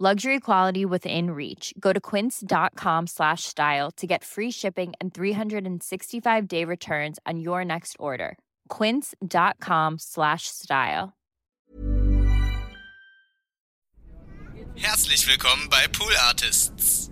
Luxury quality within reach. Go to quince.com slash style to get free shipping and 365-day returns on your next order. quince.com slash style. Herzlich willkommen bei Pool Artists.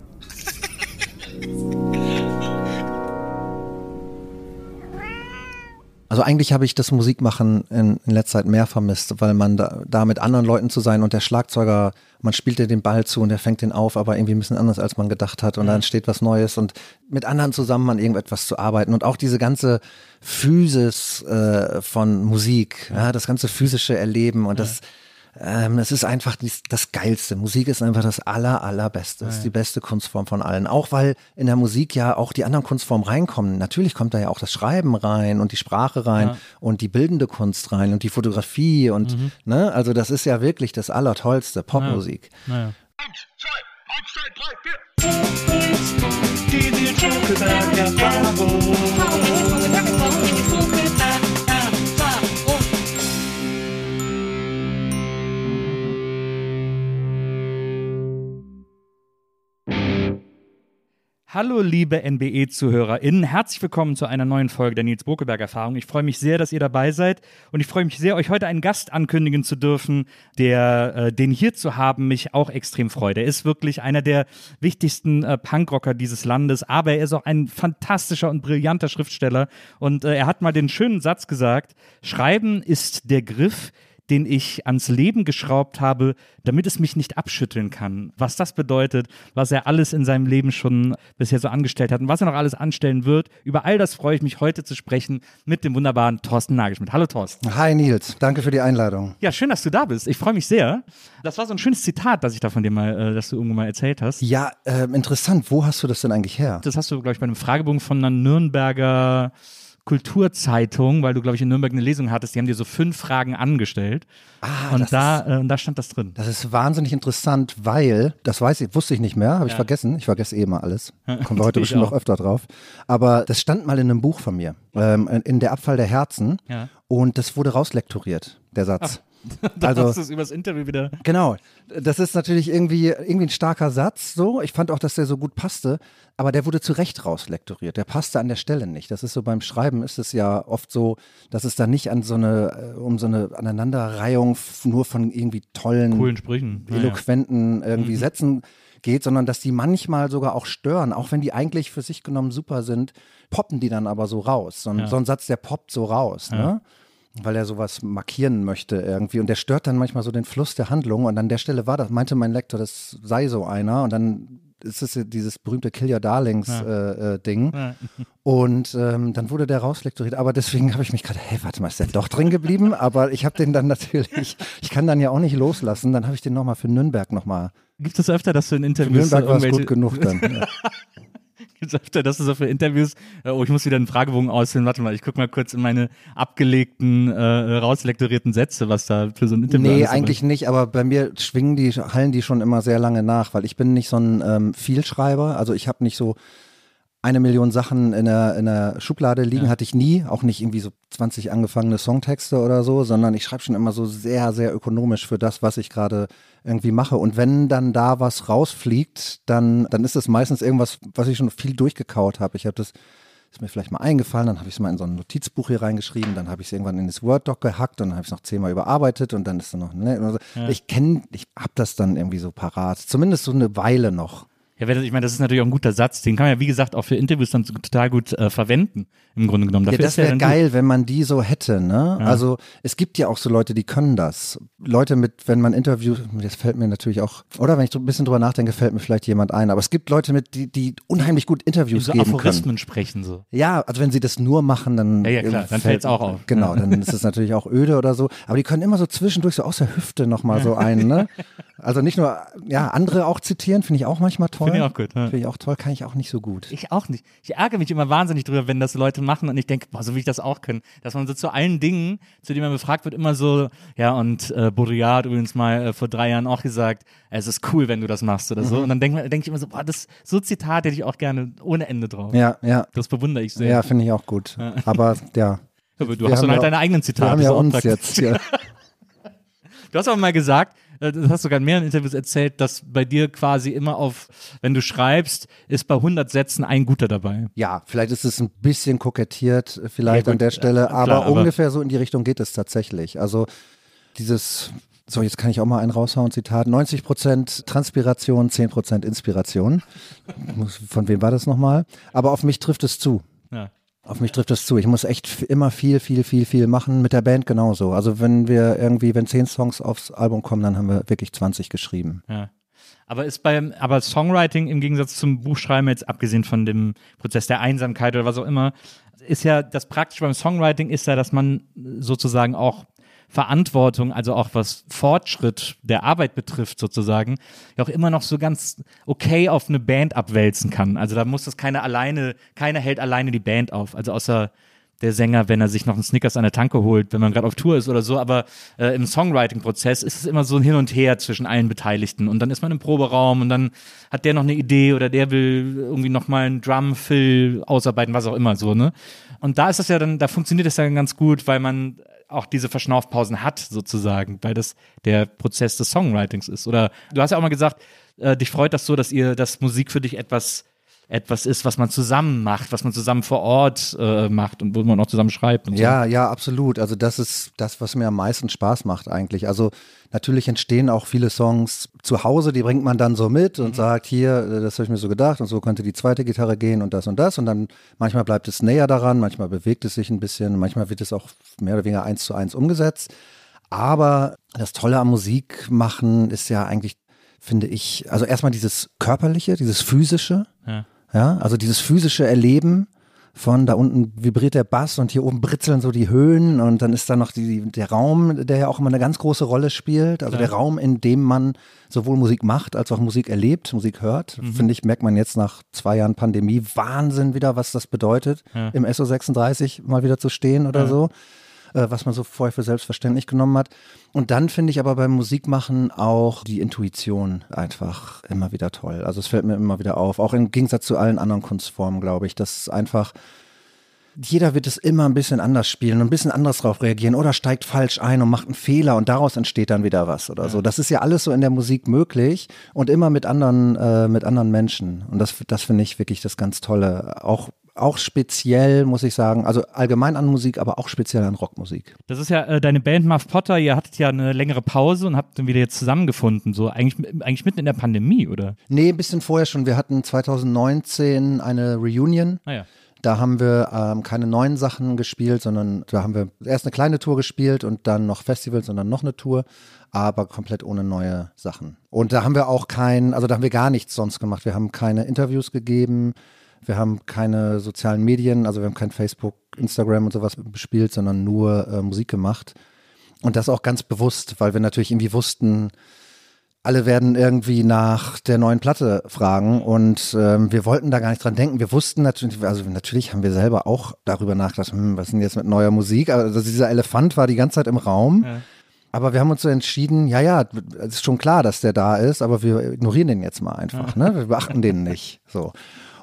Also eigentlich habe ich das Musikmachen in, in letzter Zeit mehr vermisst, weil man da, da mit anderen Leuten zu sein und der Schlagzeuger, man spielt dir den Ball zu und er fängt den auf, aber irgendwie ein bisschen anders, als man gedacht hat. Und dann entsteht was Neues und mit anderen zusammen an irgendetwas zu arbeiten. Und auch diese ganze Physis äh, von Musik, ja, das ganze physische Erleben und das ähm, es ist einfach das Geilste. Musik ist einfach das aller, allerbeste. Es ist die beste Kunstform von allen. Auch weil in der Musik ja auch die anderen Kunstformen reinkommen. Natürlich kommt da ja auch das Schreiben rein und die Sprache rein Ja. und die bildende Kunst rein und die Fotografie und, ne, also das ist ja wirklich das Allertollste, Popmusik. Naja. Hallo, liebe NBE-ZuhörerInnen. Herzlich willkommen zu einer neuen Folge der Nils Bokeberg-Erfahrung. Ich freue mich sehr, dass ihr dabei seid und ich freue mich sehr, euch heute einen Gast ankündigen zu dürfen, der, äh, den hier zu haben, mich auch extrem freut. Er ist wirklich einer der wichtigsten äh, Punkrocker dieses Landes, aber er ist auch ein fantastischer und brillanter Schriftsteller und äh, er hat mal den schönen Satz gesagt, Schreiben ist der Griff, den ich ans Leben geschraubt habe, damit es mich nicht abschütteln kann. Was das bedeutet, was er alles in seinem Leben schon bisher so angestellt hat und was er noch alles anstellen wird. Über all das freue ich mich heute zu sprechen mit dem wunderbaren Thorsten Nagelschmidt. Hallo Thorsten. Hi Nils, danke für die Einladung. Ja, schön, dass du da bist. Ich freue mich sehr. Das war so ein schönes Zitat, das ich da von dir mal, äh, das du irgendwo mal erzählt hast. Ja, ähm, interessant. Wo hast du das denn eigentlich her? Das hast du, glaube ich, bei einem Fragebogen von einer Nürnberger Kulturzeitung, weil du, glaube ich, in Nürnberg eine Lesung hattest. Die haben dir so fünf Fragen angestellt. Ah, und da, äh, und da stand das drin. Das ist wahnsinnig interessant, weil, das weiß ich, wusste ich nicht mehr, habe ich vergessen. Ich vergesse eh immer alles. Kommen wir heute bestimmt auch. noch öfter drauf. Aber das stand mal in einem Buch von mir, ähm, in der Abfall der Herzen. Ja. Und das wurde rauslektoriert, der Satz. Da Also- hast du es übers Interview wieder. Genau. Das ist natürlich irgendwie, irgendwie ein starker Satz, so. Ich fand auch, dass der so gut passte, aber der wurde zu Recht rauslektoriert. Der passte an der Stelle nicht. Das ist so beim Schreiben ist es ja oft so, dass es da nicht an so eine, äh, um so eine Aneinanderreihung nur von irgendwie tollen, Coolen Sprüchen. Eloquenten irgendwie Sätzen geht, sondern dass die manchmal sogar auch stören, auch wenn die eigentlich für sich genommen super sind, poppen die dann aber so raus. So ein, Ja. so ein Satz, der poppt so raus, ne? Weil er sowas markieren möchte irgendwie. Und der stört dann manchmal so den Fluss der Handlung. Und an der Stelle war das, meinte mein Lektor, das sei so einer. Und dann ist es ja dieses berühmte Kill Your Darlings äh, äh, Ding. Ja. Und ähm, dann wurde der rauslektoriert. Aber deswegen habe ich mich gerade, hey, warte mal, ist der doch drin geblieben? Aber ich habe den dann natürlich, ich kann dann ja auch nicht loslassen. Dann habe ich den nochmal für Nürnberg nochmal. Gibt es öfter, dass du in Für Interviews Nürnberg war es gut genug dann. Ja. Öfter, dass du so für Interviews, äh, oh, ich muss wieder einen Fragebogen ausfüllen, warte mal, ich gucke mal kurz in meine abgelegten, äh, rauslektorierten Sätze, was da für so ein Interview Nee, eigentlich nicht, aber bei mir schwingen die, hallen die schon immer sehr lange nach, weil ich bin nicht so ein ähm, Vielschreiber. Also ich habe nicht so eine Million Sachen in der, in der Schublade liegen, hatte ich nie. Auch nicht irgendwie so 20 angefangene Songtexte oder so, sondern ich schreibe schon immer so sehr, sehr ökonomisch für das, was ich gerade irgendwie mache. Und wenn dann da was rausfliegt, dann, dann ist es meistens irgendwas, was ich schon viel durchgekaut habe. Ich habe das ist mir vielleicht mal eingefallen, dann habe ich es mal in so ein Notizbuch hier reingeschrieben, dann habe ich es irgendwann in das Word-Doc gehackt und dann habe ich es noch zehnmal überarbeitet und dann ist dann noch, ne, also Ich kenne, ich habe das dann irgendwie so parat, zumindest so eine Weile noch. Ja, ich meine, das ist natürlich auch ein guter Satz. Den kann man ja, wie gesagt, auch für Interviews dann total gut äh, verwenden, im Grunde genommen. Dafür ja, das wäre geil, gut. wenn man die so hätte, ne? Ja. Also es gibt ja auch so Leute, die können das. Leute mit, wenn man Interviews, das fällt mir natürlich auch, oder wenn ich ein bisschen drüber nachdenke, fällt mir vielleicht jemand ein. Aber es gibt Leute mit, die, die unheimlich gut Interviews so geben Aphorismen können. sprechen so. Ja, also wenn sie das nur machen, dann. Ja, ja klar, dann fällt es auch auf. Genau, dann ist es natürlich auch öde oder so. Aber die können immer so zwischendurch so aus der Hüfte nochmal so ein, ne? Also nicht nur, ja, andere auch zitieren, finde ich auch manchmal toll. Finde ich auch gut. Ja. Finde ich auch toll, kann ich auch nicht so gut. Ich auch nicht. Ich ärgere mich immer wahnsinnig drüber, wenn das Leute machen und ich denke, boah, so will ich das auch können. Dass man so zu allen Dingen, zu denen man befragt wird, immer so, ja, und äh, Baudrillard hat übrigens mal äh, vor drei Jahren auch gesagt, es ist cool, wenn du das machst oder so. Mhm. Und dann denke denk ich immer so, boah, das so Zitat hätte ich auch gerne ohne Ende drauf. Ja, ja. Das bewundere ich sehr. Ja, finde ich auch gut. Aber ja. Aber du hast dann halt ja, deine eigenen Zitate. Wir haben ja uns jetzt. Ja. Du hast aber mal gesagt, das hast du sogar in mehreren Interviews erzählt, dass bei dir quasi immer auf, wenn du schreibst, ist bei 100 Sätzen ein guter dabei. Ja, vielleicht ist es ein bisschen kokettiert, äh, vielleicht ja, an der Stelle, aber, klar, aber ungefähr so in die Richtung geht es tatsächlich. Also dieses so, jetzt kann ich auch mal einen raushauen, Zitat. 90% Transpiration, 10% Inspiration. Von wem war das nochmal? Aber auf mich trifft es zu. Auf mich trifft das zu. Ich muss echt immer viel, viel, viel, viel machen. Mit der Band genauso. Also wenn wir irgendwie, wenn zehn Songs aufs Album kommen, dann haben wir wirklich 20 geschrieben. Ja. Aber ist beim, aber Songwriting im Gegensatz zum Buchschreiben jetzt abgesehen von dem Prozess der Einsamkeit oder was auch immer, ist ja das Praktische beim Songwriting ist ja, dass man sozusagen auch Verantwortung, also auch was Fortschritt der Arbeit betrifft sozusagen, ja auch immer noch so ganz okay auf eine Band abwälzen kann. Also da muss das keiner alleine, keiner hält alleine die Band auf. Also außer der Sänger, wenn er sich noch einen Snickers an der Tanke holt, wenn man gerade auf Tour ist oder so. Aber äh, im Songwriting-Prozess ist es immer so ein Hin und Her zwischen allen Beteiligten. Und dann ist man im Proberaum und dann hat der noch eine Idee oder der will irgendwie noch mal einen Drum-Fill ausarbeiten, was auch immer so, ne? Und da ist das ja dann, da funktioniert das ja ganz gut, weil man auch diese Verschnaufpausen hat, sozusagen, weil das der Prozess des Songwritings ist. Oder du hast ja auch mal gesagt, äh, dich freut das so, dass ihr, dass Musik für dich etwas etwas ist, was man zusammen macht, was man zusammen vor Ort äh, macht und wo man auch zusammen schreibt. Und ja, so. ja, absolut. Also das ist das, was mir am meisten Spaß macht eigentlich. Also natürlich entstehen auch viele Songs zu Hause, die bringt man dann so mit und mhm. sagt, hier, äh, das habe ich mir so gedacht und so könnte die zweite Gitarre gehen und das und das. Und dann manchmal bleibt es näher daran, manchmal bewegt es sich ein bisschen, manchmal wird es auch mehr oder weniger eins zu eins umgesetzt. Aber das Tolle am Musik machen ist ja eigentlich, finde ich, also erstmal dieses Körperliche, dieses Physische. Ja. Ja, also dieses physische Erleben von da unten vibriert der Bass und hier oben britzeln so die Höhen und dann ist da noch die, der Raum, der ja auch immer eine ganz große Rolle spielt. Also ja. der Raum, in dem man sowohl Musik macht als auch Musik erlebt, Musik hört. Mhm. Finde ich, merkt man jetzt nach zwei Jahren Pandemie Wahnsinn wieder, was das bedeutet, ja. im SO36 mal wieder zu stehen oder ja. so äh, was man so vorher für selbstverständlich genommen hat. Und dann finde ich aber beim Musikmachen auch die Intuition einfach immer wieder toll. Also es fällt mir immer wieder auf, auch im Gegensatz zu allen anderen Kunstformen, glaube ich, dass einfach jeder wird es immer ein bisschen anders spielen und ein bisschen anders drauf reagieren oder steigt falsch ein und macht einen Fehler und daraus entsteht dann wieder was oder ja. so. Das ist ja alles so in der Musik möglich und immer mit anderen, äh, mit anderen Menschen. Und das, das finde ich wirklich das ganz Tolle. Auch auch speziell, muss ich sagen, also allgemein an Musik, aber auch speziell an Rockmusik. Das ist ja äh, deine Band Muff Potter, ihr hattet ja eine längere Pause und habt dann wieder jetzt zusammengefunden, so eigentlich, eigentlich mitten in der Pandemie, oder? Nee, ein bisschen vorher schon. Wir hatten 2019 eine Reunion. Ah ja. Da haben wir ähm, keine neuen Sachen gespielt, sondern da haben wir erst eine kleine Tour gespielt und dann noch Festivals und dann noch eine Tour, aber komplett ohne neue Sachen. Und da haben wir auch kein, also da haben wir gar nichts sonst gemacht. Wir haben keine Interviews gegeben. Wir haben keine sozialen Medien, also wir haben kein Facebook, Instagram und sowas bespielt, sondern nur äh, Musik gemacht. Und das auch ganz bewusst, weil wir natürlich irgendwie wussten, alle werden irgendwie nach der neuen Platte fragen und ähm, wir wollten da gar nicht dran denken. Wir wussten natürlich, also natürlich haben wir selber auch darüber nachgedacht, hm, was ist denn jetzt mit neuer Musik? Also dieser Elefant war die ganze Zeit im Raum. Ja. Aber wir haben uns so entschieden, ja, ja, es ist schon klar, dass der da ist, aber wir ignorieren den jetzt mal einfach, ja. ne? Wir beachten den nicht. So.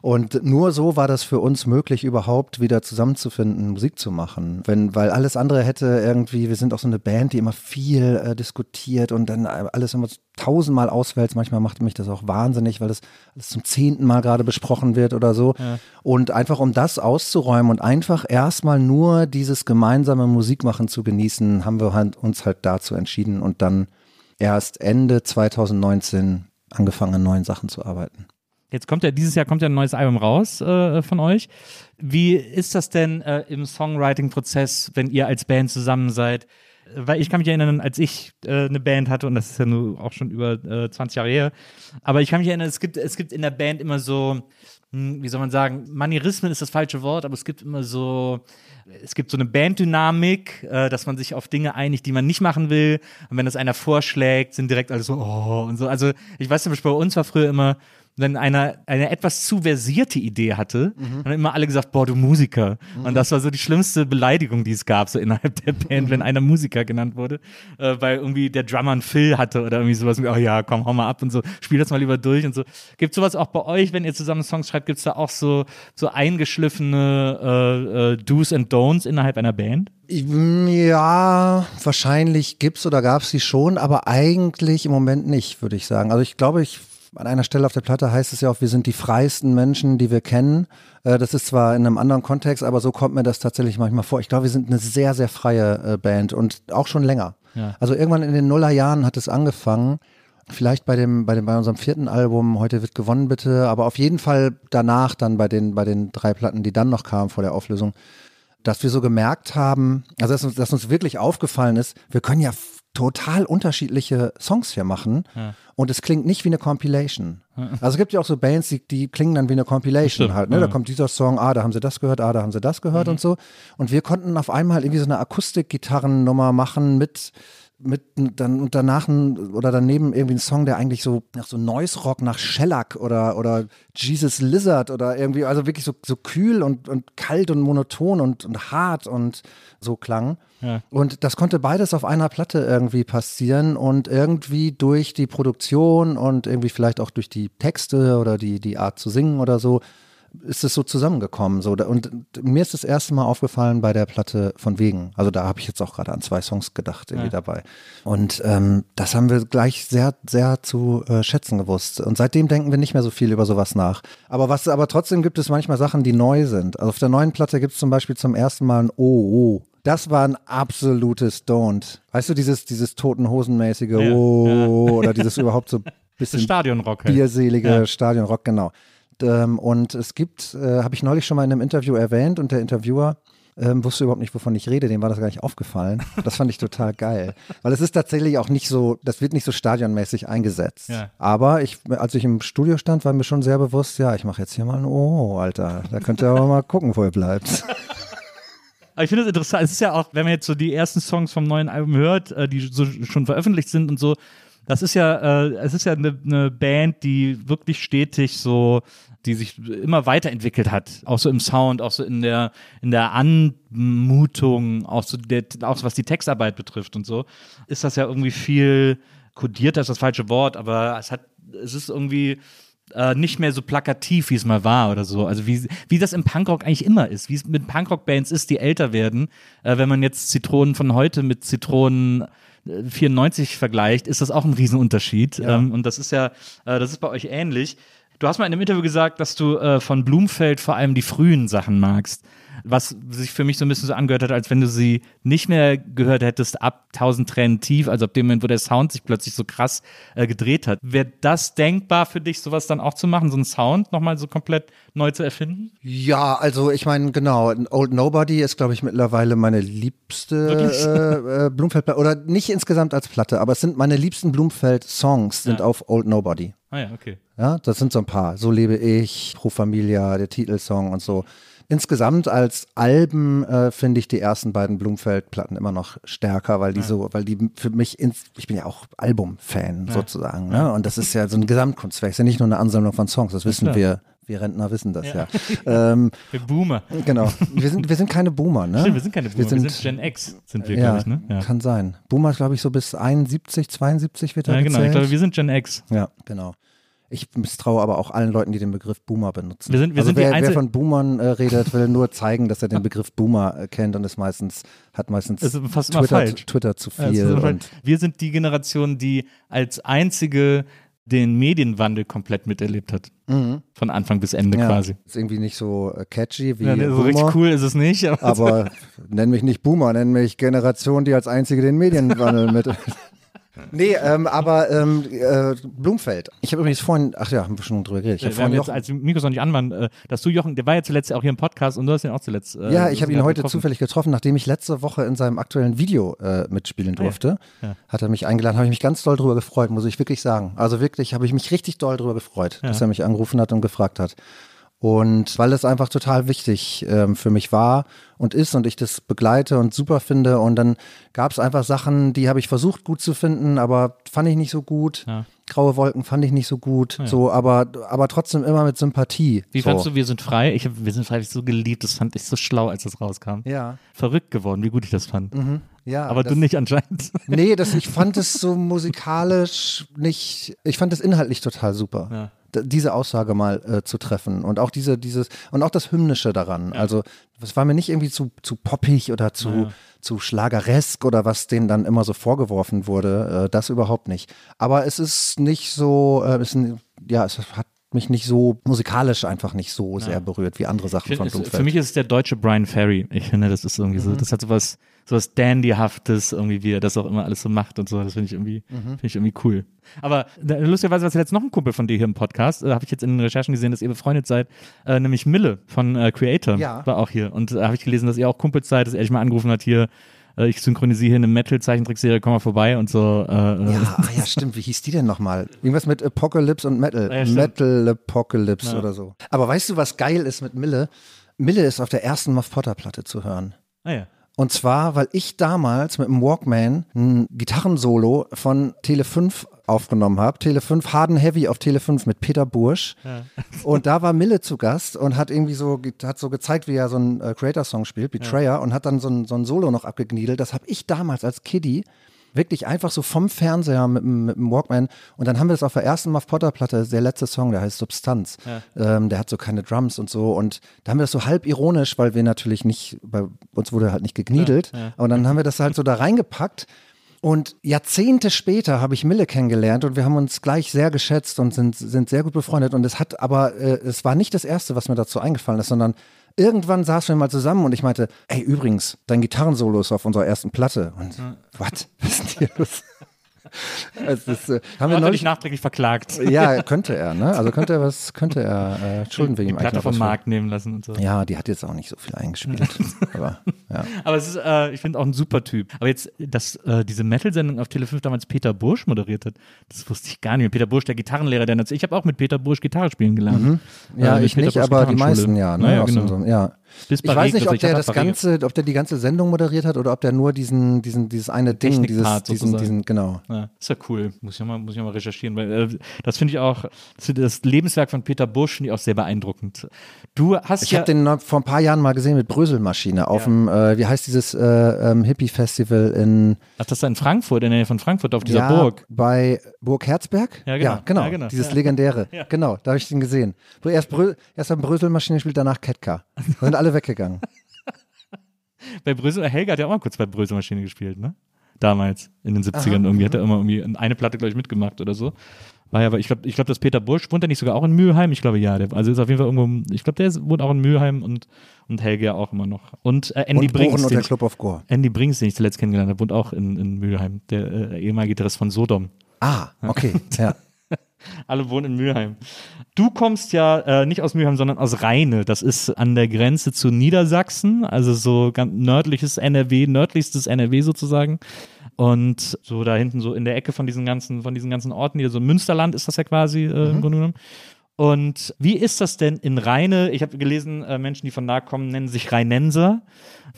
Und nur so war das für uns möglich, überhaupt wieder zusammenzufinden, Musik zu machen. Wenn, weil alles andere hätte irgendwie, wir sind auch so eine Band, die immer viel äh, diskutiert und dann alles immer tausendmal auswählt. Manchmal macht mich das auch wahnsinnig, weil das alles zum zehnten Mal gerade besprochen wird oder so. Ja. Und einfach um das auszuräumen und einfach erstmal nur dieses gemeinsame Musikmachen zu genießen, haben wir halt, uns halt dazu entschieden und dann erst Ende 2019 angefangen an neuen Sachen zu arbeiten. Jetzt kommt ja, dieses Jahr kommt ja ein neues Album raus äh, von euch. Wie ist das denn äh, im Songwriting-Prozess, wenn ihr als Band zusammen seid? Weil ich kann mich erinnern, als ich äh, eine Band hatte, und das ist ja nur auch schon über äh, 20 Jahre her, aber ich kann mich erinnern, es gibt, es gibt in der Band immer so, hm, wie soll man sagen, Manierismen ist das falsche Wort, aber es gibt immer so, es gibt so eine Banddynamik, äh, dass man sich auf Dinge einigt, die man nicht machen will. Und wenn das einer vorschlägt, sind direkt alle so, oh, und so. Also ich weiß zum Beispiel, bei uns war früher immer, wenn einer eine etwas zu versierte Idee hatte, mhm. haben immer alle gesagt, boah, du Musiker. Mhm. Und das war so die schlimmste Beleidigung, die es gab, so innerhalb der Band, mhm. wenn einer Musiker genannt wurde, äh, weil irgendwie der Drummer einen Phil hatte oder irgendwie sowas, oh ja, komm, hau mal ab und so, spiel das mal lieber durch und so. Gibt sowas auch bei euch, wenn ihr zusammen Songs schreibt, gibt es da auch so, so eingeschliffene äh, äh, Do's and Don'ts innerhalb einer Band? Ja, wahrscheinlich gibt's oder gab's sie schon, aber eigentlich im Moment nicht, würde ich sagen. Also ich glaube, ich an einer Stelle auf der Platte heißt es ja auch, wir sind die freiesten Menschen, die wir kennen. Äh, das ist zwar in einem anderen Kontext, aber so kommt mir das tatsächlich manchmal vor. Ich glaube, wir sind eine sehr, sehr freie äh, Band und auch schon länger. Ja. Also irgendwann in den Nullerjahren hat es angefangen. Vielleicht bei dem, bei dem, bei unserem vierten Album, heute wird gewonnen bitte, aber auf jeden Fall danach dann bei den, bei den drei Platten, die dann noch kamen vor der Auflösung, dass wir so gemerkt haben, also dass uns, dass uns wirklich aufgefallen ist, wir können ja total unterschiedliche Songs hier machen ja. und es klingt nicht wie eine Compilation. Also es gibt ja auch so Bands, die, die klingen dann wie eine Compilation Stimmt, halt. Ne? Ja. Da kommt dieser Song, ah, da haben sie das gehört, ah, da haben sie das gehört mhm. und so. Und wir konnten auf einmal irgendwie so eine Akustikgitarrennummer machen mit mit dann und danach ein, oder daneben irgendwie ein Song, der eigentlich so nach so Noise Rock, nach Shellac oder oder Jesus Lizard oder irgendwie, also wirklich so, so kühl und, und kalt und monoton und, und hart und so klang. Ja. Und das konnte beides auf einer Platte irgendwie passieren und irgendwie durch die Produktion und irgendwie vielleicht auch durch die Texte oder die, die Art zu singen oder so ist es so zusammengekommen. So. Und mir ist das erste Mal aufgefallen bei der Platte von Wegen. Also da habe ich jetzt auch gerade an zwei Songs gedacht, irgendwie ja. dabei. Und ähm, das haben wir gleich sehr, sehr zu äh, schätzen gewusst. Und seitdem denken wir nicht mehr so viel über sowas nach. Aber was, aber trotzdem gibt es manchmal Sachen, die neu sind. Also auf der neuen Platte gibt es zum Beispiel zum ersten Mal ein Oh, oh. Das war ein absolutes Don't. Weißt du, dieses, dieses toten Hosenmäßige ja, Oh ja. oder dieses überhaupt so bisschen Stadionrock. Halt. Bierselige ja. Stadionrock, genau. Ähm, und es gibt, äh, habe ich neulich schon mal in einem Interview erwähnt und der Interviewer ähm, wusste überhaupt nicht, wovon ich rede, dem war das gar nicht aufgefallen. Das fand ich total geil. Weil es ist tatsächlich auch nicht so, das wird nicht so stadionmäßig eingesetzt. Ja. Aber ich, als ich im Studio stand, war mir schon sehr bewusst, ja, ich mache jetzt hier mal ein Oh, Alter. Da könnt ihr aber mal gucken, wo ihr bleibt. Aber ich finde es interessant. Es ist ja auch, wenn man jetzt so die ersten Songs vom neuen Album hört, äh, die so schon veröffentlicht sind und so, das ist ja, äh, es ist ja eine, eine Band, die wirklich stetig so die sich immer weiterentwickelt hat, auch so im Sound, auch so in der in der Anmutung, auch so der, auch was die Textarbeit betrifft und so, ist das ja irgendwie viel kodiert, das ist das falsche Wort, aber es hat es ist irgendwie äh, nicht mehr so plakativ, wie es mal war oder so. Also wie, wie das im Punkrock eigentlich immer ist, wie es mit Punkrock-Bands ist, die älter werden. Äh, wenn man jetzt Zitronen von heute mit Zitronen 94 äh, vergleicht, ist das auch ein Riesenunterschied. Ja. Ähm, und das ist ja, äh, das ist bei euch ähnlich. Du hast mal in einem Interview gesagt, dass du äh, von Blumfeld vor allem die frühen Sachen magst. Was sich für mich so ein bisschen so angehört hat, als wenn du sie nicht mehr gehört hättest ab 1000 Tränen tief, also ab dem Moment, wo der Sound sich plötzlich so krass äh, gedreht hat. Wäre das denkbar für dich, sowas dann auch zu machen, so einen Sound nochmal so komplett neu zu erfinden? Ja, also ich meine, genau, Old Nobody ist, glaube ich, mittlerweile meine liebste äh, äh, Blumfeld, oder nicht insgesamt als Platte, aber es sind meine liebsten Blumfeld-Songs sind ja. auf Old Nobody. Ah ja, okay. Ja, das sind so ein paar. So lebe ich, Pro Familia, der Titelsong und so. Insgesamt als Alben äh, finde ich die ersten beiden Blumfeld-Platten immer noch stärker, weil die ja. so, weil die für mich, ins, ich bin ja auch Album-Fan ja. sozusagen, ne? Und das ist ja so ein Gesamtkunstwerk, ist ja nicht nur eine Ansammlung von Songs, das wissen wir wir Rentner wissen das ja. ja. Ähm, wir Boomer. Genau. Wir sind, wir sind keine Boomer, ne? Stimmt, wir sind keine Boomer, wir sind, wir sind Gen X, sind wir, ja, glaube ich, ne? Ja. Kann sein. Boomer, glaube ich, so bis 71, 72 wird er Ja, genau. Gezählt. Ich glaube, wir sind Gen X. Ja, genau. Ich misstraue aber auch allen Leuten, die den Begriff Boomer benutzen. Wir sind, wir also sind wer, wer, von Boomern äh, redet, will nur zeigen, dass er den Begriff Boomer äh, kennt und ist meistens hat meistens ist fast Twitter, Twitter zu viel. und wir sind die Generation, die als einzige den Medienwandel komplett miterlebt hat. Mhm. Von Anfang bis Ende ja, quasi. Ist irgendwie nicht so äh, catchy wie. Ja, so richtig cool ist es nicht. Aber, aber nenn mich nicht Boomer, nenn mich Generation, die als einzige den Medienwandel mit. Nee, ähm, aber ähm, äh, Blumfeld. Ich habe übrigens vorhin, ach ja, haben wir schon drüber geredet. Ich hab Wir haben vorhin jetzt, Jochen, als Mikros noch nicht an waren, äh, dass du Jochen, der war ja zuletzt auch hier im Podcast und du hast ihn auch zuletzt. Äh, ja, ich habe ihn ja, heute getroffen. zufällig getroffen, nachdem ich letzte Woche in seinem aktuellen Video äh, mitspielen durfte. Ja. Hat er mich eingeladen, habe ich mich ganz doll drüber gefreut, muss ich wirklich sagen. Also wirklich, habe ich mich richtig doll drüber gefreut, dass er mich angerufen hat und gefragt hat. Und weil es einfach total wichtig ähm, für mich war und ist und ich das begleite und super finde. Und dann gab es einfach Sachen, die habe ich versucht gut zu finden, aber fand ich nicht so gut. Ja. Graue Wolken fand ich nicht so gut. So, aber, aber trotzdem immer mit Sympathie. Wie so. fandst du Wir sind frei? Ich habe Wir sind frei hab ich so geliebt, das fand ich so schlau, als das rauskam. Ja. Verrückt geworden, wie gut ich das fand. Ja, Aber das- du nicht anscheinend. Nee, das, ich fand es so musikalisch nicht, ich fand es inhaltlich total super. Ja. Diese Aussage mal äh, zu treffen und auch diese, dieses, und auch das Hymnische daran. Also, das war mir nicht irgendwie zu, zu poppig oder zu, zu schlageresk oder was denen dann immer so vorgeworfen wurde. Äh, das überhaupt nicht. Aber es ist nicht so, äh, es, ist n- ja, es hat mich nicht so musikalisch einfach nicht so sehr berührt wie andere Sachen von find, es, Blumfeld. für mich ist es der deutsche Brian Ferry. Ich finde, das ist irgendwie so, das hat sowas, sowas Dandyhaftes, irgendwie, wie er das auch immer alles so macht und so. Das finde ich irgendwie, finde ich irgendwie cool. Aber lustigerweise war jetzt noch ein Kumpel von dir hier im Podcast. Äh, habe ich jetzt in den Recherchen gesehen, dass ihr befreundet seid, äh, nämlich Mille von äh, Creator Ja. war auch hier. Und da habe ich gelesen, dass ihr auch Kumpels seid, dass er dich mal angerufen hat hier. äh, Ich synchronisiere hier eine Metal-Zeichentrickserie, komm mal vorbei und so. Äh, äh, Ja, ah ja, stimmt. Wie hieß die denn nochmal? Irgendwas mit Apocalypse und Metal. Ja. Metal Apocalypse oder so. Aber weißt du, was geil ist mit Mille? Mille ist auf der ersten Muff Potter Platte zu hören. Ah ja. Und zwar, weil ich damals mit dem Walkman ein Gitarrensolo von Tele 5 aufgenommen habe. Tele 5, Harden Heavy auf Tele 5 mit Peter Bursch. Und da war Mille zu Gast und hat irgendwie so, hat so gezeigt, wie er so einen äh, Creator-Song spielt, Betrayer, und hat dann so ein, so ein Solo noch abgegniedelt. Das habe ich damals als Kiddie wirklich einfach so vom Fernseher mit, dem- mit dem Walkman. Und dann haben wir es auf der ersten Muff Potter Platte, der letzte Song, der heißt Substanz. Ähm, der hat so keine Drums und so. Und da haben wir das so halb ironisch, weil wir natürlich nicht, bei uns wurde halt nicht gegniedelt. Aber dann haben wir das halt so da reingepackt. Und Jahrzehnte später habe ich Mille kennengelernt und wir haben uns gleich sehr geschätzt und sind, sind sehr gut befreundet. Und es hat aber, äh, es war nicht das Erste, was mir dazu eingefallen ist, sondern irgendwann saßen wir mal zusammen und ich meinte, ey, übrigens, dein Gitarrensolo ist auf unserer ersten Platte. Und was? Was ist denn hier los? Es ist, äh, haben wir Hat er neulich, nachträglich verklagt. ja, könnte er, ne? Also könnte er was, könnte er, äh, schulden wir Die Platte vom. Markt nehmen lassen und so. Ja, die hat jetzt auch nicht so viel eingespielt. aber ja. Aber es ist, äh, ich finde auch ein super Typ. Aber jetzt, dass äh, diese Metal-Sendung auf Tele 5 damals Peter Bursch moderiert hat, das wusste ich gar nicht. Peter Bursch, der Gitarrenlehrer, der ich habe auch mit Peter Bursch Gitarre spielen gelernt. Ja, Äh, ich Peter nicht, Bursch aber die meisten ja. Ne? Naja, genau. unserem- ja. Bis Ich weiß nicht, ob also der hab das ganze, ob der die ganze Sendung moderiert hat oder ob der nur diesen, diesen, dieses eine Ding, dieses, diesen, diesen, genau. Ja, ist ja cool. Muss ich ja mal, muss ich ja mal recherchieren, weil äh, das finde ich auch, das, das Lebenswerk von Peter Bursch finde ich auch sehr beeindruckend. Du hast Ich ja. habe den vor ein paar Jahren mal gesehen mit Bröselmaschine auf dem, äh, wie heißt dieses äh, ähm, Hippie-Festival in ach, das ist in Frankfurt, in der Nähe von Frankfurt auf dieser ja, Burg. bei Burg Herzberg? Ja, genau. Ja, genau. Ja, genau. Dieses Ja. legendäre. Genau, da habe ich den gesehen. Erst, Brö erst haben Bröselmaschine gespielt, danach Ketka. Sind alle weggegangen. Bei Brösel, Helga hat ja auch mal kurz bei Bröselmaschine gespielt, ne? Damals, in den 70ern irgendwie, hat er immer irgendwie eine Platte, glaube ich, mitgemacht oder so. War ja, aber ich glaube, ich glaube, dass Peter Bursch, wohnt er nicht sogar auch in Mülheim? Ich glaube, ja. Der, also ist auf jeden Fall irgendwo, ich glaube, der ist, wohnt auch in Mülheim und, und Helge ja auch immer noch. Und äh, Andy Und Brinks, Bohren und der Club of Gore. Andy Brinks, den ich zuletzt kennengelernt habe, wohnt auch in, in Mülheim, der äh, ehemalige Gitarrist von Sodom. Ah, okay. Ja. Alle wohnen in Mülheim. Du kommst ja äh, nicht aus Mülheim, sondern aus Rheine. Das ist an der Grenze zu Niedersachsen, also so ganz nördliches NRW, nördlichstes NRW sozusagen. Und so da hinten, so in der Ecke von diesen ganzen, von diesen ganzen Orten hier, so Münsterland ist das ja quasi äh, im Grunde genommen. Und wie ist das denn in Rheine? Ich habe gelesen, äh, Menschen, die von da kommen, nennen sich Rheinenser.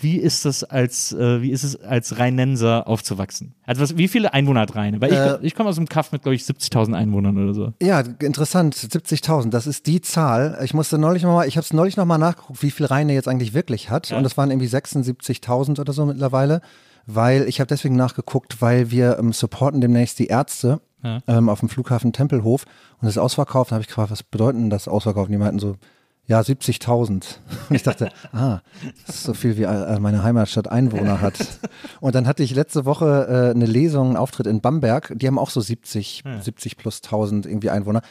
Wie ist das als, äh, wie ist es als Rheinenser aufzuwachsen? Also was, wie viele Einwohner hat Rheine? Weil ich, Äh, ich komme aus einem Kaff mit, glaube ich, 70.000 Einwohnern oder so. Ja, interessant. 70.000, das ist die Zahl. Ich musste neulich noch mal, ich habe es neulich noch mal nachgeguckt, wie viel Rheine jetzt eigentlich wirklich hat. Und das waren irgendwie 76.000 oder so mittlerweile. Weil ich habe deswegen nachgeguckt, weil wir ähm, supporten demnächst die Ärzte Ja. ähm, auf dem Flughafen Tempelhof und das ist ausverkauft. Da habe ich gefragt, was bedeutet denn das ausverkauft? Und die meinten so, ja, 70.000. Und ich dachte, ah, das ist so viel wie meine Heimatstadt Einwohner hat. Und dann hatte ich letzte Woche äh, eine Lesung, einen Auftritt in Bamberg. Die haben auch so 70, 70 plus 1000 irgendwie Einwohner.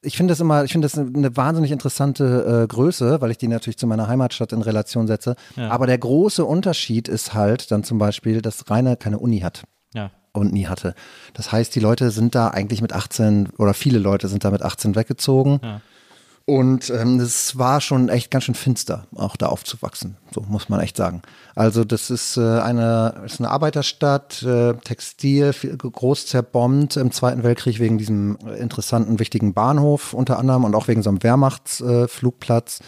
Ich finde das immer, ich finde das eine, wahnsinnig interessante äh, Größe, weil ich die natürlich zu meiner Heimatstadt in Relation setze. Aber der große Unterschied ist halt dann zum Beispiel, dass Rheine keine Uni hat. Und nie hatte. Das heißt, die Leute sind da eigentlich mit 18 oder viele Leute sind da mit 18 weggezogen. Ja. Und ähm, es war schon echt ganz schön finster, auch da aufzuwachsen, so muss man echt sagen. Also das ist äh, eine, ist eine Arbeiterstadt, äh, Textil, viel, groß zerbombt im Zweiten Weltkrieg wegen diesem interessanten, wichtigen Bahnhof unter anderem und auch wegen so einem Wehrmachtsflugplatz. Äh,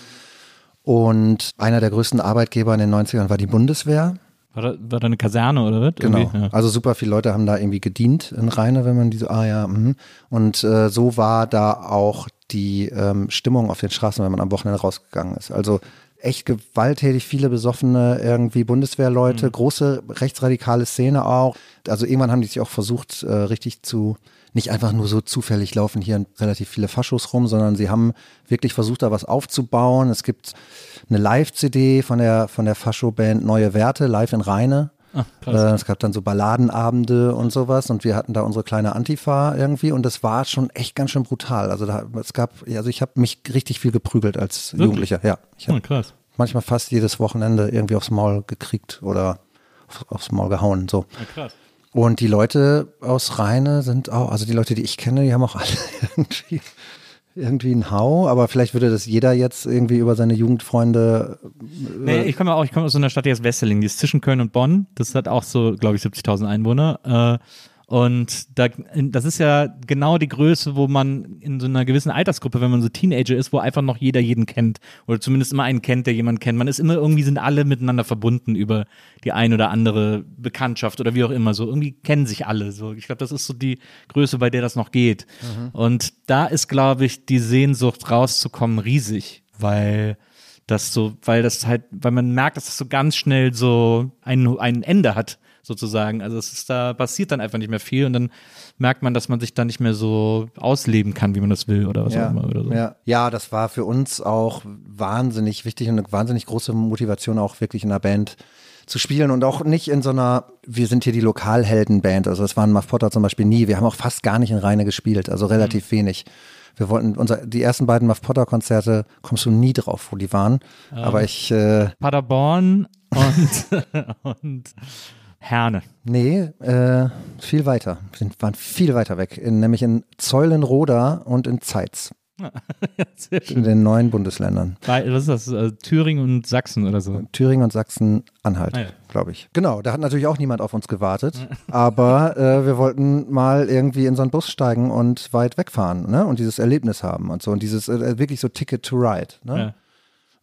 und einer der größten Arbeitgeber in den 90ern war die Bundeswehr. War da, war da eine Kaserne oder was? Genau. Ja. Also super viele Leute haben da irgendwie gedient in Rheine, wenn man diese, ah ja, mh. und äh, so war da auch die ähm, Stimmung auf den Straßen, wenn man am Wochenende rausgegangen ist. Also echt gewalttätig, viele besoffene irgendwie Bundeswehrleute, mhm. große rechtsradikale Szene auch. Also irgendwann haben die sich auch versucht, äh, richtig zu, nicht einfach nur so zufällig laufen hier relativ viele Faschos rum, sondern sie haben wirklich versucht, da was aufzubauen. Es gibt eine Live-CD von der, von der Fascho-Band Neue Werte, live in Rheine. Ach, äh, es gab dann so Balladenabende und sowas und wir hatten da unsere kleine Antifa irgendwie und das war schon echt ganz schön brutal. Also da, es gab, also ich habe mich richtig viel geprügelt als Wirklich? Jugendlicher. Ja, ich habe oh, krass. manchmal fast jedes Wochenende irgendwie aufs Maul gekriegt oder aufs Maul gehauen. So. Ja, krass. Und die Leute aus Rheine sind auch, also die Leute, die ich kenne, die haben auch alle irgendwie irgendwie ein Hau, aber vielleicht würde das jeder jetzt irgendwie über seine Jugendfreunde. Äh nee, ich komme auch, ich komme aus so einer Stadt, die heißt Wesseling, die ist zwischen Köln und Bonn. Das hat auch so, glaube ich, 70.000 Einwohner. Äh, und da, das ist ja genau die Größe, wo man in so einer gewissen Altersgruppe, wenn man so Teenager ist, wo einfach noch jeder jeden kennt oder zumindest immer einen kennt, der jemanden kennt. Man ist immer irgendwie sind alle miteinander verbunden über die ein oder andere Bekanntschaft oder wie auch immer. So irgendwie kennen sich alle. So, ich glaube, das ist so die Größe, bei der das noch geht. Mhm. Und da ist, glaube ich, die Sehnsucht rauszukommen riesig, weil das so, weil das halt, weil man merkt, dass das so ganz schnell so ein, ein Ende hat sozusagen. Also es ist da passiert dann einfach nicht mehr viel und dann merkt man, dass man sich da nicht mehr so ausleben kann, wie man das will oder was ja, auch immer oder so. Ja. ja, das war für uns auch wahnsinnig wichtig und eine wahnsinnig große Motivation auch wirklich in der Band zu spielen und auch nicht in so einer, wir sind hier die Lokalheldenband, also das waren Muff Potter zum Beispiel nie, wir haben auch fast gar nicht in Reine gespielt, also relativ mhm. wenig. Wir wollten unser, die ersten beiden Muff Potter Konzerte kommst du nie drauf, wo die waren. Ähm, aber ich. Äh, Paderborn und, und Herne. Nee, äh, viel weiter. Wir waren viel weiter weg. In, nämlich in Zeulenroda und in Zeitz. ja, in den neuen Bundesländern. Was ist das? Äh, Thüringen und Sachsen oder so? Thüringen und Sachsen-Anhalt, ah, ja. glaube ich. Genau, da hat natürlich auch niemand auf uns gewartet. aber äh, wir wollten mal irgendwie in so einen Bus steigen und weit wegfahren ne? und dieses Erlebnis haben und so. Und dieses äh, wirklich so Ticket to Ride. Ne? Ja.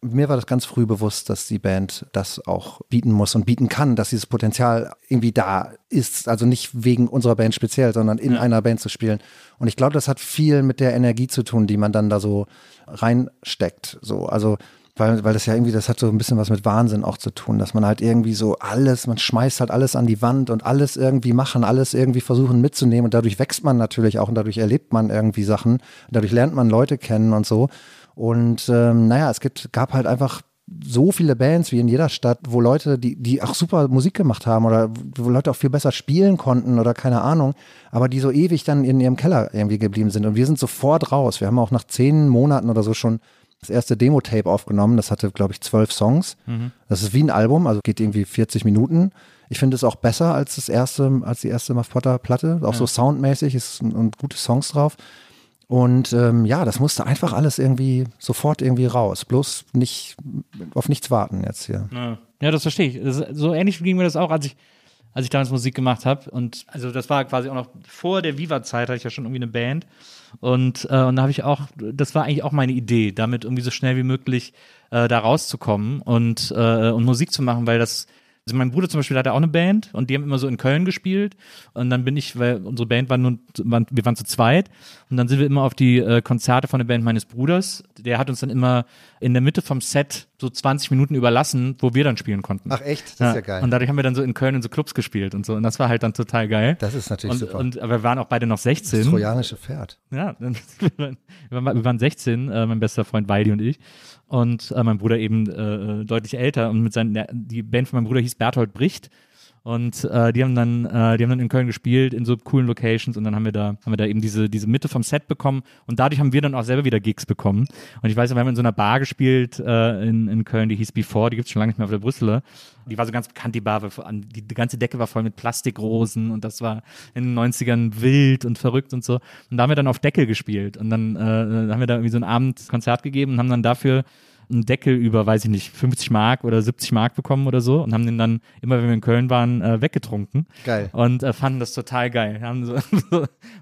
Mir war das ganz früh bewusst, dass die Band das auch bieten muss und bieten kann, dass dieses Potenzial irgendwie da ist. Also nicht wegen unserer Band speziell, sondern in ja. einer Band zu spielen. Und ich glaube, das hat viel mit der Energie zu tun, die man dann da so reinsteckt. So, also weil, weil das ja irgendwie, das hat so ein bisschen was mit Wahnsinn auch zu tun, dass man halt irgendwie so alles, man schmeißt halt alles an die Wand und alles irgendwie machen, alles irgendwie versuchen mitzunehmen und dadurch wächst man natürlich auch und dadurch erlebt man irgendwie Sachen, dadurch lernt man Leute kennen und so. Und ähm, naja, es gibt, gab halt einfach so viele Bands wie in jeder Stadt, wo Leute, die, die auch super Musik gemacht haben oder wo Leute auch viel besser spielen konnten oder keine Ahnung, aber die so ewig dann in ihrem Keller irgendwie geblieben sind. Und wir sind sofort raus. Wir haben auch nach zehn Monaten oder so schon das erste Demo-Tape aufgenommen. Das hatte, glaube ich, zwölf Songs. Mhm. Das ist wie ein Album, also geht irgendwie 40 Minuten. Ich finde es auch besser als das erste, als die erste Muff Potter Platte. Auch ja. so soundmäßig ist und gute Songs drauf. Und ähm, ja, das musste einfach alles irgendwie sofort irgendwie raus. Bloß nicht auf nichts warten jetzt hier. Ja, ja das verstehe ich. Das, so ähnlich ging mir das auch, als ich, als ich damals Musik gemacht habe. Und also das war quasi auch noch vor der Viva-Zeit, hatte ich ja schon irgendwie eine Band. Und, äh, und da habe ich auch, das war eigentlich auch meine Idee, damit irgendwie so schnell wie möglich äh, da rauszukommen und, äh, und Musik zu machen, weil das also mein Bruder zum Beispiel hatte auch eine Band und die haben immer so in Köln gespielt. Und dann bin ich, weil unsere Band war nur, wir waren zu zweit. Und dann sind wir immer auf die äh, Konzerte von der Band meines Bruders. Der hat uns dann immer in der Mitte vom Set so 20 Minuten überlassen, wo wir dann spielen konnten. Ach echt? Das ja. ist ja geil. Und dadurch haben wir dann so in Köln in so Clubs gespielt und so. Und das war halt dann total geil. Das ist natürlich und, super. Und, aber wir waren auch beide noch 16. Das trojanische Pferd. Ja, wir waren 16, äh, mein bester Freund Weidi und ich und äh, mein Bruder eben äh, deutlich älter. Und mit seinen, die Band von meinem Bruder hieß Berthold Bricht Und äh, die haben dann, äh, die haben dann in Köln gespielt in so coolen Locations und dann haben wir da, haben wir da eben diese, diese Mitte vom Set bekommen und dadurch haben wir dann auch selber wieder Gigs bekommen. Und ich weiß, wir haben in so einer Bar gespielt äh, in, in Köln, die hieß Before, die gibt's schon lange nicht mehr auf der Brüsseler. Die war so ganz bekannt, die Bar, die, die ganze Decke war voll mit Plastikrosen und das war in den 90ern wild und verrückt und so. Und da haben wir dann auf Deckel gespielt und dann äh, haben wir da irgendwie so ein Abend Konzert gegeben und haben dann dafür einen Deckel über, weiß ich nicht, 50 Mark oder 70 Mark bekommen oder so und haben den dann immer, wenn wir in Köln waren, äh, weggetrunken. Geil. Und äh, fanden das total geil. So,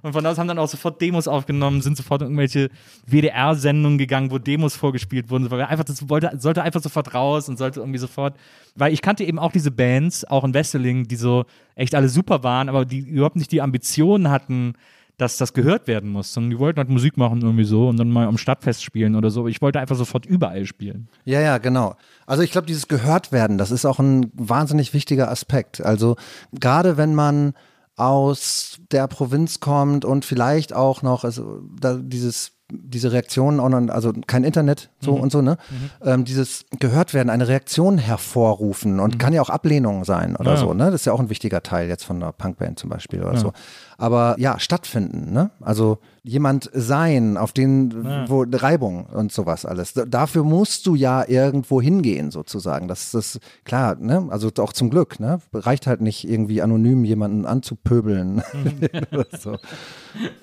und von da aus haben dann auch sofort Demos aufgenommen, sind sofort irgendwelche WDR-Sendungen gegangen, wo Demos vorgespielt wurden. Weil einfach, das wollte, sollte einfach sofort raus und sollte irgendwie sofort, weil ich kannte eben auch diese Bands, auch in Wesseling, die so echt alle super waren, aber die überhaupt nicht die Ambitionen hatten, dass das gehört werden muss, sondern die wollten halt Musik machen irgendwie so und dann mal am Stadtfest spielen oder so. Ich wollte einfach sofort überall spielen. Ja, ja, genau. Also ich glaube, dieses gehört werden, das ist auch ein wahnsinnig wichtiger Aspekt. Also gerade wenn man aus der Provinz kommt und vielleicht auch noch, also da dieses diese Reaktionen auch noch, also kein Internet so mhm. und so, ne? Mhm. Ähm, dieses gehört werden, eine Reaktion hervorrufen und mhm. kann ja auch Ablehnung sein oder ja. so, ne? Das ist ja auch ein wichtiger Teil jetzt von einer Punkband zum Beispiel oder ja. so. Aber ja, stattfinden, ne? Also jemand sein, auf den, ja. wo Reibung und sowas alles. dafür musst du ja irgendwo hingehen, sozusagen. Das ist klar, ne? Also auch zum Glück, ne? Reicht halt nicht irgendwie anonym jemanden anzupöbeln. Mhm. so.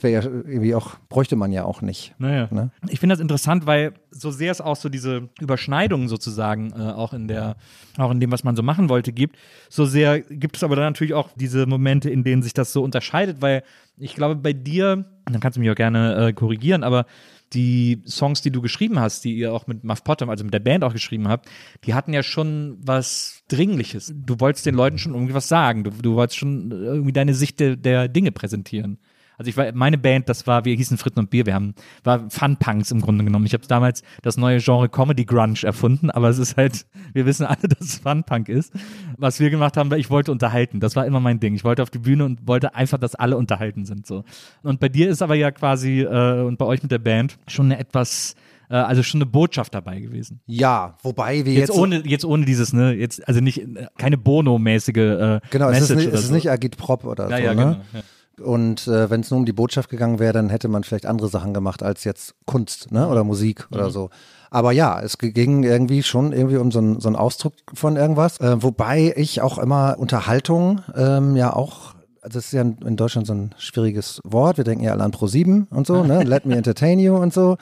Wäre ja irgendwie auch, bräuchte man ja auch nicht. Naja. Ne? Ich finde das interessant, weil so sehr es auch so diese Überschneidungen sozusagen äh, auch in der, auch in dem, was man so machen wollte, gibt, so sehr gibt es aber dann natürlich auch diese Momente, in denen sich das so unterscheidet, weil ich glaube, bei dir, dann kannst du mich auch gerne äh, korrigieren, aber die Songs, die du geschrieben hast, die ihr auch mit Muff Potter, also mit der Band auch geschrieben habt, die hatten ja schon was Dringliches. Du wolltest den Leuten schon irgendwie was sagen. Du, du wolltest schon irgendwie deine Sicht der, der Dinge präsentieren. Also ich war, meine Band, das war, wir hießen Fritten und Bier, wir haben, war Fun-Punks im Grunde genommen. Ich habe damals das neue Genre Comedy Grunge erfunden, aber es ist halt, wir wissen alle, dass es Fun-Punk ist. Was wir gemacht haben, ich wollte unterhalten. Das war immer mein Ding. Ich wollte auf die Bühne und wollte einfach, dass alle unterhalten sind, so. Und bei dir ist aber ja quasi, äh, und bei euch mit der Band, schon eine etwas, äh, also schon eine Botschaft dabei gewesen. Ja, wobei wir jetzt, jetzt ohne jetzt ohne dieses ne jetzt also nicht keine Bono-mäßige äh, genau es ist nicht, es ist nicht Agit Prop oder ja, so ja, ne? Genau, ja. Und äh, wenn es nur um die Botschaft gegangen wäre, dann hätte man vielleicht andere Sachen gemacht als jetzt Kunst ne? oder Musik mhm. oder so. Aber ja, es ging irgendwie schon irgendwie um so, ein, so einen Ausdruck von irgendwas. Äh, wobei ich auch immer Unterhaltung ähm, ja auch das ist ja in Deutschland so ein schwieriges Wort. Wir denken ja alle an Pro7 und so, ne? Let me entertain you und so.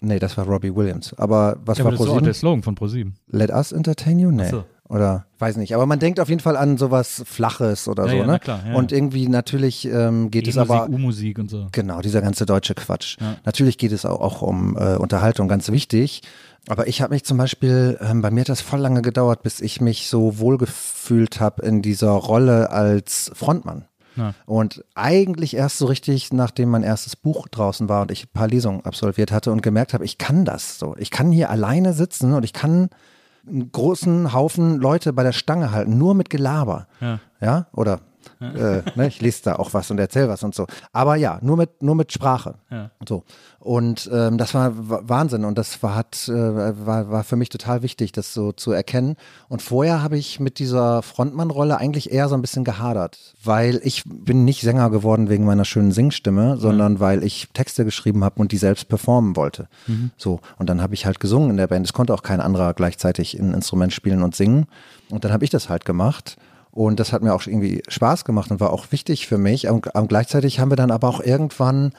Nee, das war Robbie Williams. Aber was ja, war Pro7? Das ist auch der Slogan von Pro7. Let us entertain you? Nee. So. Oder weiß nicht. Aber man denkt auf jeden Fall an sowas Flaches oder ja, so, ja, ne? Klar, ja, und irgendwie natürlich ähm, geht es aber. U-Musik und so. Genau, dieser ganze deutsche Quatsch. Natürlich geht es auch, auch um äh, Unterhaltung, ganz wichtig. Aber ich habe mich zum Beispiel, ähm, bei mir hat das voll lange gedauert, bis ich mich so wohlgefühlt habe in dieser Rolle als Frontmann. Ja. Und eigentlich erst so richtig, nachdem mein erstes Buch draußen war und ich ein paar Lesungen absolviert hatte und gemerkt habe, ich kann das so. Ich kann hier alleine sitzen und ich kann einen großen Haufen Leute bei der Stange halten, nur mit Gelaber. Ja. ja? Oder äh, ne, ich lese da auch was und erzähle was und so. Aber ja, nur mit, nur mit Sprache. Ja. So. Und ähm, das war Wahnsinn und das war, hat, äh, war, war für mich total wichtig, das so zu erkennen. Und vorher habe ich mit dieser Frontmann-Rolle eigentlich eher so ein bisschen gehadert, weil ich bin nicht Sänger geworden wegen meiner schönen Singstimme, sondern mhm. weil ich Texte geschrieben habe und die selbst performen wollte. Mhm. So. Und dann habe ich halt gesungen in der Band. Es konnte auch kein anderer gleichzeitig ein Instrument spielen und singen. Und dann habe ich das halt gemacht. Und das hat mir auch irgendwie Spaß gemacht und war auch wichtig für mich. Und, und gleichzeitig haben wir dann aber auch irgendwann,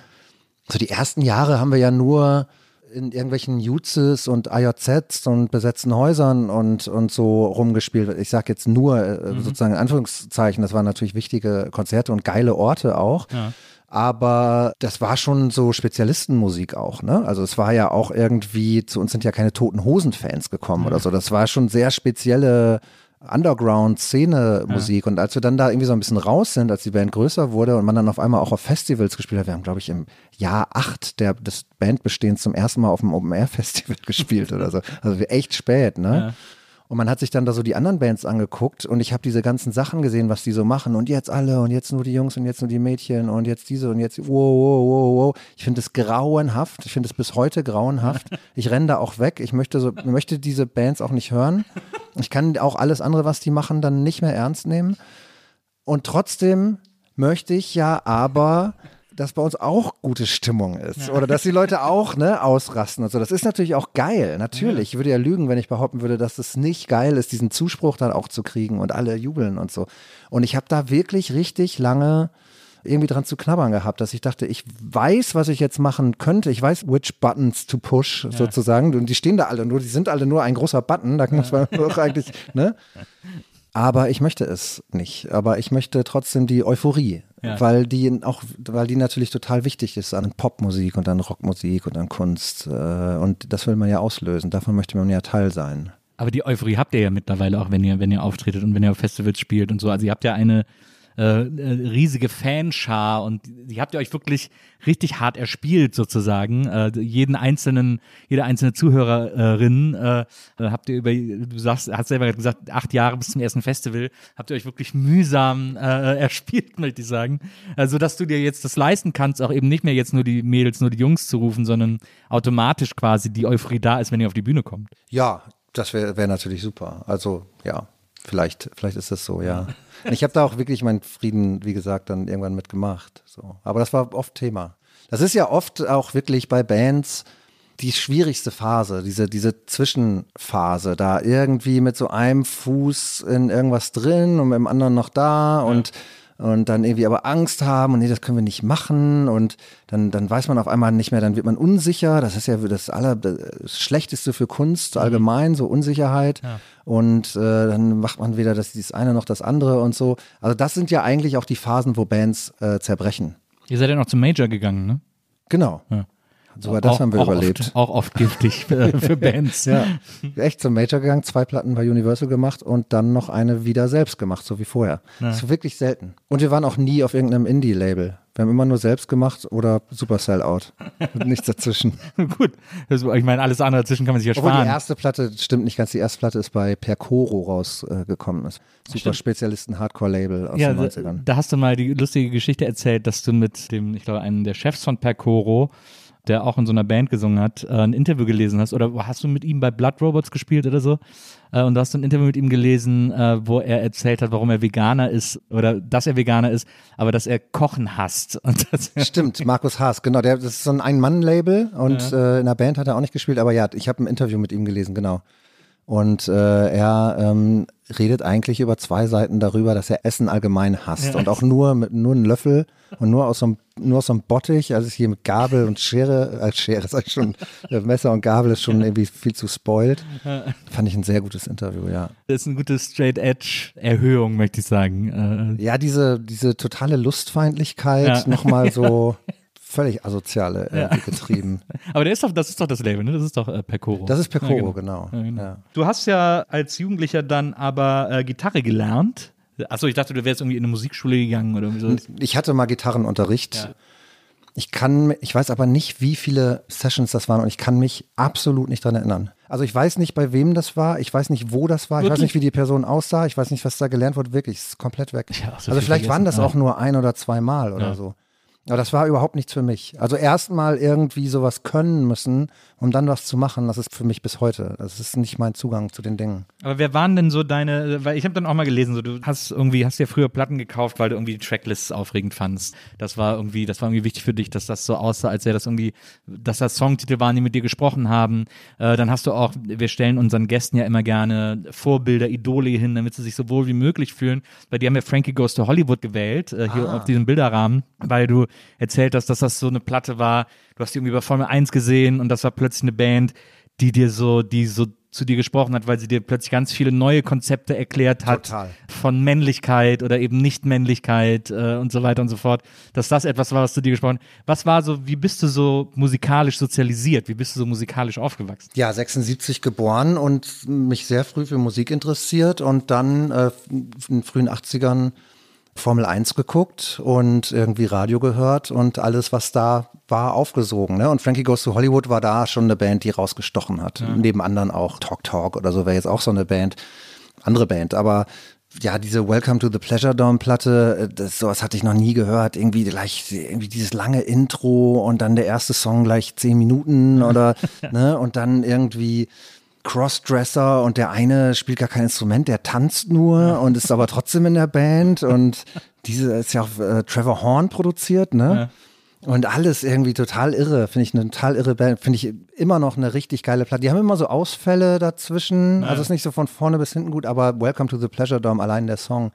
so die ersten Jahre haben wir ja nur in irgendwelchen Jutzes und IJZs und besetzten Häusern und, und so rumgespielt. Ich sage jetzt nur äh, mhm. sozusagen in Anführungszeichen, das waren natürlich wichtige Konzerte und geile Orte auch. Ja. Aber das war schon so Spezialistenmusik auch, ne? Also es war ja auch irgendwie, zu uns sind ja keine toten Hosen-Fans gekommen mhm. oder so. Das war schon sehr spezielle Underground-Szene-Musik. Ja. Und als wir dann da irgendwie so ein bisschen raus sind, als die Band größer wurde und man dann auf einmal auch auf Festivals gespielt hat, wir haben, glaube ich, im Jahr acht der, des Bandbestehens zum ersten Mal auf dem Open-Air-Festival gespielt oder so. Also echt spät, ne? Ja. Und man hat sich dann da so die anderen Bands angeguckt und ich habe diese ganzen Sachen gesehen, was die so machen. Und jetzt alle und jetzt nur die Jungs und jetzt nur die Mädchen und jetzt diese und jetzt wow, wow, wow, wow. Ich finde es grauenhaft. Ich finde es bis heute grauenhaft. Ich renne da auch weg. Ich möchte so, möchte diese Bands auch nicht hören. Ich kann auch alles andere, was die machen, dann nicht mehr ernst nehmen. Und trotzdem möchte ich ja aber dass bei uns auch gute Stimmung ist oder dass die Leute auch ne, ausrasten und so. Das ist natürlich auch geil, natürlich. Ich würde ja lügen, wenn ich behaupten würde, dass es nicht geil ist, diesen Zuspruch dann auch zu kriegen und alle jubeln und so. Und ich habe da wirklich richtig lange irgendwie dran zu knabbern gehabt, dass ich dachte, ich weiß, was ich jetzt machen könnte. Ich weiß, which buttons to push ja. sozusagen. Und die stehen da alle nur, die sind alle nur ein großer Button. Da muss man doch eigentlich, ne? Aber ich möchte es nicht. Aber ich möchte trotzdem die Euphorie, ja. weil die auch, weil die natürlich total wichtig ist an Popmusik und an Rockmusik und an Kunst. Äh, und das will man ja auslösen. Davon möchte man ja Teil sein. Aber die Euphorie habt ihr ja mittlerweile auch, wenn ihr, wenn ihr auftretet und wenn ihr auf Festivals spielt und so. Also ihr habt ja eine, äh, äh, riesige Fanschar und die habt ihr euch wirklich richtig hart erspielt sozusagen. Äh, jeden einzelnen, jede einzelne Zuhörerin äh, habt ihr über, du sagst, hast selber gesagt, acht Jahre bis zum ersten Festival, habt ihr euch wirklich mühsam äh, erspielt, möchte ich sagen. Also, dass du dir jetzt das leisten kannst, auch eben nicht mehr jetzt nur die Mädels, nur die Jungs zu rufen, sondern automatisch quasi die Euphorie da ist, wenn ihr auf die Bühne kommt. Ja, das wäre wär natürlich super. Also, ja, vielleicht, vielleicht ist das so, ja. Ich habe da auch wirklich meinen Frieden, wie gesagt, dann irgendwann mitgemacht. So. Aber das war oft Thema. Das ist ja oft auch wirklich bei Bands die schwierigste Phase, diese, diese Zwischenphase, da irgendwie mit so einem Fuß in irgendwas drin und mit dem anderen noch da ja. Und dann irgendwie aber Angst haben und nee, das können wir nicht machen und dann, dann weiß man auf einmal nicht mehr, dann wird man unsicher. Das ist ja das aller das Schlechteste für Kunst mhm. allgemein, so Unsicherheit. Ja. Und äh, dann macht man weder das, das eine noch das andere und so. Also das sind ja eigentlich auch die Phasen, wo Bands äh, zerbrechen. Ihr seid ja noch zum Major gegangen, ne? Genau. Ja. Sogar das auch, haben wir auch überlebt. Oft, auch oft giftig für, für Bands. ja. Echt zum Major gegangen, zwei Platten bei Universal gemacht und dann noch eine wieder selbst gemacht, so wie vorher. Ja. Das ist wirklich selten. Und wir waren auch nie auf irgendeinem Indie-Label. Wir haben immer nur selbst gemacht oder Super Sellout. Nichts dazwischen. Gut. Das, ich meine, alles andere dazwischen kann man sich ersparen. Obwohl die erste Platte, stimmt nicht ganz, die erste Platte ist bei Percoro rausgekommen. Äh, Super Spezialisten Hardcore-Label aus ja, den 90ern. Da hast du mal die lustige Geschichte erzählt, dass du mit dem, ich glaube, einem der Chefs von Percoro der auch in so einer Band gesungen hat, äh, ein Interview gelesen hast. Oder hast du mit ihm bei Blood Robots gespielt oder so? Äh, und du hast ein Interview mit ihm gelesen, äh, wo er erzählt hat, warum er Veganer ist oder dass er Veganer ist, aber dass er Kochen hasst. Stimmt, Markus Haas, genau. Der, das ist so ein Ein-Mann-Label und ja. äh, in der Band hat er auch nicht gespielt, aber ja, ich habe ein Interview mit ihm gelesen, genau. Und äh, er ähm, redet eigentlich über zwei Seiten darüber, dass er Essen allgemein hasst ja. und auch nur mit nur einen Löffel und nur aus so einem nur aus so einem Bottich, also hier mit Gabel und Schere, als Schere ist schon Messer und Gabel ist schon irgendwie viel zu spoilt. Fand ich ein sehr gutes Interview, ja. Das ist eine gute Straight Edge Erhöhung, möchte ich sagen. Äh, ja, diese diese totale Lustfeindlichkeit ja. nochmal so völlig asoziale äh, ja. getrieben. Aber der ist doch, das ist doch das Label, ne? Das ist doch äh, Percoro. Das ist Percoro, ja, genau. genau. genau. Ja. Du hast ja als Jugendlicher dann aber äh, Gitarre gelernt. Achso, ich dachte, du wärst irgendwie in eine Musikschule gegangen oder irgendwie so. Ich hatte mal Gitarrenunterricht. Ich kann, ich weiß aber nicht, wie viele Sessions das waren und ich kann mich absolut nicht dran erinnern. Also ich weiß nicht, bei wem das war, ich weiß nicht, wo das war, Wirklich? ich weiß nicht, wie die Person aussah, ich weiß nicht, was da gelernt wurde, wirklich, es ist komplett weg. So also vielleicht vergessen. waren das auch nur ein oder zwei Mal oder so. Aber das war überhaupt nichts für mich. Also erstmal irgendwie sowas können müssen, um dann was zu machen, das ist für mich bis heute. Das ist nicht mein Zugang zu den Dingen. Aber wer waren denn so deine, weil ich habe dann auch mal gelesen, so du hast irgendwie, hast dir früher Platten gekauft, weil du irgendwie die Tracklists aufregend fandst. Das war irgendwie, das war irgendwie wichtig für dich, dass das so aussah, als wäre das irgendwie, dass das Songtitel waren, die mit dir gesprochen haben. Äh, dann hast du auch, wir stellen unseren Gästen ja immer gerne Vorbilder, Idole hin, damit sie sich so wohl wie möglich fühlen. Bei dir haben wir Frankie Goes to Hollywood gewählt, äh, hier ah. auf diesem Bilderrahmen, weil du erzählt hast, dass das so eine Platte war, du hast die irgendwie bei Formel 1 gesehen und das war plötzlich eine Band, die dir so, die so zu dir gesprochen hat, weil sie dir plötzlich ganz viele neue Konzepte erklärt hat Total. von Männlichkeit oder eben Nichtmännlichkeit äh, und so weiter und so fort, dass das etwas war, was zu dir gesprochen hat. Was war so, wie bist du so musikalisch sozialisiert? Wie bist du so musikalisch aufgewachsen? Ja, 76 geboren und mich sehr früh für Musik interessiert und dann äh, in den frühen 80ern Formel 1 geguckt und irgendwie Radio gehört und alles, was da war, aufgesogen. Ne? Und Frankie Goes to Hollywood war da schon eine Band, die rausgestochen hat. Ja. Neben anderen auch Talk Talk oder so wäre jetzt auch so eine Band, andere Band. Aber ja, diese Welcome to the Pleasure Dome Platte, das, sowas hatte ich noch nie gehört. Irgendwie gleich, irgendwie dieses lange Intro und dann der erste Song gleich zehn Minuten oder, ne, und dann irgendwie Crossdresser und der eine spielt gar kein Instrument, der tanzt nur und ist aber trotzdem in der Band und diese ist ja auch äh, Trevor Horn produziert, ne? Und alles irgendwie total irre, finde ich eine total irre Band, finde ich immer noch eine richtig geile Platte. Die haben immer so Ausfälle dazwischen, also ist nicht so von vorne bis hinten gut, aber Welcome to the Pleasure Dome, allein der Song,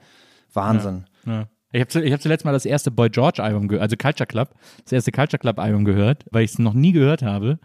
Wahnsinn. Ja. Ich habe ich hab zuletzt mal das erste Boy George Album gehört, also Culture Club, das erste Culture Club Album gehört, weil ich es noch nie gehört habe.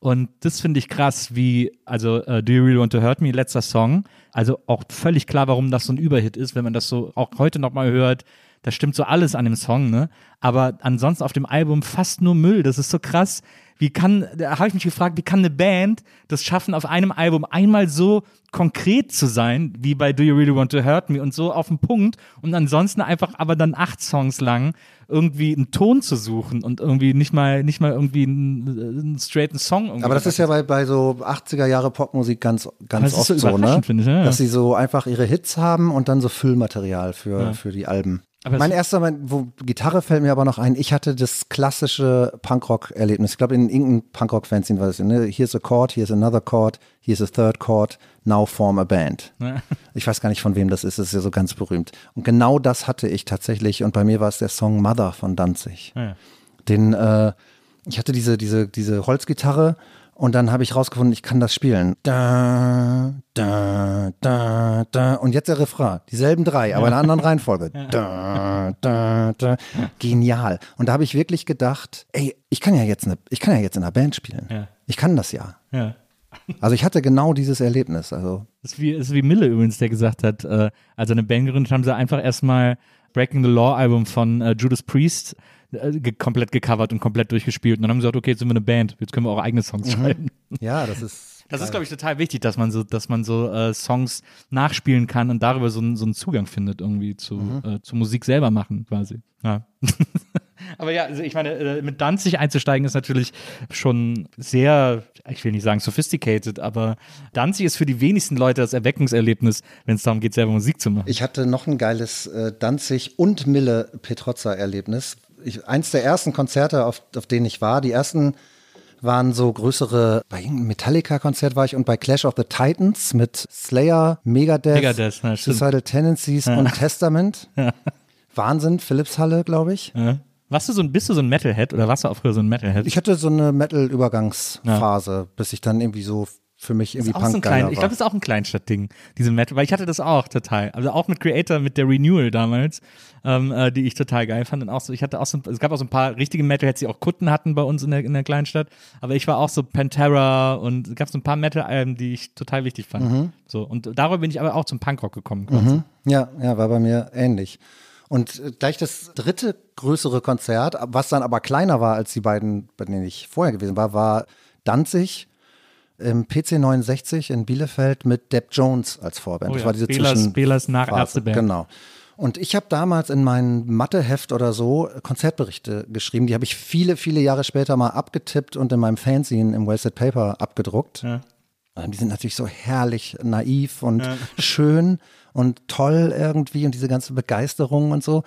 Und das finde ich krass, wie, also uh, Do You Really Want to Hurt Me, letzter Song. Also auch völlig klar, warum das so ein Überhit ist, wenn man das so auch heute nochmal hört. Da stimmt so alles an dem Song, ne? Aber ansonsten auf dem Album fast nur Müll. Das ist so krass. Wie kann, da habe ich mich gefragt, wie kann eine Band das schaffen, auf einem Album einmal so konkret zu sein, wie bei Do You Really Want to Hurt Me und so auf den Punkt und ansonsten einfach aber dann acht Songs lang irgendwie einen Ton zu suchen und irgendwie nicht mal, nicht mal irgendwie einen, einen straighten Song. Irgendwie Aber das ist ja bei, bei so 80er Jahre Popmusik ganz, ganz oft so so, ne? ich, ja. Dass sie so einfach ihre Hits haben und dann so Füllmaterial für, für die Alben. Aber mein erster, mein, wo Gitarre fällt mir aber noch ein. Ich hatte das klassische Punkrock-Erlebnis. Ich glaube, in irgendeinem Punkrock-Fanzine war das. Ne? Here's a chord, here's another chord, here's a third chord, now form a band. Ich weiß gar nicht, von wem das ist. Das ist ja so ganz berühmt. Und genau das hatte ich tatsächlich. Und bei mir war es der Song Mother von Danzig. Ja. Den, äh, ich hatte diese, diese, diese Holzgitarre und dann habe ich rausgefunden, ich kann das spielen. Da, da, da, da. Und jetzt der Refrain. Dieselben drei, aber in einer anderen Reihenfolge. Da, da, da. Genial. Und da habe ich wirklich gedacht, ey, ich kann ja jetzt eine, ich kann ja jetzt in einer Band spielen. Ja. Ich kann das ja. Ja. Also ich hatte genau dieses Erlebnis. Also Das ist wie, ist wie Mille übrigens, der gesagt hat, äh, als eine Band gegründet haben sie einfach erstmal Breaking the Law Album von äh, Judas Priest äh, komplett gecovert und komplett durchgespielt. Und dann haben sie gesagt, okay, jetzt sind wir eine Band, jetzt können wir auch eigene Songs schreiben. ja, das ist. Das ist, glaube ich, total wichtig, dass man so, dass man so äh, Songs nachspielen kann und darüber so, einen- so einen Zugang findet, irgendwie zu, äh, zu Musik selber machen, quasi. Ja. Aber ja, also ich meine, äh, mit Danzig einzusteigen ist natürlich schon sehr, ich will nicht sagen sophisticated, aber Danzig ist für die wenigsten Leute das Erweckungserlebnis, wenn es darum geht, selber Musik zu machen. Ich hatte noch ein geiles äh, Danzig und Mille Petrozza Erlebnis. Ich, eins der ersten Konzerte, auf, auf denen ich war, die ersten waren so größere, bei irgendeinem Metallica-Konzert war ich und bei Clash of the Titans mit Slayer, Megadeth, Megadeth, ja, stimmt. Suicidal Tendencies und Testament. Wahnsinn, Philipshalle, glaube ich. Ja. Warst du so ein, bist du so ein Metalhead oder warst du auch früher so ein Metalhead? Ich hatte so eine Metal-Übergangsphase, bis ich dann irgendwie so für mich irgendwie auch so ein Punk klein, war. ich glaube, das ist auch ein Kleinstadtding, diese Metal, weil ich hatte das auch total. Also auch mit Creator, mit der Renewal damals, ähm, äh, die ich total geil fand. Und auch so, ich hatte auch so, es gab auch so ein paar richtige Metalheads, die auch Kutten hatten bei uns in der, in der Kleinstadt. Aber ich war auch so Pantera und es gab so ein paar Metal-Alben, die ich total wichtig fand. Mhm. So, und darüber bin ich aber auch zum Punkrock gekommen. quasi. Ja, ja, war bei mir ähnlich. Und äh, gleich das dritte größere Konzert, was dann aber kleiner war als die beiden, bei denen ich vorher gewesen war, war Danzig im PC 69 in Bielefeld mit Depp Jones als Vorband. Oh das ja, war diese Zwischen Behlers nach. Ärzteband. Genau. Und ich habe damals in meinem Matheheft oder so Konzertberichte geschrieben. Die habe ich viele, viele Jahre später mal abgetippt und in meinem Fanzine im Wasted Paper abgedruckt. Ja. Ähm, Die sind natürlich so herrlich naiv und schön und toll irgendwie und diese ganze Begeisterung und so.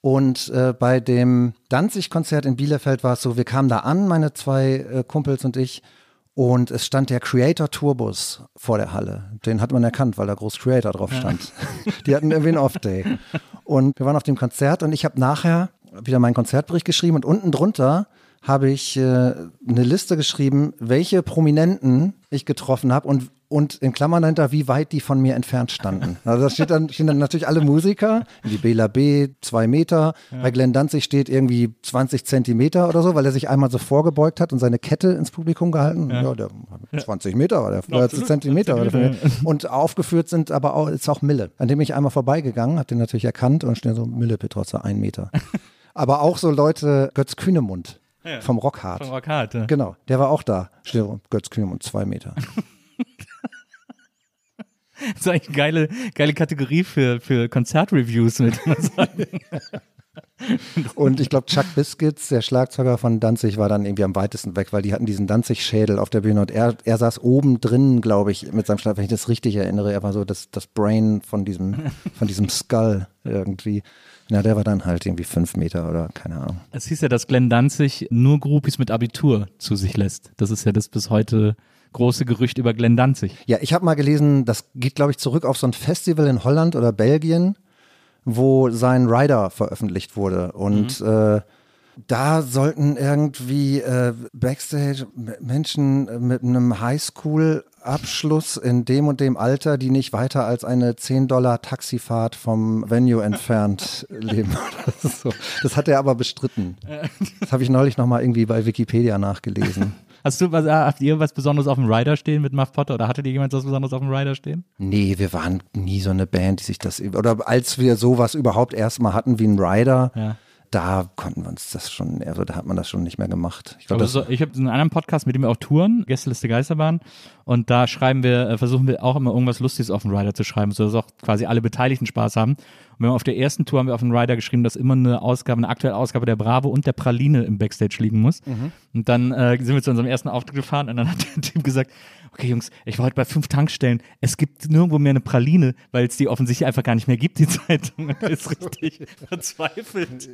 Und äh, bei dem Danzig-Konzert in Bielefeld war es so, wir kamen da an, meine zwei äh, Kumpels und ich, und es stand der Creator Tourbus vor der Halle. Den hat man erkannt, weil da groß Creator drauf stand. Die hatten irgendwie einen Off-Day. Und wir waren auf dem Konzert und ich habe nachher wieder meinen Konzertbericht geschrieben und unten drunter habe ich äh, eine Liste geschrieben, welche Prominenten ich getroffen habe und, und in Klammern dahinter, wie weit die von mir entfernt standen. Also da steht dann, stehen dann natürlich alle Musiker, wie Bela B, zwei Meter, bei Glenn Danzig steht irgendwie 20 Zentimeter oder so, weil er sich einmal so vorgebeugt hat und seine Kette ins Publikum gehalten. Ja, der 20 Meter war der, oder Absolut. Zentimeter. Zentimeter, Und aufgeführt sind aber auch, ist auch Mille, an dem ich einmal vorbeigegangen, habe den natürlich erkannt und steht so Mille Petrozza, ein Meter. aber auch so Leute, Götz Kühnemund vom Rockhard. Von Rock Hard, ja. Genau, der war auch da. Götz Kühnemund, zwei Meter. Das ist eigentlich eine geile, geile Kategorie für, für Konzertreviews, würde mal sagen. Und ich glaube, Chuck Biscuits, der Schlagzeuger von Danzig, war dann irgendwie am weitesten weg, weil die hatten diesen Danzig-Schädel auf der Bühne und er, er saß oben drin, glaube ich, mit seinem Schlagzeug, wenn ich das richtig erinnere. Er war so das, das Brain von diesem, von diesem Skull irgendwie. Na, der war dann halt irgendwie fünf Meter oder keine Ahnung. Es hieß ja, dass Glenn Danzig nur Groupies mit Abitur zu sich lässt. Das ist ja das bis heute große Gerücht über Glenn Danzig. Ja, ich habe mal gelesen, das geht, glaube ich, zurück auf so ein Festival in Holland oder Belgien, wo sein Rider veröffentlicht wurde. Und Mhm. äh, da sollten irgendwie äh, Backstage Menschen mit einem Highschool-Abschluss in dem und dem Alter, die nicht weiter als eine 10 Dollar Taxifahrt vom Venue entfernt leben. Das, so. das hat er aber bestritten. Das habe ich neulich nochmal irgendwie bei Wikipedia nachgelesen. Hast du was, habt ihr was Besonderes auf dem Rider stehen mit Muff Potter oder hattet ihr jemand was Besonderes auf dem Rider stehen? Nee, wir waren nie so eine Band, die sich das, oder als wir sowas überhaupt erstmal hatten wie ein Rider, Ja. da konnten wir uns das schon, also da hat man das schon nicht mehr gemacht. Ich so, ich habe einen anderen Podcast, mit dem wir auch touren, Gästeliste Geisterbahn. Und da schreiben wir, äh, versuchen wir auch immer irgendwas Lustiges auf dem Rider zu schreiben, sodass auch quasi alle Beteiligten Spaß haben. Und wir haben auf der ersten Tour haben wir auf dem Rider geschrieben, dass immer eine Ausgabe, eine aktuelle Ausgabe der Bravo und der Praline im Backstage liegen muss. Und dann äh, sind wir zu unserem ersten Auftritt gefahren und dann hat der Typ gesagt, okay Jungs, ich war heute bei fünf Tankstellen, es gibt nirgendwo mehr eine Praline, weil es die offensichtlich einfach gar nicht mehr gibt, die Zeitung. Und ist richtig verzweifelt.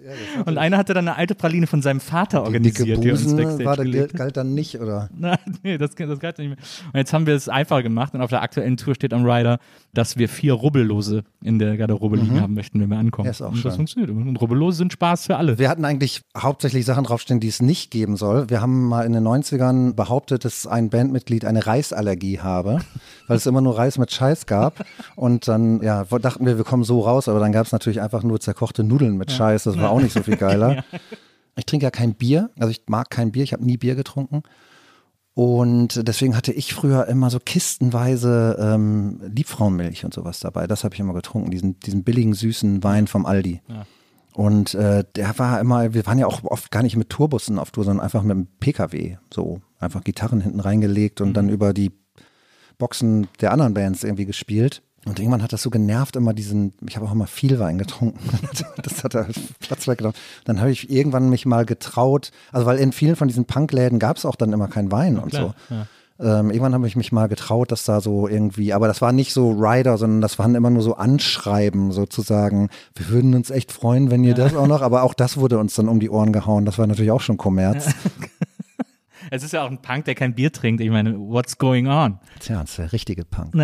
Und einer hatte dann eine alte Praline von seinem Vater die dicke organisiert, die uns Busen Backstage war, galt, galt dann nicht, oder? Nein, nee, das, das galt nicht mehr. Und jetzt haben wir es einfacher gemacht und auf der aktuellen Tour steht am Rider, dass wir vier Rubbellose in der Garderobe liegen haben möchten, wenn wir ankommen. Mhm. Ja, ist auch und das funktioniert. Und Rubbellose sind Spaß für alle. Wir hatten eigentlich hauptsächlich Sachen draufstehen, die es nicht geben soll. Wir haben mal in den 90ern behauptet, dass ein Bandmitglied eine Reisallergie habe, weil es immer nur Reis mit Scheiß gab. Und dann, ja, dachten wir, wir kommen so raus, aber dann gab es natürlich einfach nur zerkochte Nudeln mit Scheiß. Das war auch nicht so viel geiler. Ich trinke ja kein Bier, also ich mag kein Bier, ich habe nie Bier getrunken. Und deswegen hatte ich früher immer so kistenweise ähm, Liebfrauenmilch und sowas dabei. Das habe ich immer getrunken, diesen, diesen billigen, süßen Wein vom Aldi. Und äh, der war immer, wir waren ja auch oft gar nicht mit Tourbussen auf Tour, sondern einfach mit dem Pkw. So einfach Gitarren hinten reingelegt und dann über die Boxen der anderen Bands irgendwie gespielt. Und irgendwann hat das so genervt, immer diesen, ich habe auch immer viel Wein getrunken. das hat er Platz weggenommen. Dann habe ich irgendwann mich mal getraut, also weil in vielen von diesen Punkläden gab es auch dann immer keinen Wein und so. Ähm, irgendwann habe ich mich mal getraut, dass da so irgendwie, aber das war nicht so Rider, sondern das waren immer nur so Anschreiben sozusagen. Wir würden uns echt freuen, wenn ihr das auch noch, aber auch das wurde uns dann um die Ohren gehauen. Das war natürlich auch schon Kommerz. Es ist ja auch ein Punk, der kein Bier trinkt. Ich meine, what's going on? Tja, das ist der richtige Punk.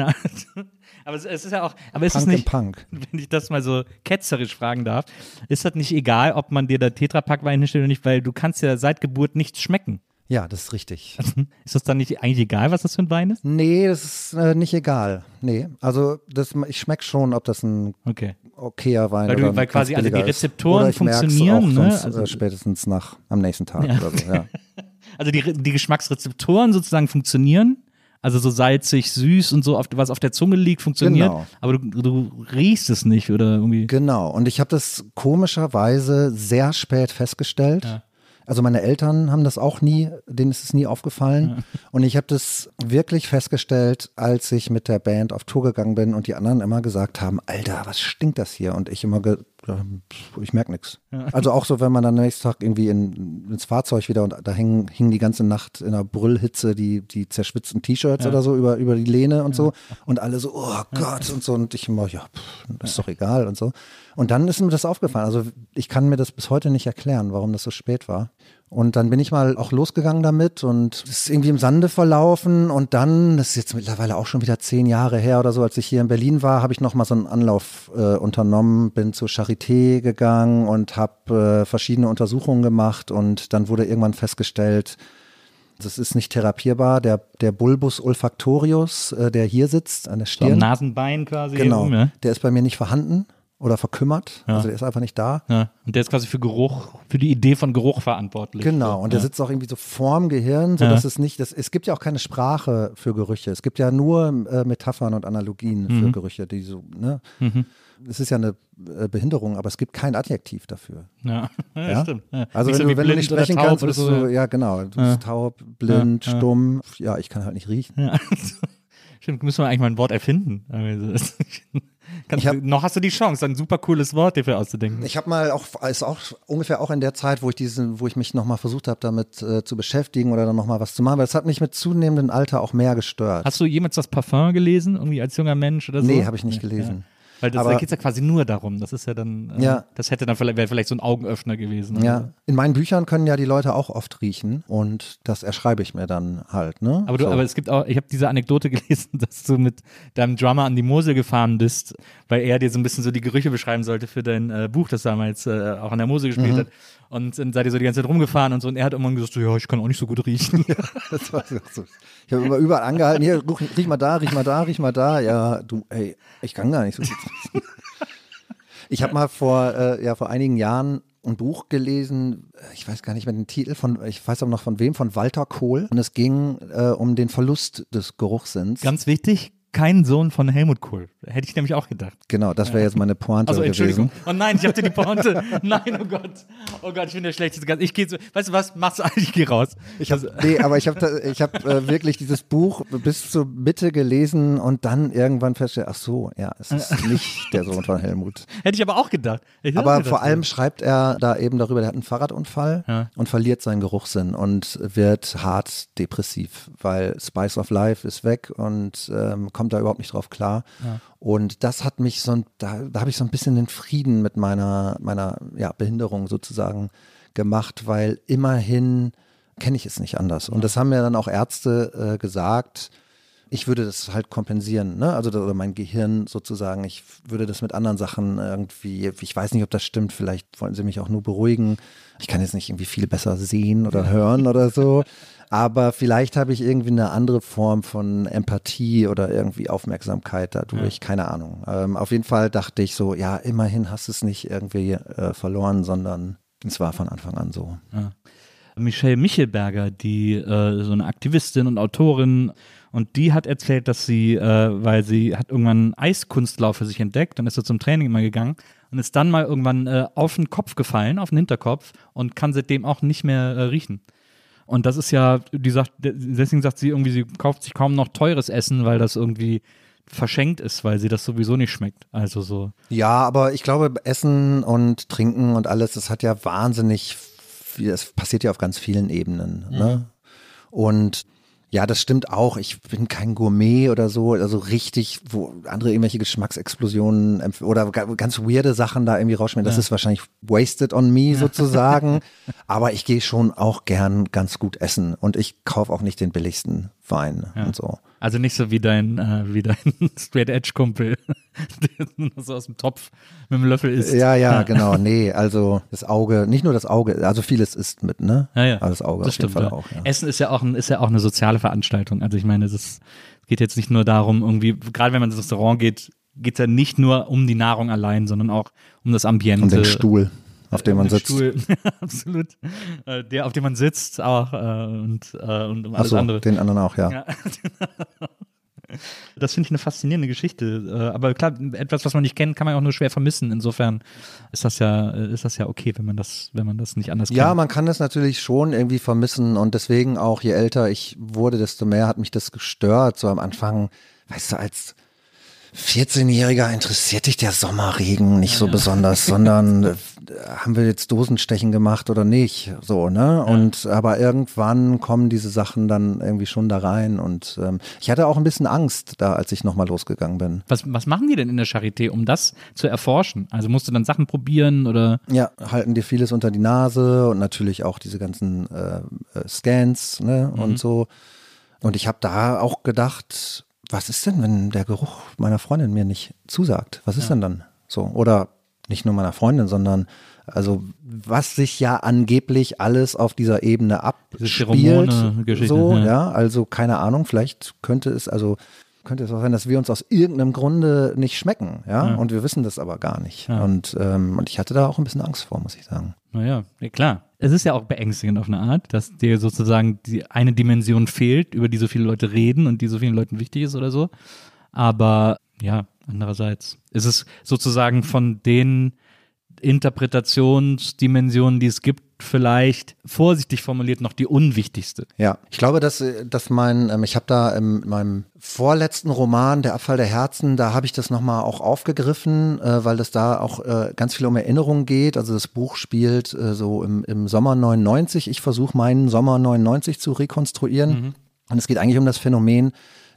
Aber es, es ist ja auch, aber ist Punk es nicht, Punk. wenn ich das mal so ketzerisch fragen darf, ist das nicht egal, ob man dir da Tetrapack-Wein hinstellt oder nicht, weil du kannst ja seit Geburt nichts schmecken. Ja, das ist richtig. Ist das dann nicht eigentlich egal, was das für ein Wein ist? Nee, das ist äh, nicht egal. Nee, also das, ich schmecke schon, ob das ein Okay. okayer Wein Weil du- oder weil quasi also die. Rezeptoren funktionieren, ne? sonst, Also- äh, spätestens nach am nächsten Tag Ja. oder so. Ja. Also die, die Geschmacksrezeptoren sozusagen funktionieren. Also so salzig, süß und so, auf, was auf der Zunge liegt, funktioniert. Genau. Aber du, du riechst es nicht oder irgendwie. Genau. Und ich habe das komischerweise sehr spät festgestellt. Ja. Also meine Eltern haben das auch nie, denen ist es nie aufgefallen. Und ich habe das wirklich festgestellt, als ich mit der Band auf Tour gegangen bin und die anderen immer gesagt haben, Alter, was stinkt das hier? Und ich immer, ja, ich merke nichts. Also auch so, wenn man dann nächsten Tag irgendwie in, ins Fahrzeug wieder und da hingen, hingen die ganze Nacht in einer Brüllhitze die, die zerschwitzten T-Shirts oder so über, über die Lehne und so. Und alle so, oh Gott und so. Und ich immer, ja, pff, ist doch egal und so. Und dann ist mir das aufgefallen. Also ich kann mir das bis heute nicht erklären, warum das so spät war. Und dann bin ich mal auch losgegangen damit und es ist irgendwie im Sande verlaufen. Und dann, das ist jetzt mittlerweile auch schon wieder zehn Jahre her oder so, als ich hier in Berlin war, habe ich nochmal so einen Anlauf äh, unternommen, bin zur Charité gegangen und habe äh, verschiedene Untersuchungen gemacht. Und dann wurde irgendwann festgestellt, das ist nicht therapierbar. Der, der Bulbus olfactorius, äh, der hier sitzt an der So am Stirn, Nasenbein quasi. genau, Oben, ja? der ist bei mir nicht vorhanden oder verkümmert. Also der ist einfach nicht da. Ja. Und der ist quasi für Geruch, für die Idee von Geruch verantwortlich. Genau, und der ja. sitzt auch irgendwie so vorm Gehirn, sodass es nicht, das, es gibt ja auch keine Sprache für Gerüche. Es gibt ja nur äh, Metaphern und Analogien Mhm. für Gerüche, die so, ne? Es ist ja eine äh, Behinderung, aber es gibt kein Adjektiv dafür. Ja, ja, Ja? stimmt. Ja. Also Nicht wenn, so du, wenn du nicht sprechen kannst, bist so. du, ja genau, du bist taub, blind, Ja, ja. stumm. Ja, ich kann halt nicht riechen. Ja. Stimmt, müssen wir eigentlich mal ein Wort erfinden. Kannst, Ich hab- noch hast du die Chance, ein super cooles Wort dafür auszudenken. Ich habe mal auch, ist auch ungefähr auch in der Zeit, wo ich diesen, wo ich mich nochmal versucht habe, damit äh, zu beschäftigen oder dann nochmal was zu machen, weil es hat mich mit zunehmendem Alter auch mehr gestört. Hast du jemals das Parfum gelesen, irgendwie als junger Mensch oder so? Nee, habe ich nicht gelesen. Weil das, Aber- da geht es ja quasi nur darum. Das ist ja dann, äh, Ja. das hätte dann vielleicht, wäre vielleicht so ein Augenöffner gewesen. Ja, in meinen Büchern können ja die Leute auch oft riechen und das erschreibe ich mir dann halt, ne? Aber, du, So. aber es gibt auch, ich habe diese Anekdote gelesen, dass du mit deinem Drummer an die Mosel gefahren bist, weil er dir so ein bisschen so die Gerüche beschreiben sollte für dein äh, Buch, das damals äh, auch an der Mosel gespielt Mhm. hat. Und dann seid ihr so die ganze Zeit rumgefahren und so. Und er hat irgendwann gesagt, so, ja, ich kann auch nicht so gut riechen. Das war so. Ich habe immer überall angehalten, hier, riech mal da, riech mal da, riech mal da. Ja, du, ey, ich kann gar nicht so gut riechen. Ich habe mal vor, äh, ja, vor einigen Jahren ein Buch gelesen, ich weiß gar nicht mehr den Titel von, ich weiß aber noch von wem, von Walter Kohl. Und es ging äh, um den Verlust des Geruchssinns. Ganz wichtig, kein Sohn von Helmut Kohl. Hätte ich nämlich auch gedacht. genau, das wäre jetzt meine Pointe Also Entschuldigung. gewesen. Oh nein, ich dir die Pointe. Nein, oh Gott. Oh Gott, ich bin der schlechteste Gast. Ich gehe so, weißt du was, mach's eigentlich, ich geh raus. Ich hab, nee, aber ich habe ich hab, äh, wirklich dieses Buch bis zur Mitte gelesen und dann irgendwann festgestellt, ach so, ja, es ist nicht der Sohn von Helmut. Hätte ich aber auch gedacht. Aber vor allem schreibt er da eben darüber, der hat einen Fahrradunfall Ja. und verliert seinen Geruchssinn und wird hart depressiv, weil Spice of Life ist weg und ähm, kommt da überhaupt nicht drauf klar. Und das hat mich so, ein- da, da habe ich so ein bisschen den Frieden mit meiner, meiner ja, Behinderung sozusagen gemacht, weil immerhin kenne ich es nicht anders. Und das haben mir dann auch Ärzte äh, gesagt, ich würde das halt kompensieren, ne? Also oder mein Gehirn sozusagen, ich würde das mit anderen Sachen irgendwie, ich weiß nicht, ob das stimmt, vielleicht wollen sie mich auch nur beruhigen. Ich kann jetzt nicht irgendwie viel besser sehen oder hören oder so. Aber vielleicht habe ich irgendwie eine andere Form von Empathie oder irgendwie Aufmerksamkeit dadurch, keine Ahnung. Ähm, auf jeden Fall dachte ich so, ja, immerhin hast du es nicht irgendwie äh, verloren, sondern es war von Anfang an so. Michelle Michelberger, die äh, so eine Aktivistin und Autorin, und die hat erzählt, dass sie, äh, weil sie hat irgendwann Eiskunstlauf für sich entdeckt und ist so zum Training immer gegangen und ist dann mal irgendwann äh, auf den Kopf gefallen, auf den Hinterkopf und kann seitdem auch nicht mehr äh, riechen. Und das ist ja, die sagt, deswegen sagt sie irgendwie, sie kauft sich kaum noch teures Essen, weil das irgendwie verschenkt ist, weil sie das sowieso nicht schmeckt. Also so. Ja, aber ich glaube, Essen und Trinken und alles, das hat ja wahnsinnig viel, es passiert ja auf ganz vielen Ebenen. Ne? Und ja, das stimmt auch. Ich bin kein Gourmet oder so, also richtig, wo andere irgendwelche Geschmacksexplosionen oder ga- ganz weirde Sachen da irgendwie rausschmecken. Das ist wahrscheinlich wasted on me sozusagen. Aber ich gehe schon auch gern ganz gut essen und ich kaufe auch nicht den billigsten Wein und so. Also nicht so wie dein, äh, wie dein Straight Edge Kumpel, der so aus dem Topf mit dem Löffel isst. Ja, ja, genau. Nee, also das Auge, nicht nur das Auge, also vieles ist mit, ne? Ja, ja. Aber das Auge das auf jeden stimmt. Fall ja. auch, ja. Essen ist ja auch, ein, ist ja auch eine soziale Veranstaltung. Also ich meine, es geht jetzt nicht nur darum, irgendwie, gerade wenn man ins Restaurant geht, geht es ja nicht nur um die Nahrung allein, sondern auch um das Ambiente. Und den Stuhl, auf dem man sitzt. Stuhl, absolut. Äh, der, auf dem man sitzt auch äh, und, äh, und alles Achso, andere. den anderen auch, ja. Ja. Das finde ich eine faszinierende Geschichte. Aber klar, etwas, was man nicht kennt, kann man auch nur schwer vermissen. Insofern ist das ja, ist das ja okay, wenn man das, wenn man das nicht anders Ja, kennt. man kann das natürlich schon irgendwie vermissen und deswegen auch, je älter ich wurde, desto mehr hat mich das gestört. So am Anfang, weißt du, als 14-Jähriger interessiert dich der Sommerregen nicht so besonders, sondern äh, haben wir jetzt Dosenstechen gemacht oder nicht, so, ne? Und aber irgendwann kommen diese Sachen dann irgendwie schon da rein und ähm, ich hatte auch ein bisschen Angst da, als ich nochmal losgegangen bin. Was, was machen die denn in der Charité, um das zu erforschen? Also musst du dann Sachen probieren oder? Ja, halten dir vieles unter die Nase und natürlich auch diese ganzen äh, äh, Scans ne, und so. Und ich habe da auch gedacht, was ist denn, wenn der Geruch meiner Freundin mir nicht zusagt? Was ist denn dann so? Oder nicht nur meiner Freundin, sondern also was sich ja angeblich alles auf dieser Ebene abspielt. So, ja. ja, also keine Ahnung, vielleicht könnte es also könnte es auch sein, dass wir uns aus irgendeinem Grunde nicht schmecken, ja, und wir wissen das aber gar nicht. Ja. Und, ähm, und ich hatte da auch ein bisschen Angst vor, muss ich sagen. Naja, ja, klar. Es ist ja auch beängstigend auf eine Art, dass dir sozusagen die eine Dimension fehlt, über die so viele Leute reden und die so vielen Leuten wichtig ist oder so. Aber ja, andererseits ist es sozusagen von den Interpretationsdimensionen, die es gibt, vielleicht vorsichtig formuliert noch die unwichtigste. Ja, ich glaube, dass, äh, dass mein, ähm, ich habe da in meinem vorletzten Roman, Der Abfall der Herzen, da habe ich das nochmal auch aufgegriffen, äh, weil es da auch äh, ganz viel um Erinnerungen geht. Also das Buch spielt äh, so im, im Sommer 99. Ich versuche meinen Sommer 99 zu rekonstruieren. Und es geht eigentlich um das Phänomen,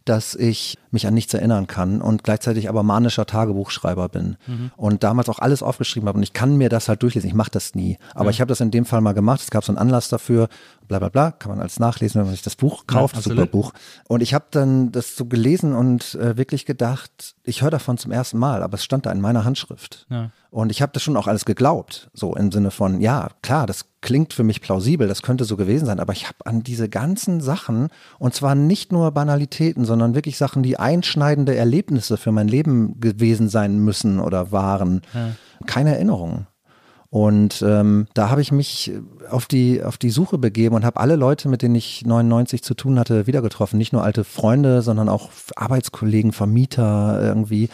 dass ich mich an nichts erinnern kann und gleichzeitig aber manischer Tagebuchschreiber bin mhm. und damals auch alles aufgeschrieben habe und ich kann mir das halt durchlesen. Ich mache das nie, aber ja. ich habe das in dem Fall mal gemacht. Es gab so einen Anlass dafür, bla bla bla, kann man alles nachlesen, wenn man sich das Buch kauft, ja, super Buch. Und ich habe dann das so gelesen und äh, wirklich gedacht, ich höre davon zum ersten Mal, aber es stand da in meiner Handschrift. Ja. Und ich habe das schon auch alles geglaubt, so im Sinne von, ja, klar, das klingt für mich plausibel, das könnte so gewesen sein, aber ich habe an diese ganzen Sachen, und zwar nicht nur Banalitäten, sondern wirklich Sachen, die einschneidende Erlebnisse für mein Leben gewesen sein müssen oder waren, ja. keine Erinnerungen. Und ähm, da habe ich mich auf die, auf die Suche begeben und habe alle Leute, mit denen ich 99 zu tun hatte, wieder getroffen. Nicht nur alte Freunde, sondern auch Arbeitskollegen, Vermieter irgendwie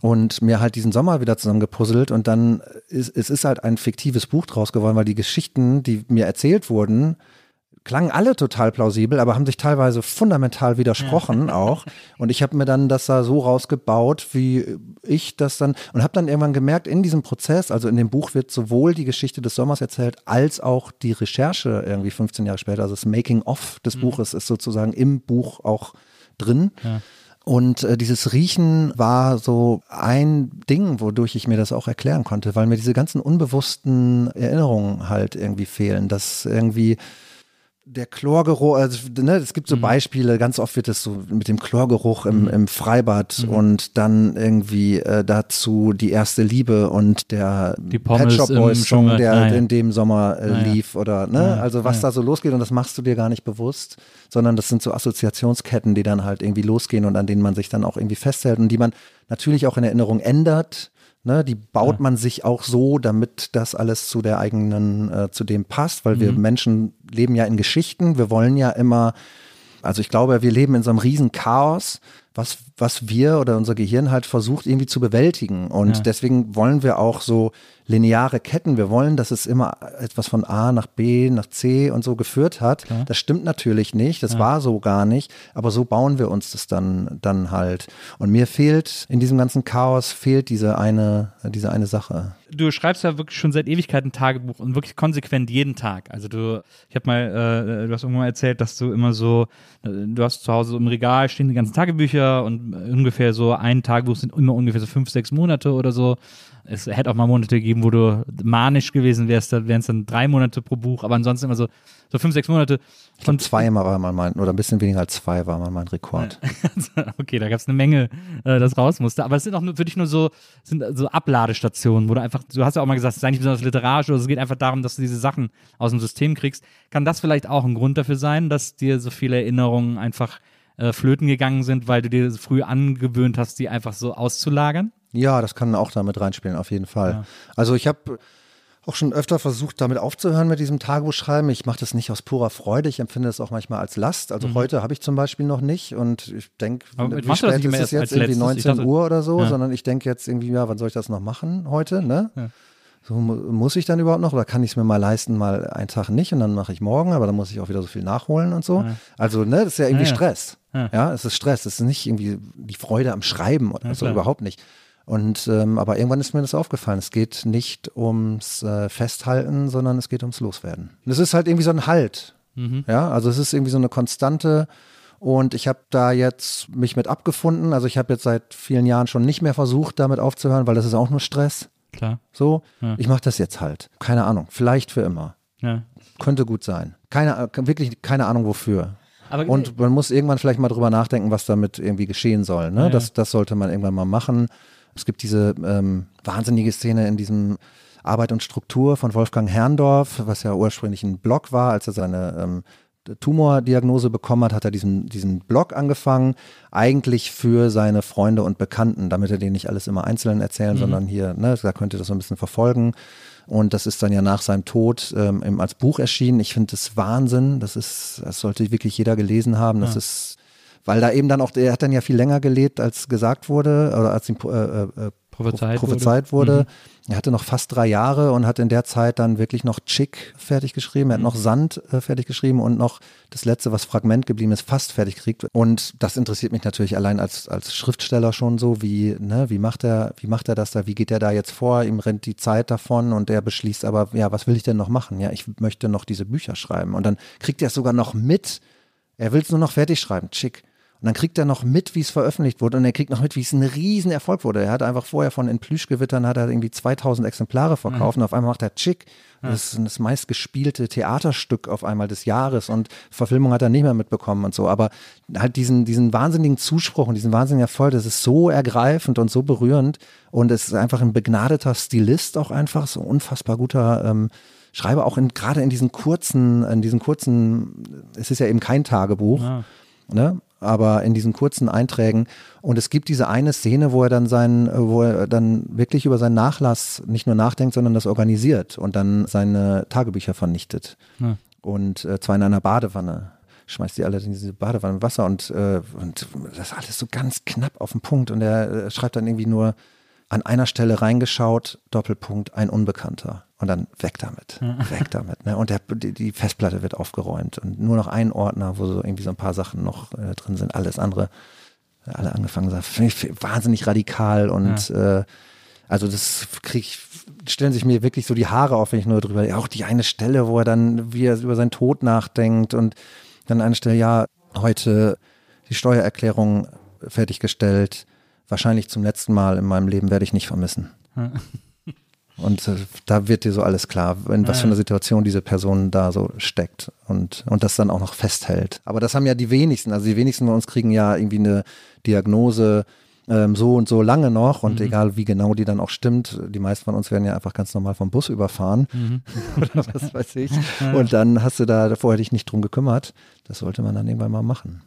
und mir halt diesen Sommer wieder zusammengepuzzelt und dann ist es ist halt ein fiktives Buch draus geworden, weil die Geschichten, die mir erzählt wurden, klangen alle total plausibel, aber haben sich teilweise fundamental widersprochen auch. Und ich habe mir dann das da so rausgebaut, wie ich das dann und habe dann irgendwann gemerkt, in diesem Prozess, also in dem Buch wird sowohl die Geschichte des Sommers erzählt, als auch die Recherche irgendwie 15 Jahre später, also das Making-of des mhm. Buches ist sozusagen im Buch auch drin. Ja. Und äh, dieses Riechen war so ein Ding, wodurch ich mir das auch erklären konnte, weil mir diese ganzen unbewussten Erinnerungen halt irgendwie fehlen, dass irgendwie der Chlorgeruch, also ne, es gibt so mhm. Beispiele, ganz oft wird es so mit dem Chlorgeruch im, mhm. im Freibad mhm. und dann irgendwie äh, dazu die erste Liebe und der Pet Shop Boys Song, der ah, ja. in dem Sommer äh, ah, lief oder ne, ah, also was da so losgeht und das machst du dir gar nicht bewusst, sondern das sind so Assoziationsketten, die dann halt irgendwie losgehen und an denen man sich dann auch irgendwie festhält und die man natürlich auch in Erinnerung ändert Ne, die baut man sich auch so, damit das alles zu der eigenen, äh, zu dem passt, weil mhm. wir Menschen leben ja in Geschichten. Wir wollen ja immer, also ich glaube, wir leben in so einem riesen Chaos, was, was wir oder unser Gehirn halt versucht irgendwie zu bewältigen. Und ja. deswegen wollen wir auch so lineare Ketten. Wir wollen, dass es immer etwas von A nach B nach C und so geführt hat. Klar. Das stimmt natürlich nicht. Das ja. war so gar nicht. Aber so bauen wir uns das dann, dann halt. Und mir fehlt in diesem ganzen Chaos fehlt diese eine, diese eine Sache. Du schreibst ja wirklich schon seit Ewigkeiten ein Tagebuch und wirklich konsequent jeden Tag. Also du, ich habe mal, äh, du hast irgendwann mal erzählt, dass du immer so, äh, du hast zu Hause im Regal stehen die ganzen Tagebücher und ungefähr so ein Tagebuch sind immer ungefähr so fünf, sechs Monate oder so. Es hätte auch mal Monate gegeben, wo du manisch gewesen wärst, da wären es dann drei Monate pro Buch, aber ansonsten immer so, so fünf, sechs Monate. Glaube, zwei war mal mein, oder ein bisschen weniger als zwei war mal mein Rekord. okay, da gab es eine Menge, äh, das raus musste. Aber es sind auch nur, für dich nur so, sind so Abladestationen, wo du einfach, du hast ja auch mal gesagt, es ist eigentlich besonders literarisch, oder es geht einfach darum, dass du diese Sachen aus dem System kriegst. Kann das vielleicht auch ein Grund dafür sein, dass dir so viele Erinnerungen einfach äh, flöten gegangen sind, weil du dir früh angewöhnt hast, die einfach so auszulagern? Ja, das kann auch damit reinspielen, auf jeden Fall. Ja. Also ich habe auch schon öfter versucht, damit aufzuhören mit diesem Tagebuchschreiben. Ich mache das nicht aus purer Freude. Ich empfinde es auch manchmal als Last. Also mhm. heute habe ich zum Beispiel noch nicht und ich denke, wie spät ist es jetzt? Irgendwie 19 dachte, Uhr oder so, ja. sondern ich denke jetzt irgendwie, ja, wann soll ich das noch machen heute? Ne? Ja. So muss ich dann überhaupt noch oder kann ich es mir mal leisten, mal einen Tag nicht und dann mache ich morgen, aber dann muss ich auch wieder so viel nachholen und so. Ja. Also, ne, das ist ja irgendwie Stress. Ja. es ist Stress. Es ist nicht irgendwie die Freude am Schreiben oder so, überhaupt nicht. Und ähm, aber irgendwann ist mir das aufgefallen. Es geht nicht ums äh, Festhalten, sondern es geht ums Loswerden. Und es ist halt irgendwie so ein Halt. Mhm. Ja, also es ist irgendwie so eine Konstante. Und ich habe da jetzt mich mit abgefunden. Also ich habe jetzt seit vielen Jahren schon nicht mehr versucht, damit aufzuhören, weil das ist auch nur Stress. Klar. So, ja. ich mache das jetzt halt. Keine Ahnung. Vielleicht für immer. Ja. Könnte gut sein. Keine, wirklich keine Ahnung wofür. Aber, und man muss irgendwann vielleicht mal drüber nachdenken, was damit irgendwie geschehen soll. Ne? Ja, das, das sollte man irgendwann mal machen. Es gibt diese ähm, wahnsinnige Szene in diesem Arbeit und Struktur von Wolfgang Herrndorf, was ja ursprünglich ein Blog war, als er seine ähm, Tumordiagnose bekommen hat, hat er diesen, diesen Blog angefangen, eigentlich für seine Freunde und Bekannten, damit er denen nicht alles immer einzeln erzählen, mhm. sondern hier, ne, da könnt ihr das so ein bisschen verfolgen. Und das ist dann ja nach seinem Tod ähm, als Buch erschienen. Ich finde das Wahnsinn. Das ist, das sollte wirklich jeder gelesen haben. Das ja. ist weil da eben dann auch, er hat dann ja viel länger gelebt, als gesagt wurde, oder als ihm äh, äh, äh prophezeit, prophezeit, wurde. wurde. Mhm. Er hatte noch fast drei Jahre und hat in der Zeit dann wirklich noch Chick fertig geschrieben. Er hat mhm. noch Sand äh, fertig geschrieben und noch das letzte, was Fragment geblieben ist, fast fertig gekriegt. Und das interessiert mich natürlich allein als, als Schriftsteller schon so, wie, ne, wie macht er, wie macht er das da, wie geht er da jetzt vor? Ihm rennt die Zeit davon und er beschließt aber, ja, was will ich denn noch machen? Ja, ich möchte noch diese Bücher schreiben. Und dann kriegt er es sogar noch mit. Er will es nur noch fertig schreiben. Chick. Und dann kriegt er noch mit, wie es veröffentlicht wurde und er kriegt noch mit, wie es ein Riesenerfolg wurde. Er hat einfach vorher von in Plüschgewittern hat er irgendwie 2000 Exemplare verkauft mhm. und auf einmal macht er Chick. Das ist das meistgespielte Theaterstück auf einmal des Jahres und Verfilmung hat er nicht mehr mitbekommen und so. Aber halt diesen, diesen wahnsinnigen Zuspruch und diesen wahnsinnigen Erfolg, das ist so ergreifend und so berührend und es ist einfach ein begnadeter Stilist auch einfach, so unfassbar guter ähm, Schreiber, auch in, gerade in diesen kurzen, in diesen kurzen, es ist ja eben kein Tagebuch. Ja. Ne? Aber in diesen kurzen Einträgen. Und es gibt diese eine Szene, wo er dann seinen, wo er dann wirklich über seinen Nachlass nicht nur nachdenkt, sondern das organisiert und dann seine Tagebücher vernichtet. Ja. Und äh, zwar in einer Badewanne. Schmeißt die alle in diese Badewanne Wasser und, äh, und das ist alles so ganz knapp auf den Punkt. Und er äh, schreibt dann irgendwie nur an einer Stelle reingeschaut, Doppelpunkt, ein Unbekannter und dann weg damit, weg damit. Ne? Und der, die, Festplatte wird aufgeräumt und nur noch ein Ordner, wo so irgendwie so ein paar Sachen noch äh, drin sind. Alles andere, alle angefangen sind, finde ich wahnsinnig radikal und ja. äh, also das krieg ich, stellen sich mir wirklich so die Haare auf, wenn ich nur drüber, auch die eine Stelle, wo er dann, wie er über seinen Tod nachdenkt und dann eine Stelle, ja, heute die Steuererklärung fertiggestellt, wahrscheinlich zum letzten Mal in meinem Leben werde ich nicht vermissen. Und äh, da wird dir so alles klar, in was für einer Situation diese Person da so steckt und, und das dann auch noch festhält. Aber das haben ja die wenigsten. Also die wenigsten von uns kriegen ja irgendwie eine Diagnose ähm, so und so lange noch und mhm. egal wie genau die dann auch stimmt, die meisten von uns werden ja einfach ganz normal vom Bus überfahren mhm. oder was weiß ich. Und dann hast du da vorher dich nicht drum gekümmert. Das sollte man dann irgendwann mal machen.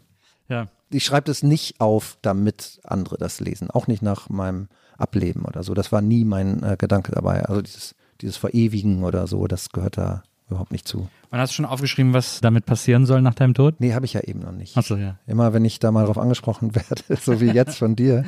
Ja. Ich schreibe das nicht auf, damit andere das lesen. Auch nicht nach meinem ableben oder so. Das war nie mein äh, Gedanke dabei. Also dieses, dieses Verewigen oder so, das gehört da überhaupt nicht zu. Und hast du schon aufgeschrieben, was damit passieren soll nach deinem Tod? Nee, habe ich ja eben noch nicht. Achso, ja. Immer wenn ich da mal drauf angesprochen werde, so wie jetzt von dir,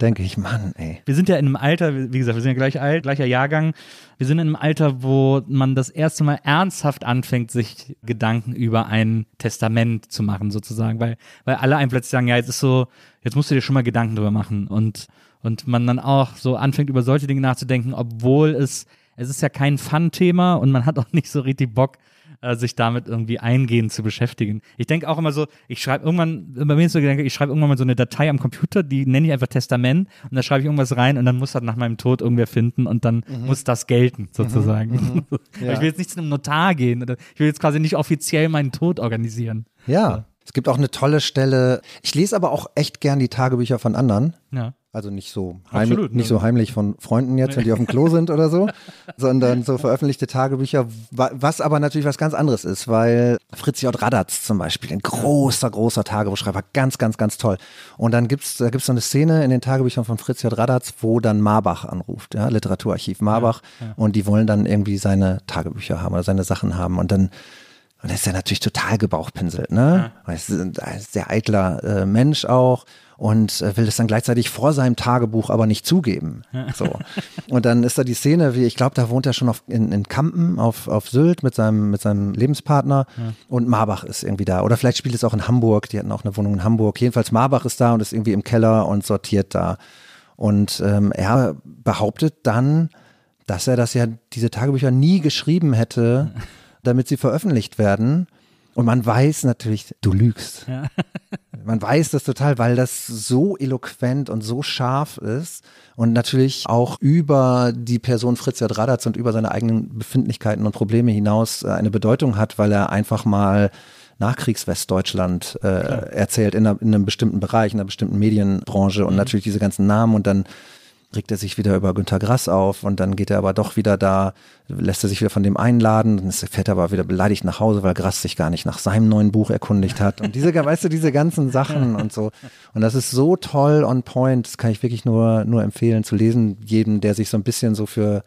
denke ich, Mann, ey. Wir sind ja in einem Alter, wie gesagt, wir sind ja gleich alt, gleicher Jahrgang. Wir sind in einem Alter, wo man das erste Mal ernsthaft anfängt, sich Gedanken über ein Testament zu machen, sozusagen. Weil, weil alle einem plötzlich sagen, ja, jetzt ist so, jetzt musst du dir schon mal Gedanken drüber machen. Und und man dann auch so anfängt, über solche Dinge nachzudenken, obwohl es, es ist ja kein Fun-Thema und man hat auch nicht so richtig Bock, äh, sich damit irgendwie eingehend zu beschäftigen. Ich denke auch immer so, ich schreibe irgendwann, bei mir ist so Gedanke, ich schreibe irgendwann mal so eine Datei am Computer, die nenne ich einfach Testament und da schreibe ich irgendwas rein und dann muss das nach meinem Tod irgendwer finden und dann mhm. muss das gelten, sozusagen. Mhm. Mhm. Ja. Ich will jetzt nicht zu einem Notar gehen oder ich will jetzt quasi nicht offiziell meinen Tod organisieren. Ja. Es gibt auch eine tolle Stelle. Ich lese aber auch echt gern die Tagebücher von anderen. Ja. Also nicht so, heimlich, Absolut, nicht so heimlich von Freunden jetzt, wenn die auf dem Klo sind oder so, sondern so veröffentlichte Tagebücher, was aber natürlich was ganz anderes ist, weil Fritz J. Radatz zum Beispiel, ein großer, großer Tagebuchschreiber, ganz, ganz, ganz toll. Und dann gibt's, da gibt's so eine Szene in den Tagebüchern von Fritz J. Radatz, wo dann Marbach anruft, ja, Literaturarchiv Marbach, ja, ja. und die wollen dann irgendwie seine Tagebücher haben oder seine Sachen haben und dann und ist er natürlich total gebauchpinselt, ne? Ja. Er ist ein sehr eitler äh, Mensch auch und äh, will das dann gleichzeitig vor seinem Tagebuch aber nicht zugeben. So. Und dann ist da die Szene, wie ich glaube, da wohnt er schon auf, in, in Kampen auf, auf Sylt mit seinem, mit seinem Lebenspartner ja. und Marbach ist irgendwie da. Oder vielleicht spielt es auch in Hamburg, die hatten auch eine Wohnung in Hamburg. Jedenfalls Marbach ist da und ist irgendwie im Keller und sortiert da. Und ähm, er behauptet dann, dass er das ja, diese Tagebücher nie geschrieben hätte, damit sie veröffentlicht werden und man weiß natürlich, du lügst. Ja. man weiß das total, weil das so eloquent und so scharf ist und natürlich auch über die Person Fritz Radatz und über seine eigenen Befindlichkeiten und Probleme hinaus äh, eine Bedeutung hat, weil er einfach mal Nachkriegswestdeutschland äh, erzählt in, einer, in, einem bestimmten Bereich, in einer bestimmten Medienbranche und mhm. natürlich diese ganzen Namen und dann regt er sich wieder über Günter Grass auf und dann geht er aber doch wieder da, lässt er sich wieder von dem einladen, dann fährt er aber wieder beleidigt nach Hause, weil Grass sich gar nicht nach seinem neuen Buch erkundigt hat und diese, weißt du, diese ganzen Sachen und so. Und das ist so toll on point, das kann ich wirklich nur, nur empfehlen zu lesen, jedem, der sich so ein bisschen so für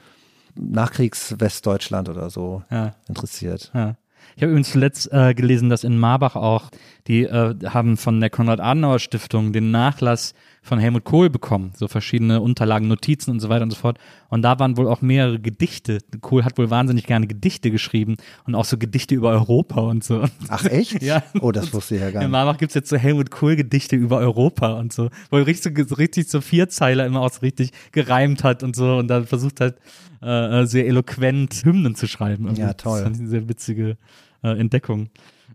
Nachkriegs-Westdeutschland oder so ja. interessiert. Ja. Ich habe übrigens zuletzt äh, gelesen, dass in Marbach auch, die äh, haben von der Konrad-Adenauer-Stiftung den Nachlass von Helmut Kohl bekommen, so verschiedene Unterlagen, Notizen und so weiter und so fort. Und da waren wohl auch mehrere Gedichte. Kohl hat wohl wahnsinnig gerne Gedichte geschrieben und auch so Gedichte über Europa und so. Ach echt? ja. Oh, das wusste ich ja gar nicht. In Marbach gibt es jetzt so Helmut Kohl Gedichte über Europa und so, wo er richtig, so, richtig so Vierzeiler immer auch so richtig gereimt hat und so und dann versucht halt äh, äh sehr eloquent Hymnen zu schreiben. Ja, toll. Das ist eine sehr witzige äh, Entdeckung.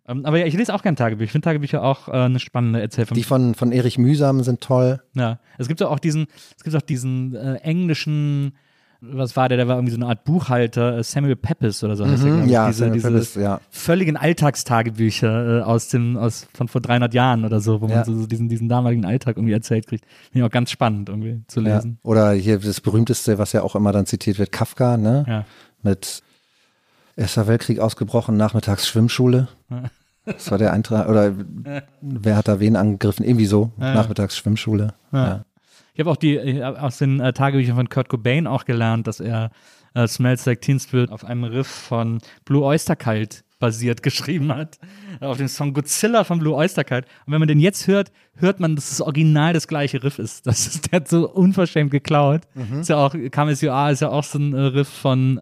Ähm, aber ja, ich lese auch gerne Tagebücher. Ich finde Tagebücher auch äh, eine spannende Erzählform. Die von, von Erich Mühsam sind toll. Ja, es gibt auch diesen, es gibt auch diesen äh, englischen, was war der, der war irgendwie so eine Art Buchhalter, äh, Samuel Pepys oder so heißt der, Mhm, ich. ja, diese, diese Pepys, ja. völligen Alltagstagebücher äh, aus dem, aus, von vor 300 Jahren oder so, wo Ja. man so, so diesen, diesen damaligen Alltag irgendwie erzählt kriegt. Finde ich auch ganz spannend irgendwie zu Ja. lesen. Oder hier das berühmteste, was ja auch immer dann zitiert wird, Kafka, ne? Ja. Mit Erster Weltkrieg ausgebrochen, nachmittags Schwimmschule. Das war der Eintrag, oder wer hat da wen angegriffen? Irgendwie so, nachmittags Schwimmschule. Ja. Ich habe auch die hab aus den äh, Tagebüchern von Kurt Cobain auch gelernt, dass er äh, Smells Like Teen Spirit auf einem Riff von Blue Oyster Cult basiert geschrieben hat. Auf dem Song Godzilla von Blue Oyster Cult. Und wenn man den jetzt hört, hört man, dass das Original das gleiche Riff ist. Das ist der hat so unverschämt geklaut. Ist ja auch, Are ist ja auch so ein äh, Riff von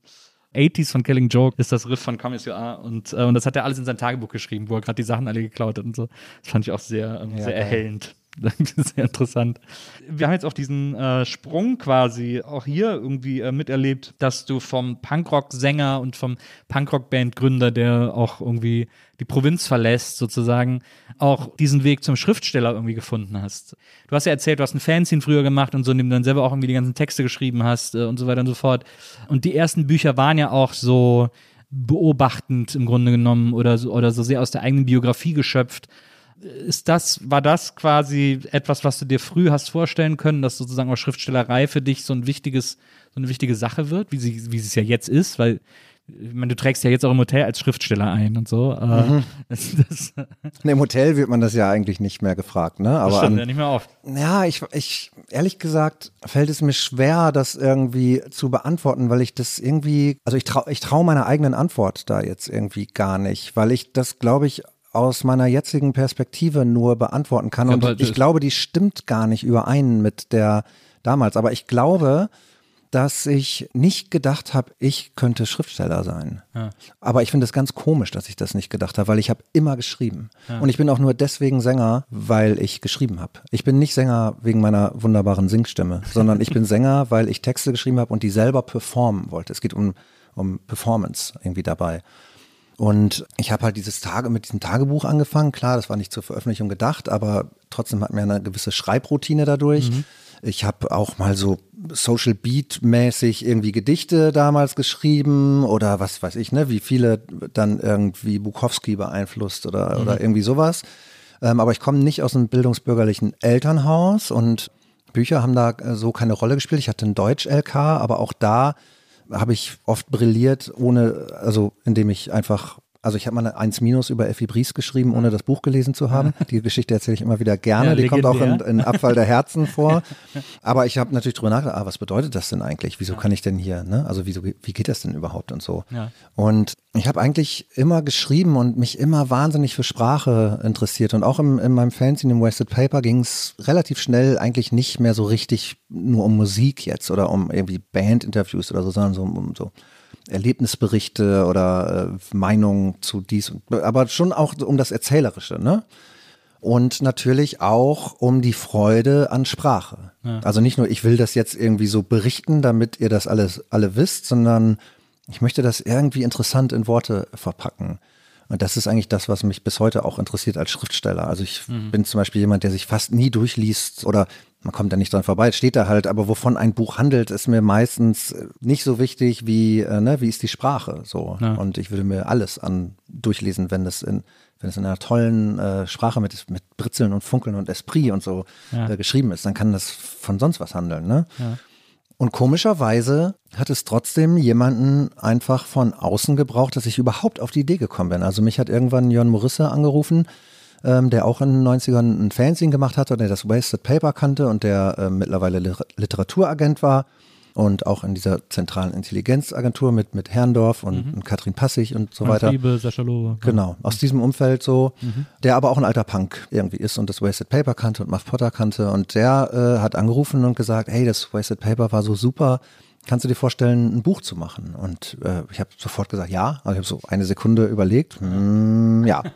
80s von Killing Joke ist das Riff von Come As You Are und, äh, und das hat er alles in sein Tagebuch geschrieben, wo er gerade die Sachen alle geklaut hat und so. Das fand ich auch sehr, ähm, sehr geil. erhellend. sehr interessant. Wir haben jetzt auch diesen äh, Sprung quasi auch hier irgendwie äh, miterlebt, dass du vom Punkrock-Sänger und vom Punkrock-Band-Gründer, der auch irgendwie die Provinz verlässt, sozusagen, auch diesen Weg zum Schriftsteller irgendwie gefunden hast. Du hast ja erzählt, du hast ein Fanzine früher gemacht und so, in dem du dann selber auch irgendwie die ganzen Texte geschrieben hast äh, und so weiter und so fort. Und die ersten Bücher waren ja auch so beobachtend im Grunde genommen oder so, oder so sehr aus der eigenen Biografie geschöpft ist das, war das quasi etwas, was du dir früh hast vorstellen können, dass sozusagen auch Schriftstellerei für dich so ein wichtiges, so eine wichtige Sache wird, wie sie, wie es ja jetzt ist, weil ich meine, du trägst ja jetzt auch im Hotel als Schriftsteller ein und so. Äh, das, das, das Nee, Im Hotel wird man das ja eigentlich nicht mehr gefragt, ne? Aber stimmt an, ja nicht mehr oft. Ja, ich, ich, ehrlich gesagt, fällt es mir schwer, das irgendwie zu beantworten, weil ich das irgendwie, also ich traue ich trau meiner eigenen Antwort da jetzt irgendwie gar nicht, weil ich das, glaube ich, aus meiner jetzigen Perspektive nur beantworten kann. Ja, Und aber ich glaube, die stimmt gar nicht überein mit der damals. Aber ich glaube, dass ich nicht gedacht habe, ich könnte Schriftsteller sein. Aber ich finde es ganz komisch, dass ich das nicht gedacht habe, weil ich habe immer geschrieben. Und ich bin auch nur deswegen Sänger, weil ich geschrieben habe. Ich bin nicht Sänger wegen meiner wunderbaren Singstimme, sondern ich bin Sänger, weil ich Texte geschrieben habe und die selber performen wollte. Es geht um, um Performance irgendwie dabei. Und ich habe halt dieses Tage mit diesem Tagebuch angefangen. Klar, das war nicht zur Veröffentlichung gedacht, aber trotzdem hat mir eine gewisse Schreibroutine dadurch. Ich habe auch mal so Social Beat mäßig irgendwie Gedichte damals geschrieben oder was weiß ich, ne, wie viele dann irgendwie Bukowski beeinflusst oder, oder irgendwie sowas. Ähm, aber ich komme nicht aus einem bildungsbürgerlichen Elternhaus und Bücher haben da äh, so keine Rolle gespielt. Ich hatte ein Deutsch-LK, aber auch da habe ich oft brilliert, ohne, also indem ich einfach, also ich habe mal eine 1 Minus über Effi Bries geschrieben, ohne das Buch gelesen zu haben. Die Geschichte erzähle ich immer wieder gerne. Ja, Die kommt auch in, in Abfall der Herzen vor. Aber ich habe natürlich drüber nachgedacht, ah, was bedeutet das denn eigentlich? Wieso kann ich denn hier, ne? Also wieso, wie geht das denn überhaupt und so? Ja. Und ich habe eigentlich immer geschrieben und mich immer wahnsinnig für Sprache interessiert. Und auch im, in meinem Fanzine im Wasted Paper ging es relativ schnell eigentlich nicht mehr so richtig nur um Musik jetzt oder um irgendwie Bandinterviews oder so, sondern so um, um so Erlebnisberichte oder äh, Meinungen zu dies, und, aber schon auch um das Erzählerische, ne? Und natürlich auch um die Freude an Sprache. Also nicht nur, ich will das jetzt irgendwie so berichten, damit ihr das alles alle wisst, sondern ich möchte das irgendwie interessant in Worte verpacken. Und das ist eigentlich das, was mich bis heute auch interessiert als Schriftsteller. Also ich bin zum Beispiel jemand, der sich fast nie durchliest oder man kommt da nicht dran vorbei, es steht da halt, aber wovon ein Buch handelt, ist mir meistens äh, nicht so wichtig wie, äh, ne, wie ist die Sprache so. Ja. Und ich würde mir alles an durchlesen, wenn es in, wenn es in einer tollen äh, Sprache mit, mit Britzeln und Funkeln und Esprit und so Ja. äh, geschrieben ist, dann kann das von sonst was handeln, ne? Und komischerweise hat es trotzdem jemanden einfach von außen gebraucht, dass ich überhaupt auf die Idee gekommen bin. Also mich hat irgendwann Jörn Morisse angerufen, ähm, der auch in den 90ern ein Fanzine gemacht hatte, der das Wasted Paper kannte und der ähm, mittlerweile Literaturagent war und auch in dieser zentralen Intelligenzagentur mit, mit Herrndorf und, und Katrin Passig und so Franz weiter. Liebe, Sascha Lobe. Genau, aus diesem Umfeld so, der aber auch ein alter Punk irgendwie ist und das Wasted Paper kannte und Muff Potter kannte und der äh, hat angerufen und gesagt, hey, das Wasted Paper war so super, kannst du dir vorstellen, ein Buch zu machen? Und äh, ich habe sofort gesagt, ja, also ich habe so eine Sekunde überlegt, hm, ja.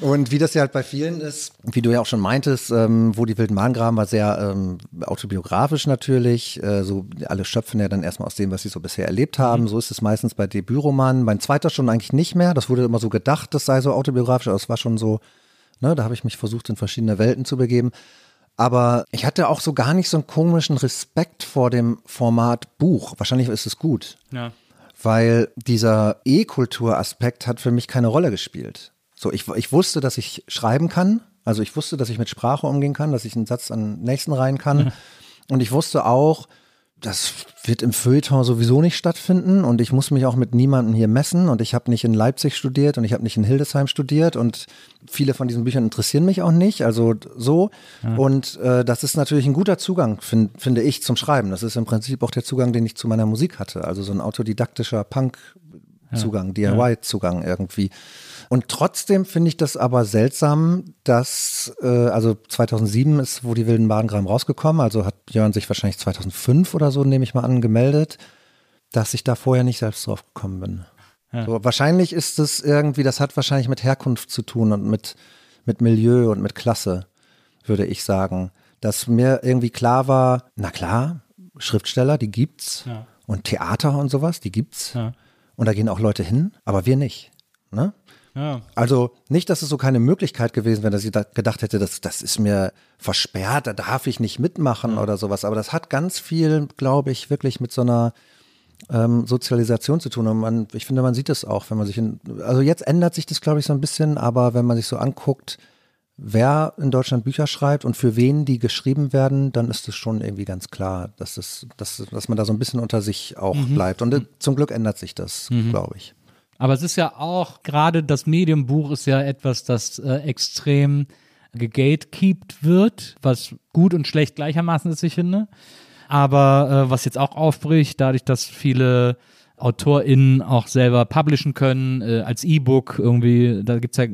Und wie das ja halt bei vielen ist, wie du ja auch schon meintest, ähm, wo die wilden Mahngraben war sehr ähm, autobiografisch natürlich. Äh, so alle schöpfen ja dann erstmal aus dem, was sie so bisher erlebt haben. Mhm. So ist es meistens bei Debütromanen. Mein zweiter schon eigentlich nicht mehr. Das wurde immer so gedacht, das sei so autobiografisch, aber es war schon so, ne, da habe ich mich versucht, in verschiedene Welten zu begeben. Aber ich hatte auch so gar nicht so einen komischen Respekt vor dem Format Buch. Wahrscheinlich ist es gut. Ja. Weil dieser E-Kultur-Aspekt hat für mich keine Rolle gespielt. So, ich, ich wusste, dass ich schreiben kann. Also ich wusste, dass ich mit Sprache umgehen kann, dass ich einen Satz an den nächsten reihen kann. Mhm. Und ich wusste auch, das wird im Feuilleton sowieso nicht stattfinden und ich muss mich auch mit niemandem hier messen und ich habe nicht in Leipzig studiert und ich habe nicht in Hildesheim studiert und viele von diesen Büchern interessieren mich auch nicht, also so. Ja. Und äh, das ist natürlich ein guter Zugang, find, finde ich, zum Schreiben. Das ist im Prinzip auch der Zugang, den ich zu meiner Musik hatte, also so ein autodidaktischer Punk-Zugang, ja. DIY-Zugang irgendwie. Und trotzdem finde ich das aber seltsam, dass, äh, also 2007 ist, wo die wilden Madengraben rausgekommen, also hat Jörn sich wahrscheinlich 2005 oder so, nehme ich mal an, gemeldet, dass ich da vorher nicht selbst drauf gekommen bin. Ja. So, wahrscheinlich ist es irgendwie, das hat wahrscheinlich mit Herkunft zu tun und mit, mit Milieu und mit Klasse, würde ich sagen. Dass mir irgendwie klar war, na klar, Schriftsteller, die gibt's. Ja. Und Theater und sowas, die gibt's. Ja. Und da gehen auch Leute hin, aber wir nicht. Ne? Ja. Also nicht, dass es so keine Möglichkeit gewesen wäre, dass ich da gedacht hätte, das, das ist mir versperrt, da darf ich nicht mitmachen ja. oder sowas. Aber das hat ganz viel, glaube ich, wirklich mit so einer ähm, Sozialisation zu tun. Und man, ich finde, man sieht es auch, wenn man sich in, also jetzt ändert sich das, glaube ich, so ein bisschen, aber wenn man sich so anguckt, wer in Deutschland Bücher schreibt und für wen die geschrieben werden, dann ist es schon irgendwie ganz klar, dass, es, dass, dass man da so ein bisschen unter sich auch mhm. bleibt. Und äh, zum Glück ändert sich das, mhm. glaube ich. Aber es ist ja auch, gerade das Medienbuch ist ja etwas, das äh, extrem gegatekeept wird, was gut und schlecht gleichermaßen ist, ich finde. Aber äh, was jetzt auch aufbricht, dadurch, dass viele AutorInnen auch selber publishen können, äh, als E-Book irgendwie, da gibt's ja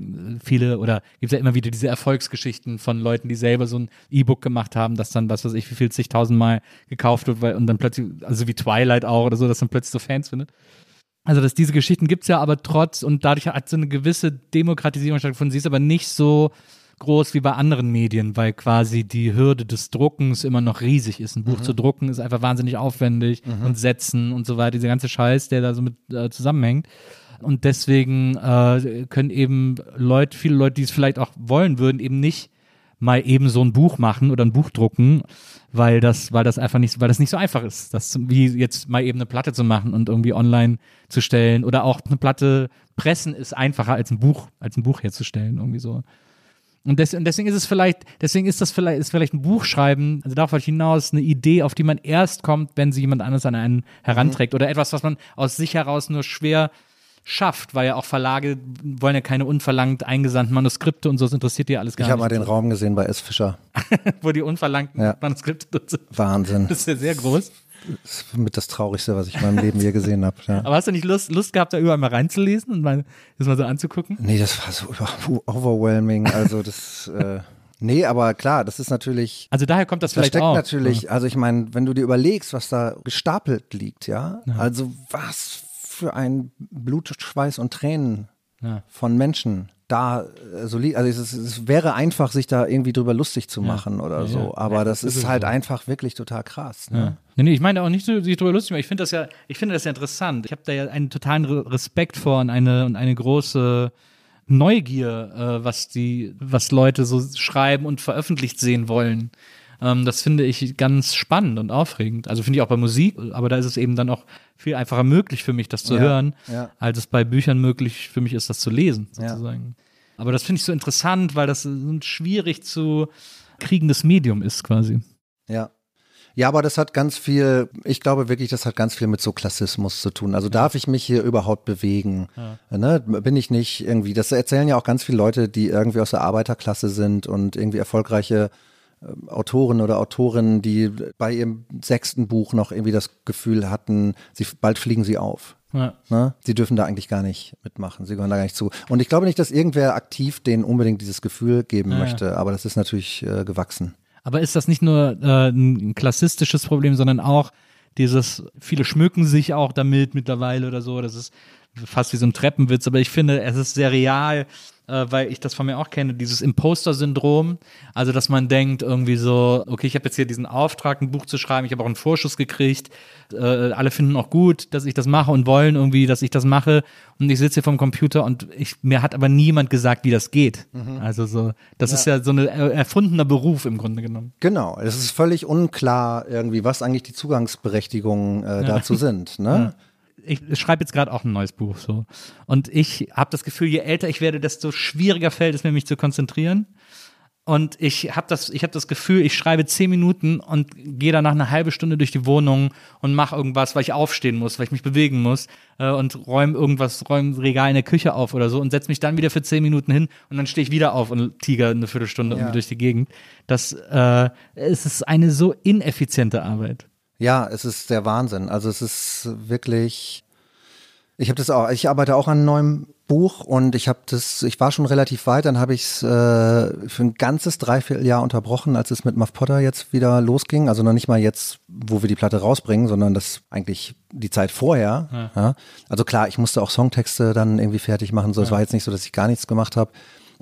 viele oder gibt's ja immer wieder diese Erfolgsgeschichten von Leuten, die selber so ein E-Book gemacht haben, das dann, was weiß ich, wie viel zigtausendmal gekauft wird, weil, und dann plötzlich, also wie Twilight auch oder so, dass dann plötzlich so Fans findet. Also, dass diese Geschichten gibt es ja aber trotz und dadurch hat so eine gewisse Demokratisierung stattgefunden. Sie ist aber nicht so groß wie bei anderen Medien, weil quasi die Hürde des Druckens immer noch riesig ist. Ein Buch mhm. zu drucken ist einfach wahnsinnig aufwendig mhm. und setzen und so weiter, dieser ganze Scheiß, der da so mit äh, zusammenhängt. Und deswegen äh, können eben Leute, viele Leute, die es vielleicht auch wollen würden, eben nicht mal eben so ein Buch machen oder ein Buch drucken, weil das, weil das einfach nicht, weil das nicht so einfach ist, das wie jetzt mal eben eine Platte zu machen und irgendwie online zu stellen oder auch eine Platte pressen ist einfacher als ein Buch, als ein Buch herzustellen, irgendwie so. Und, des, und deswegen ist es vielleicht, deswegen ist das vielleicht, ist vielleicht ein Buch schreiben, also darauf hinaus eine Idee, auf die man erst kommt, wenn sie jemand anderes an einen heranträgt mhm. oder etwas, was man aus sich heraus nur schwer schafft, weil ja auch Verlage wollen ja keine unverlangt eingesandten Manuskripte und so, das interessiert die alles gar ich nicht. Ich habe mal den Raum gesehen bei S. Fischer. Wo die unverlangten ja. Manuskripte drin sind. Wahnsinn. Das ist ja sehr groß. Das ist mit das Traurigste, was ich in meinem Leben je gesehen habe. Ja. Aber hast du nicht Lust, Lust gehabt, da überall mal reinzulesen und mal, das mal so anzugucken? Nee, das war so overwhelming. Also das. Äh, Nee, aber klar, das ist natürlich. Also daher kommt das vielleicht da steckt auch. natürlich, also ich meine, wenn du dir überlegst, was da gestapelt liegt, ja, ja. also was für ein Blut, Schweiß und Tränen ja. von Menschen da äh, so liegt. Also es, es, wäre einfach, sich da irgendwie drüber lustig zu machen ja. oder ja, so. Aber das, das, ist halt so. einfach wirklich total krass. Ne? Nee, nee, ich meine auch nicht, sich drüber lustig machen. Ich finde das ja, ich finde das ja interessant. Ich habe da ja einen totalen Respekt vor und eine, und eine große Neugier, äh, was die, was Leute so schreiben und veröffentlicht sehen wollen. Ähm, das finde ich ganz spannend und aufregend. Also finde ich auch bei Musik, aber da ist es eben dann auch viel einfacher möglich für mich, das zu ja, hören, ja. als es bei Büchern möglich für mich ist, das zu lesen, sozusagen. Ja. Aber das finde ich so interessant, weil das ein schwierig zu kriegendes Medium ist, quasi. Ja. Ja, aber das hat ganz viel, ich glaube wirklich, das hat ganz viel mit so Klassismus zu tun. Also darf ich mich hier überhaupt bewegen? Ja. Ne? Bin ich nicht irgendwie, das erzählen ja auch ganz viele Leute, die irgendwie aus der Arbeiterklasse sind und irgendwie erfolgreiche Autoren oder Autorinnen, die bei ihrem sechsten Buch noch irgendwie das Gefühl hatten, sie, bald fliegen sie auf. Ja. Ne? Sie dürfen da eigentlich gar nicht mitmachen, sie gehören da gar nicht zu. Und ich glaube nicht, dass irgendwer aktiv denen unbedingt dieses Gefühl geben ja, möchte, aber das ist natürlich äh, gewachsen. Aber ist das nicht nur äh, ein klassistisches Problem, sondern auch dieses, viele schmücken sich auch damit mittlerweile oder so, das ist fast wie so ein Treppenwitz, aber ich finde, es ist sehr real, äh, weil ich das von mir auch kenne, dieses Imposter-Syndrom. Also, dass man denkt irgendwie so, okay, ich habe jetzt hier diesen Auftrag, ein Buch zu schreiben, ich habe auch einen Vorschuss gekriegt. Äh, alle finden auch gut, dass ich das mache und wollen irgendwie, dass ich das mache. Und ich sitze hier vom Computer und ich, mir hat aber niemand gesagt, wie das geht. Mhm. Also so, das ja. ist ja so ein erfundener Beruf im Grunde genommen. Genau, es ist völlig unklar irgendwie, was eigentlich die Zugangsberechtigungen äh, dazu ja. sind. Ne? Ja ich schreibe jetzt gerade auch ein neues Buch so. Und ich habe das Gefühl, je älter ich werde, desto schwieriger fällt es mir, mich zu konzentrieren. Und ich habe das, ich habe das Gefühl, ich schreibe zehn Minuten und gehe danach eine halbe Stunde durch die Wohnung und mache irgendwas, weil ich aufstehen muss, weil ich mich bewegen muss äh, und räume irgendwas, räume Regal in der Küche auf oder so und setze mich dann wieder für zehn Minuten hin und dann stehe ich wieder auf und tiger eine Viertelstunde ja. durch die Gegend. Das äh, es ist eine so ineffiziente Arbeit. Ja, es ist der Wahnsinn. Also es ist wirklich. Ich habe das auch. Ich arbeite auch an einem neuen Buch und ich habe das. Ich war schon relativ weit. Dann habe ich es äh, für ein ganzes Dreivierteljahr unterbrochen, als es mit Muff Potter jetzt wieder losging. Also noch nicht mal jetzt, wo wir die Platte rausbringen, sondern das eigentlich die Zeit vorher. Ja. Ja. Also klar, ich musste auch Songtexte dann irgendwie fertig machen. So, ja. es war jetzt nicht so, dass ich gar nichts gemacht habe.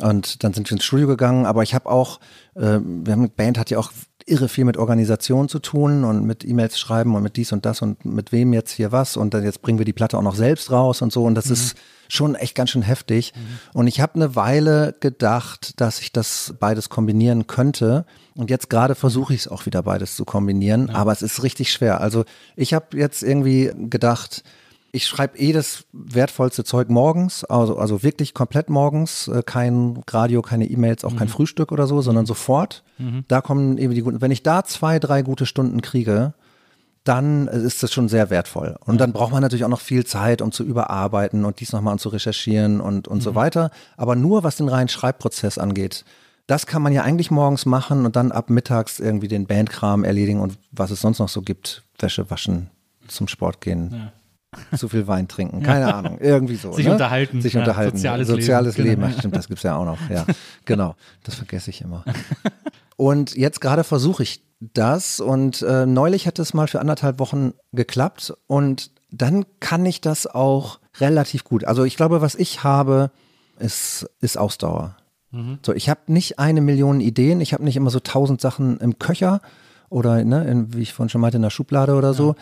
Und dann sind wir ins Studio gegangen. Aber ich habe auch. Äh, wir haben Band hat ja auch irre viel mit Organisation zu tun und mit E-Mails schreiben und mit dies und das und mit wem jetzt hier was und dann jetzt bringen wir die Platte auch noch selbst raus und so und das mhm. ist schon echt ganz schön heftig. Mhm. Und ich habe eine Weile gedacht, dass ich das beides kombinieren könnte. Und jetzt gerade versuche ich es auch wieder beides zu kombinieren, ja. aber es ist richtig schwer. Also ich habe jetzt irgendwie gedacht, ich schreibe eh das wertvollste Zeug morgens, also, also wirklich komplett morgens, äh, kein Radio, keine E-Mails, auch mhm. kein Frühstück oder so, sondern sofort. Mhm. Da kommen eben die guten, wenn ich da zwei, drei gute Stunden kriege, dann ist das schon sehr wertvoll. Und dann braucht man natürlich auch noch viel Zeit, um zu überarbeiten und dies nochmal zu recherchieren und, und mhm. so weiter. Aber nur was den reinen Schreibprozess angeht, das kann man ja eigentlich morgens machen und dann ab mittags irgendwie den Bandkram erledigen und was es sonst noch so gibt. Wäsche waschen, zum Sport gehen. Ja zu viel Wein trinken, keine Ahnung, irgendwie so. Sich ne? unterhalten. Sich ja, unterhalten. Soziales, soziales Leben. Leben. Genau. Stimmt, das gibt es ja auch noch. Ja, genau. Das vergesse ich immer. Und jetzt gerade versuche ich das und äh, neulich hat es mal für anderthalb Wochen geklappt und dann kann ich das auch relativ gut. Also ich glaube, was ich habe, ist, ist Ausdauer. Mhm. So, ich habe nicht eine Million Ideen, ich habe nicht immer so tausend Sachen im Köcher oder, ne, in, wie ich vorhin schon meinte, in der Schublade oder so.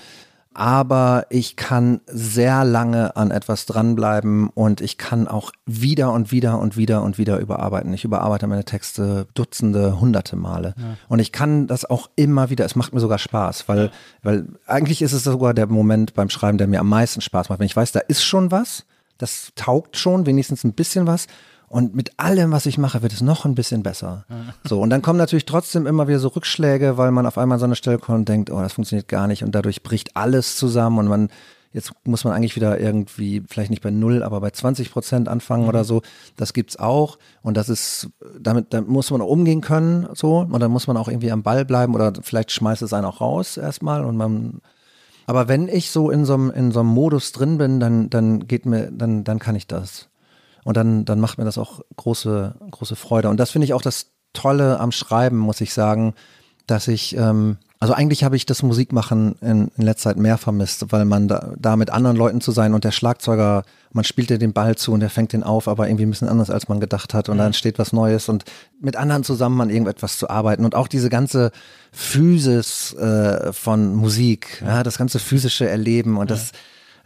Ja aber ich kann sehr lange an etwas dranbleiben und ich kann auch wieder und wieder und wieder und wieder überarbeiten. Ich überarbeite meine Texte Dutzende, hunderte Male. Ja. Und ich kann das auch immer wieder, es macht mir sogar Spaß, weil, weil eigentlich ist es sogar der Moment beim Schreiben, der mir am meisten Spaß macht. Wenn ich weiß, da ist schon was, das taugt schon, wenigstens ein bisschen was und mit allem, was ich mache, wird es noch ein bisschen besser. So, und dann kommen natürlich trotzdem immer wieder so Rückschläge, weil man auf einmal an so eine Stelle kommt und denkt, oh, das funktioniert gar nicht. Und dadurch bricht alles zusammen und man, jetzt muss man eigentlich wieder irgendwie, vielleicht nicht bei null, aber bei 20 Prozent anfangen mhm. oder so. Das gibt's auch. Und das ist, damit, damit muss man auch umgehen können, so. Und dann muss man auch irgendwie am Ball bleiben oder vielleicht schmeißt es einen auch raus erstmal und man, aber wenn ich so in so einem, in so einem Modus drin bin, dann, dann geht mir, dann, dann kann ich das. Und dann, dann macht mir das auch große, große Freude. Und das finde ich auch das Tolle am Schreiben, muss ich sagen, dass ich, ähm, also eigentlich habe ich das Musikmachen in, in letzter Zeit mehr vermisst, weil man da, da mit anderen Leuten zu sein und der Schlagzeuger, man spielt dir den Ball zu und er fängt den auf, aber irgendwie ein bisschen anders, als man gedacht hat und mhm. dann entsteht was Neues und mit anderen zusammen an irgendetwas zu arbeiten und auch diese ganze Physis äh, von Musik, ja, das ganze physische Erleben und ja. das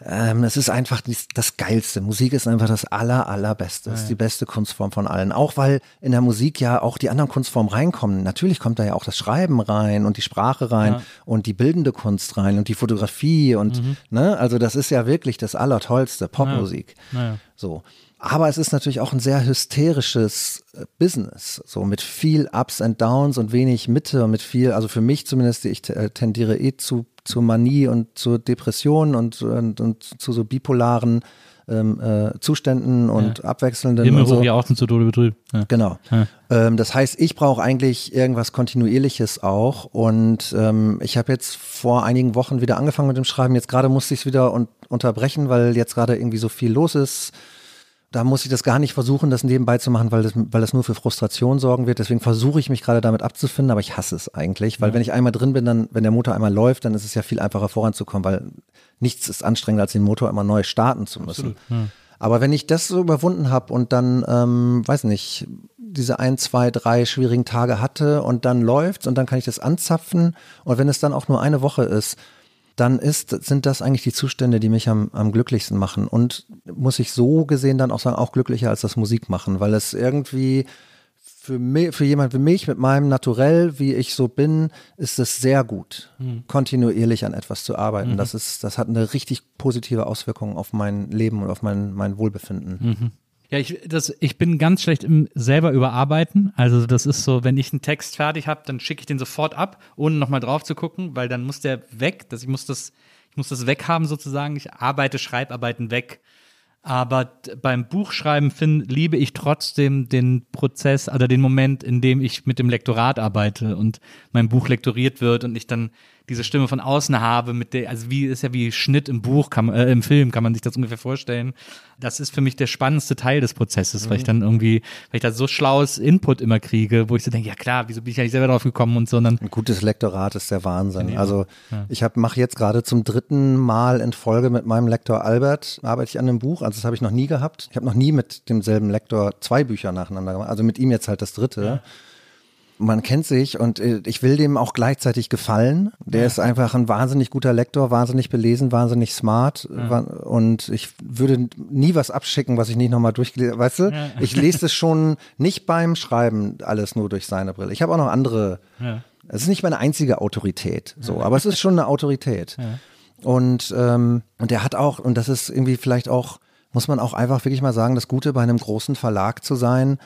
ähm, es ist einfach das, Geilste. Musik ist einfach das aller, allerbeste. Es ist die beste Kunstform von allen. Auch weil in der Musik ja auch die anderen Kunstformen reinkommen. Natürlich kommt da ja auch das Schreiben rein und die Sprache rein ja. und die bildende Kunst rein und die Fotografie und, mhm. ne, also das ist ja wirklich das Allertollste, Popmusik. Ja. Ja. So. Aber es ist natürlich auch ein sehr hysterisches äh, Business, so mit viel Ups and Downs und wenig Mitte und mit viel, also für mich zumindest, ich äh, tendiere eh zu, zu Manie und zu Depressionen und, und, und zu so bipolaren ähm, äh, Zuständen und ja. abwechselnden. Himmel und so. auch zum Tode betrübt. Ja. Genau. Ja. Ähm, das heißt, ich brauche eigentlich irgendwas Kontinuierliches auch. Und ähm, ich habe jetzt vor einigen Wochen wieder angefangen mit dem Schreiben. Jetzt gerade musste ich es wieder un unterbrechen, weil jetzt gerade irgendwie so viel los ist da muss ich das gar nicht versuchen, das nebenbei zu machen, weil das, weil das nur für Frustration sorgen wird. Deswegen versuche ich mich gerade damit abzufinden, aber ich hasse es eigentlich, weil ja. wenn ich einmal drin bin, dann, wenn der Motor einmal läuft, dann ist es ja viel einfacher voranzukommen, weil nichts ist anstrengender, als den Motor immer neu starten zu müssen. Aber wenn ich das so überwunden habe und dann, ähm, weiß nicht, diese ein, zwei, drei schwierigen Tage hatte und dann läuft's und dann kann ich das anzapfen und wenn es dann auch nur eine Woche ist, dann ist, sind das eigentlich die Zustände, die mich am, am glücklichsten machen. Und muss ich so gesehen dann auch sagen, auch glücklicher als das Musikmachen, weil es irgendwie für, mich, für jemand wie mich mit meinem Naturell, wie ich so bin, ist es sehr gut, kontinuierlich an etwas zu arbeiten. Das ist, das hat eine richtig positive Auswirkung auf mein Leben und auf mein, mein Wohlbefinden. Ja, ich, das, ich bin ganz schlecht im selber überarbeiten. Also das ist so, wenn ich einen Text fertig habe, dann schicke ich den sofort ab, ohne nochmal drauf zu gucken, weil dann muss der weg. Das, ich, muss das, ich muss das weghaben sozusagen. Ich arbeite Schreibarbeiten weg. Aber beim Buchschreiben find, liebe ich trotzdem den Prozess oder den Moment, in dem ich mit dem Lektorat arbeite und mein Buch lektoriert wird und ich dann diese Stimme von außen habe, mit der, also wie ist ja wie Schnitt im Buch, kann, äh, im Film kann man sich das ungefähr vorstellen. Das ist für mich der spannendste Teil des Prozesses, weil ich dann irgendwie, weil ich da so schlaues Input immer kriege, wo ich so denke, ja klar, wieso bin ich ja nicht selber drauf gekommen und so, und Ein gutes Lektorat ist der Wahnsinn. Also ich hab, mache jetzt gerade zum dritten Mal in Folge mit meinem Lektor Albert, arbeite ich an einem Buch. Also das habe ich noch nie gehabt. Ich habe noch nie mit demselben Lektor zwei Bücher nacheinander gemacht. Also mit ihm jetzt halt das dritte. Man kennt sich und äh, ich will dem auch gleichzeitig gefallen. Der ist einfach ein wahnsinnig guter Lektor, wahnsinnig belesen, wahnsinnig smart wa- und ich würde nie was abschicken, was ich nicht nochmal durchgelesen habe. Weißt du, ich lese es schon nicht beim Schreiben alles nur durch seine Brille. Ich habe auch noch andere es ist nicht meine einzige Autorität, so, aber es ist schon eine Autorität. Und, ähm, und der hat auch, und das ist irgendwie vielleicht auch, muss man auch einfach wirklich mal sagen, das Gute bei einem großen Verlag zu sein,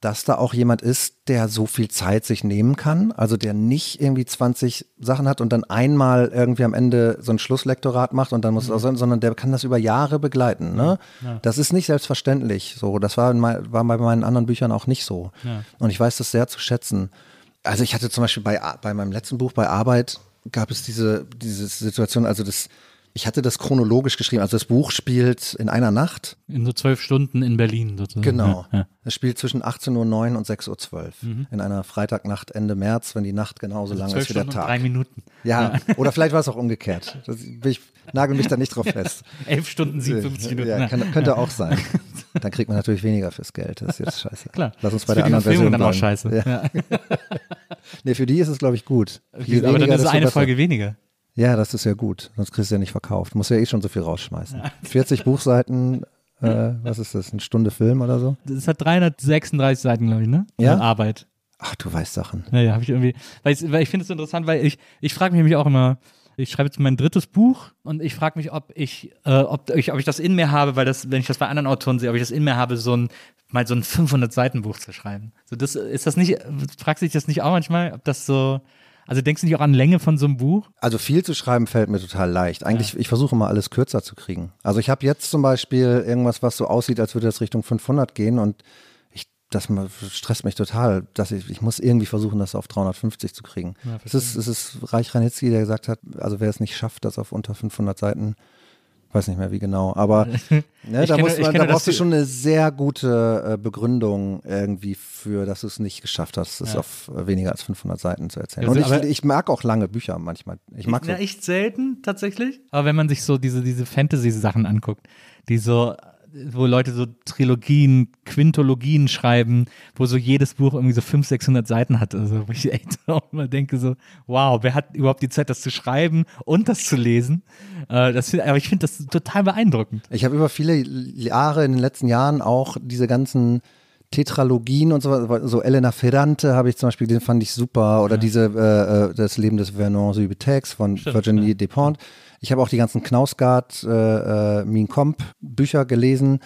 dass da auch jemand ist, der so viel Zeit sich nehmen kann, also der nicht irgendwie 20 Sachen hat und dann einmal irgendwie am Ende so ein Schlusslektorat macht und dann muss es auch sein, sondern der kann das über Jahre begleiten. Ne? Das ist nicht selbstverständlich so. Das war, in mein, war bei meinen anderen Büchern auch nicht so. Und ich weiß das sehr zu schätzen. Also ich hatte zum Beispiel bei, bei meinem letzten Buch, bei Arbeit, gab es diese, diese Situation, also das, ich hatte das chronologisch geschrieben. Also das Buch spielt in einer Nacht. in so zwölf Stunden in Berlin sozusagen. Genau. Ja, ja. Es spielt zwischen 18.09 Uhr und 6.12 Uhr. In einer Freitagnacht Ende März, wenn die Nacht genauso lang Zwölf ist wie der Stunden und Tag. drei Minuten. Ja, oder vielleicht war es auch umgekehrt. Das, ich nagel mich da nicht drauf fest. Elf Stunden, 57 Minuten. Ja, kann, könnte auch sein. Dann kriegt man natürlich weniger fürs Geld. Das ist jetzt scheiße. Klar. Lass uns bei der anderen Version dann auch bleiben. scheiße. Ja. Ja. Nee, für die ist es, glaube ich, gut. Je Aber dann ist es eine. Folge weniger. Ja, das ist ja gut. Sonst kriegst du ja nicht verkauft. Muss ja eh schon so viel rausschmeißen. 40 Buchseiten, äh, was ist das? Eine Stunde Film oder so? Das hat 336 Seiten, glaube ich, ne? Ja? An Arbeit. Ach, du weißt Sachen. Ja, ja, habe ich irgendwie. Weil ich, weil ich finde es so interessant, weil ich, ich frage mich nämlich auch immer, ich schreibe jetzt mein drittes Buch und ich frage mich, ob ich, äh, ob, ich, ob ich das in mir habe, weil das, wenn ich das bei anderen Autoren sehe, ob ich das in mir habe, so ein, mal so ein 500 Seiten Buch zu schreiben. So das, ist das nicht, fragst du dich das nicht auch manchmal, ob das so, also denkst du nicht auch an Länge von so einem Buch? Also viel zu schreiben fällt mir total leicht. Eigentlich, ich versuche mal alles kürzer zu kriegen. Also ich habe jetzt zum Beispiel irgendwas, was so aussieht, als würde das Richtung 500 gehen und ich, das stresst mich total, dass ich, ich muss irgendwie versuchen, das auf 350 zu kriegen. es ist, es ist Reich Ranitzky, der gesagt hat, also wer es nicht schafft, das auf unter 500 Seiten, weiß nicht mehr wie genau, aber ne, da, kenne- man, da brauchst du schon eine sehr gute äh, Begründung irgendwie für, dass du es nicht geschafft hast, es auf äh, weniger als 500 Seiten zu erzählen. Also, und ich, ich mag auch lange Bücher manchmal. Ich mag so Ja, echt selten tatsächlich. Aber wenn man sich so diese, diese Fantasy-Sachen anguckt, die so, wo Leute so Trilogien, Quintologien schreiben, wo so jedes Buch irgendwie so 500, 600 Seiten hat. Also, wo ich echt auch mal denke so, wow, wer hat überhaupt die Zeit, das zu schreiben und das zu lesen? Äh, das, aber ich finde das total beeindruckend. Ich habe über viele Jahre in den letzten Jahren auch diese ganzen Tetralogien und so, so Elena Ferrante habe ich zum Beispiel, den fand ich super, oder diese äh, äh, Das Leben des Vernon Subutex von Virginie Despentes. Ich habe auch die ganzen Knausgard, äh, äh, Min Comp Bücher gelesen.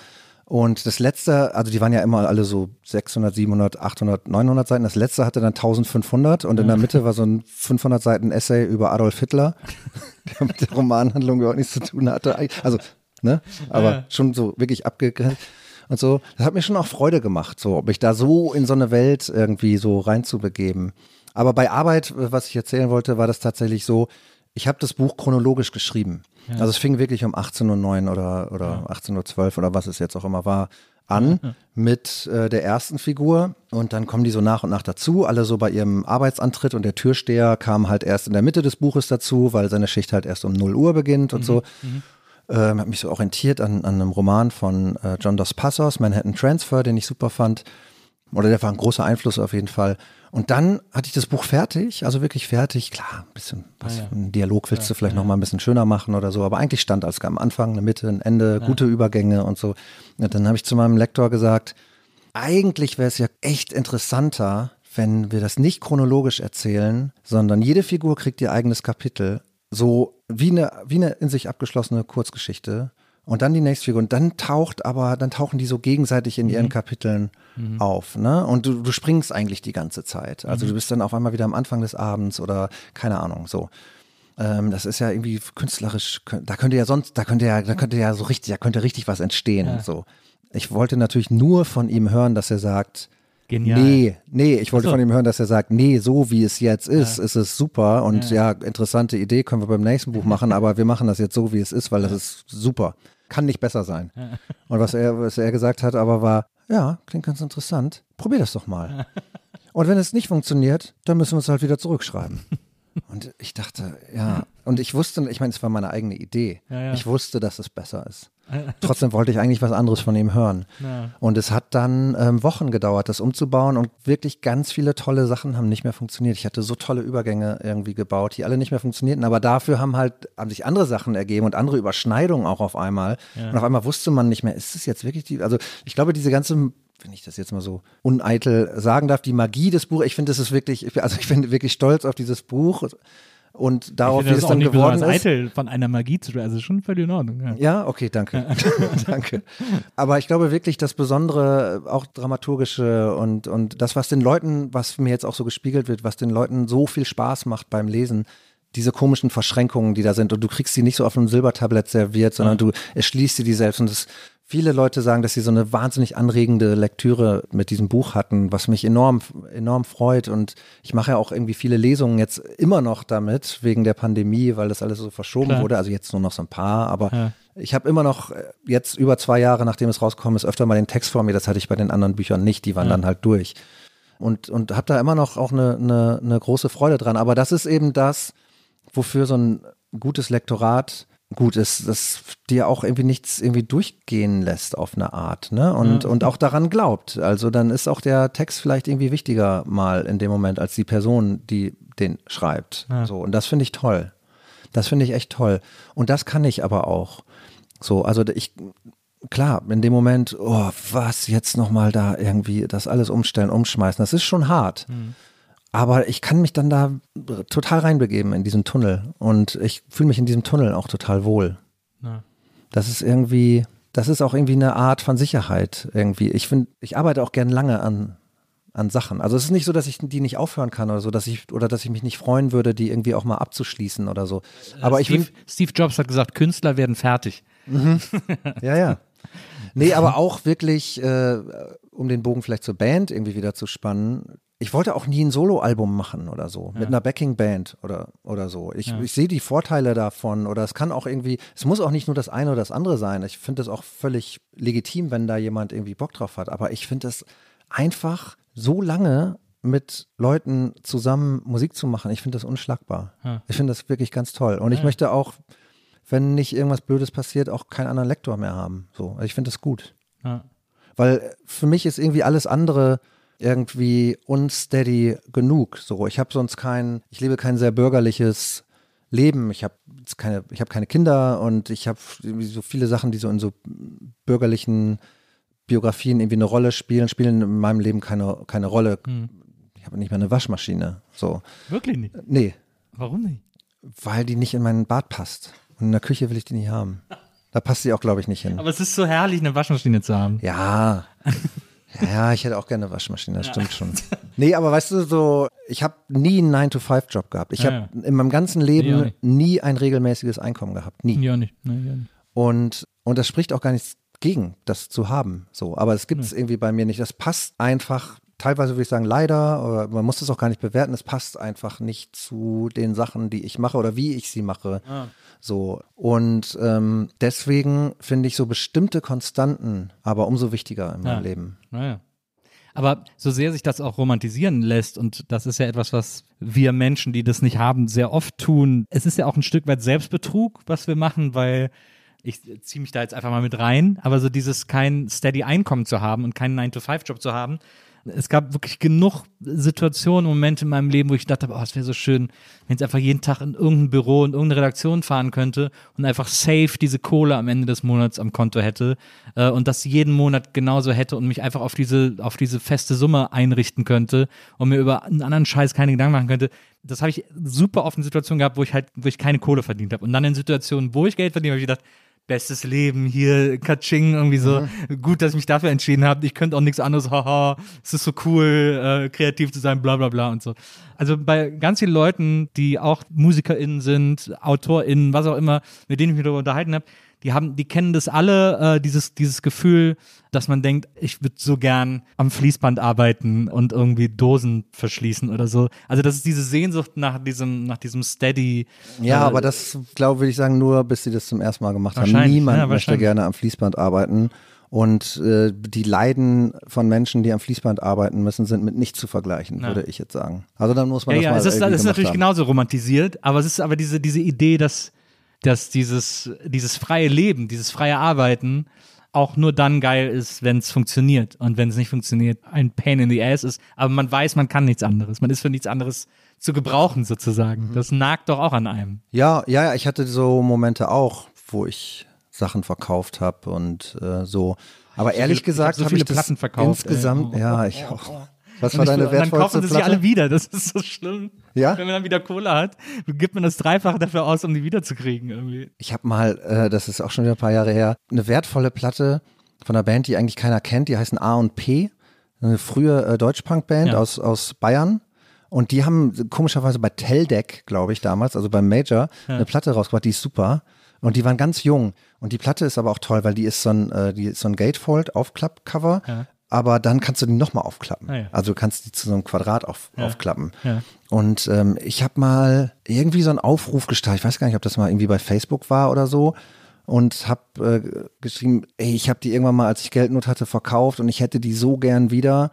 Und das letzte, also die waren ja immer alle so 600, 700, 800, 900 Seiten. Das letzte hatte dann 1500 und in der Mitte war so ein 500 Seiten Essay über Adolf Hitler, der mit der Romanhandlung überhaupt nichts zu tun hatte. Also, ne? Aber schon so wirklich abgegrenzt und so. Das hat mir schon auch Freude gemacht, so, ob ich da so in so eine Welt irgendwie so reinzubegeben. Aber bei Arbeit, was ich erzählen wollte, war das tatsächlich so, ich habe das Buch chronologisch geschrieben. Also es fing wirklich um 18.09 Uhr oder, oder 18.12 Uhr oder was es jetzt auch immer war an mit äh, der ersten Figur und dann kommen die so nach und nach dazu, alle so bei ihrem Arbeitsantritt und der Türsteher kam halt erst in der Mitte des Buches dazu, weil seine Schicht halt erst um 0 Uhr beginnt und so. Ähm, hat mich so orientiert an, an einem Roman von äh, John Dos Passos, Manhattan Transfer, den ich super fand. Oder der war ein großer Einfluss auf jeden Fall. Und dann hatte ich das Buch fertig, also wirklich fertig. Klar, ein bisschen, was, ein Dialog willst du vielleicht noch mal ein bisschen schöner machen oder so, aber eigentlich stand alles am Anfang, eine Mitte, ein Ende, gute Übergänge und so. Und dann habe ich zu meinem Lektor gesagt, eigentlich wäre es ja echt interessanter, wenn wir das nicht chronologisch erzählen, sondern jede Figur kriegt ihr eigenes Kapitel, so wie eine, wie eine in sich abgeschlossene Kurzgeschichte. Und dann die nächste Figur. Und dann taucht aber, dann tauchen die so gegenseitig in ihren Kapiteln auf. Ne? Und du, du springst eigentlich die ganze Zeit. Also du bist dann auf einmal wieder am Anfang des Abends oder keine Ahnung, so. Ähm, das ist ja irgendwie künstlerisch, da könnte ja sonst, da könnte ja, da könnte ja so richtig, da könnte richtig was entstehen. So. Ich wollte natürlich nur von ihm hören, dass er sagt, Genial. Nee, nee, ich wollte so. von ihm hören, dass er sagt, nee, so wie es jetzt ist, ist es super und ja. interessante Idee können wir beim nächsten Buch machen, aber wir machen das jetzt so, wie es ist, weil das ist super. Kann nicht besser sein. Und was er, was er gesagt hat, aber war, ja, klingt ganz interessant, probier das doch mal. Und wenn es nicht funktioniert, dann müssen wir es halt wieder zurückschreiben. Und ich dachte, ja, und ich wusste, ich meine, es war meine eigene Idee. ja. Ich wusste, dass es besser ist. Trotzdem wollte ich eigentlich was anderes von ihm hören. Ja. Und es hat dann ähm, Wochen gedauert, das umzubauen und wirklich ganz viele tolle Sachen haben nicht mehr funktioniert. Ich hatte so tolle Übergänge irgendwie gebaut, die alle nicht mehr funktionierten, aber dafür haben halt haben sich andere Sachen ergeben und andere Überschneidungen auch auf einmal. Und auf einmal wusste man nicht mehr, ist es jetzt wirklich die, also ich glaube, diese ganze wenn ich das jetzt mal so uneitel sagen darf, die Magie des Buches, ich finde, das ist wirklich, also ich bin wirklich stolz auf dieses Buch und darauf, ich wie finde es dann geworden ist. eitel von einer Magie zu. Also schon völlig in Ordnung. Ja. Ja, okay, danke. danke. Aber ich glaube wirklich, das Besondere, auch dramaturgische und, und das, was den Leuten, was mir jetzt auch so gespiegelt wird, was den Leuten so viel Spaß macht beim Lesen, diese komischen Verschränkungen, die da sind und du kriegst sie nicht so auf einem Silbertablett serviert, sondern du erschließt sie dir selbst und das Viele Leute sagen, dass sie so eine wahnsinnig anregende Lektüre mit diesem Buch hatten, was mich enorm, enorm freut. Und ich mache ja auch irgendwie viele Lesungen jetzt immer noch damit, wegen der Pandemie, weil das alles so verschoben Klar. wurde. Also jetzt nur noch so ein paar, aber Ja. ich habe immer noch, äh, jetzt über zwei Jahre, nachdem es rausgekommen ist, öfter mal den Text vor mir. Das hatte ich bei den anderen Büchern nicht, die waren dann halt durch. Und, und habe da immer noch auch eine, eine, eine große Freude dran. Aber das ist eben das, wofür so ein gutes Lektorat gut ist, das dir auch irgendwie nichts irgendwie durchgehen lässt auf eine Art, ne? Und, und auch daran glaubt. Also dann ist auch der Text vielleicht irgendwie wichtiger mal in dem Moment als die Person, die den schreibt. So, und das finde ich toll. Das finde ich echt toll. Und das kann ich aber auch. So, also ich, klar, in dem Moment, oh, was, jetzt nochmal da irgendwie das alles umstellen, umschmeißen, das ist schon hart. Aber ich kann mich dann da total reinbegeben in diesen Tunnel. Und ich fühle mich in diesem Tunnel auch total wohl. Ja. Das ist irgendwie, das ist auch irgendwie eine Art von Sicherheit irgendwie. Ich finde, ich arbeite auch gern lange an, an Sachen. Also es ist nicht so, dass ich die nicht aufhören kann oder so, dass ich, oder dass ich mich nicht freuen würde, die irgendwie auch mal abzuschließen oder so. Aber ich Steve, bin, Steve Jobs hat gesagt, Künstler werden fertig. Ja, ja. Nee, aber auch wirklich, äh, um den Bogen vielleicht zur Band irgendwie wieder zu spannen. Ich wollte auch nie ein Soloalbum machen oder so, mit einer Backing-Band oder, oder so. Ich, ich sehe die Vorteile davon oder es kann auch irgendwie, es muss auch nicht nur das eine oder das andere sein. Ich finde es auch völlig legitim, wenn da jemand irgendwie Bock drauf hat. Aber ich finde es einfach so lange mit Leuten zusammen Musik zu machen, ich finde das unschlagbar. Ich finde das wirklich ganz toll. Und ich möchte auch, wenn nicht irgendwas Blödes passiert, auch keinen anderen Lektor mehr haben. So, also ich finde das gut. Ja. Weil für mich ist irgendwie alles andere irgendwie unsteady genug. So, ich habe sonst kein, ich lebe kein sehr bürgerliches Leben. Ich habe keine, ich habe keine Kinder und ich habe so viele Sachen, die so in so bürgerlichen Biografien irgendwie eine Rolle spielen, spielen in meinem Leben keine, keine Rolle. Ich habe nicht mal eine Waschmaschine. So, Wirklich nicht. nee, Warum nicht? weil die nicht in mein Bad passt. Und in der Küche will ich die nicht haben. Da passt sie auch, glaube ich, nicht hin. Aber es ist so herrlich, eine Waschmaschine zu haben. Ja. Ja, ich hätte auch gerne eine Waschmaschine, das stimmt schon. Nee, aber weißt du, so, ich habe nie einen 9-to-5-Job gehabt. Ich Ja, habe in meinem ganzen Leben nie ein regelmäßiges Einkommen gehabt. Nie. Ja, nicht. Nee, ja nicht. Und, und das spricht auch gar nichts gegen, das zu haben. So, aber es gibt es irgendwie bei mir nicht. Das passt einfach teilweise würde ich sagen, leider, oder man muss es auch gar nicht bewerten, es passt einfach nicht zu den Sachen, die ich mache oder wie ich sie mache. Ah. So. Und ähm, deswegen finde ich so bestimmte Konstanten aber umso wichtiger in meinem Ja. Leben. Naja. Aber so sehr sich das auch romantisieren lässt, und das ist ja etwas, was wir Menschen, die das nicht haben, sehr oft tun, es ist ja auch ein Stück weit Selbstbetrug, was wir machen, weil ich ziehe mich da jetzt einfach mal mit rein, aber so dieses kein steady Einkommen zu haben und keinen 9-to-5-Job zu haben, es gab wirklich genug Situationen, Momente in meinem Leben, wo ich dachte, oh, es wäre so schön, wenn ich einfach jeden Tag in irgendein Büro, in irgendeine Redaktion fahren könnte und einfach safe diese Kohle am Ende des Monats am Konto hätte äh, und das jeden Monat genauso hätte und mich einfach auf diese, auf diese feste Summe einrichten könnte und mir über einen anderen Scheiß keine Gedanken machen könnte. Das habe ich super oft in Situationen gehabt, wo ich halt, wo ich keine Kohle verdient habe. Und dann in Situationen, wo ich Geld verdient habe, habe ich gedacht, bestes Leben hier, Katsching, irgendwie so. Gut, dass ich mich dafür entschieden habe. Ich könnte auch nichts anderes, haha, es ist so cool, äh, kreativ zu sein, bla bla bla und so. Also bei ganz vielen Leuten, die auch MusikerInnen sind, AutorInnen, was auch immer, mit denen ich mich darüber unterhalten habe, die haben, die kennen das alle, äh, dieses, dieses Gefühl, dass man denkt, ich würde so gern am Fließband arbeiten und irgendwie Dosen verschließen oder so. Also das ist diese Sehnsucht nach diesem, nach diesem Steady. Ja, äh, aber das, glaube würde ich sagen, nur bis sie das zum ersten Mal gemacht haben. Niemand ja, möchte gerne am Fließband arbeiten. Und äh, die Leiden von Menschen, die am Fließband arbeiten müssen, sind mit nichts zu vergleichen, Ja. würde ich jetzt sagen. Also dann muss man Ja, das ja, mal es ist, es ist natürlich haben. genauso romantisiert, aber es ist aber diese, diese Idee, dass, dass dieses, dieses freie Leben, dieses freie Arbeiten auch nur dann geil ist, wenn es funktioniert. Und wenn es nicht funktioniert, ein Pain in the Ass ist. Aber man weiß, man kann nichts anderes. Man ist für nichts anderes zu gebrauchen, sozusagen. Mhm. Das nagt doch auch an einem. Ja, ja, ja, ich hatte so Momente auch, wo ich Sachen verkauft habe und äh, so. Aber ehrlich viele- ich gesagt hab so habe viele ich das Platten verkauft, ey. insgesamt. Oh, ja, oh, ich oh, auch. oh. Was war ich, deine und dann kaufen wertvollste sie sich Platte? alle wieder. Das ist so schlimm. Ja? Wenn man dann wieder Kohle hat, gibt man das Dreifache dafür aus, um die wiederzukriegen irgendwie. Ich habe mal, äh, das ist auch schon wieder ein paar Jahre her, eine wertvolle Platte von einer Band, die eigentlich keiner kennt. Die heißen A und P, eine frühe äh, Deutschpunk-Band Ja. aus, aus Bayern. Und die haben komischerweise bei Teldec, glaube ich, damals, also beim Major, eine Platte rausgebracht, die ist super. Und die waren ganz jung. Und die Platte ist aber auch toll, weil die ist so ein, äh, die ist so ein Gatefold-Aufklapp-Cover. Ja. Aber dann kannst du die nochmal aufklappen. Ah, ja. Also du kannst die zu so einem Quadrat auf, aufklappen. Ja. Und ähm, ich habe mal irgendwie so einen Aufruf gestartet. Ich weiß gar nicht, ob das mal irgendwie bei Facebook war oder so. Und habe äh, geschrieben, ey, ich habe die irgendwann mal, als ich Geldnot hatte, verkauft und ich hätte die so gern wieder.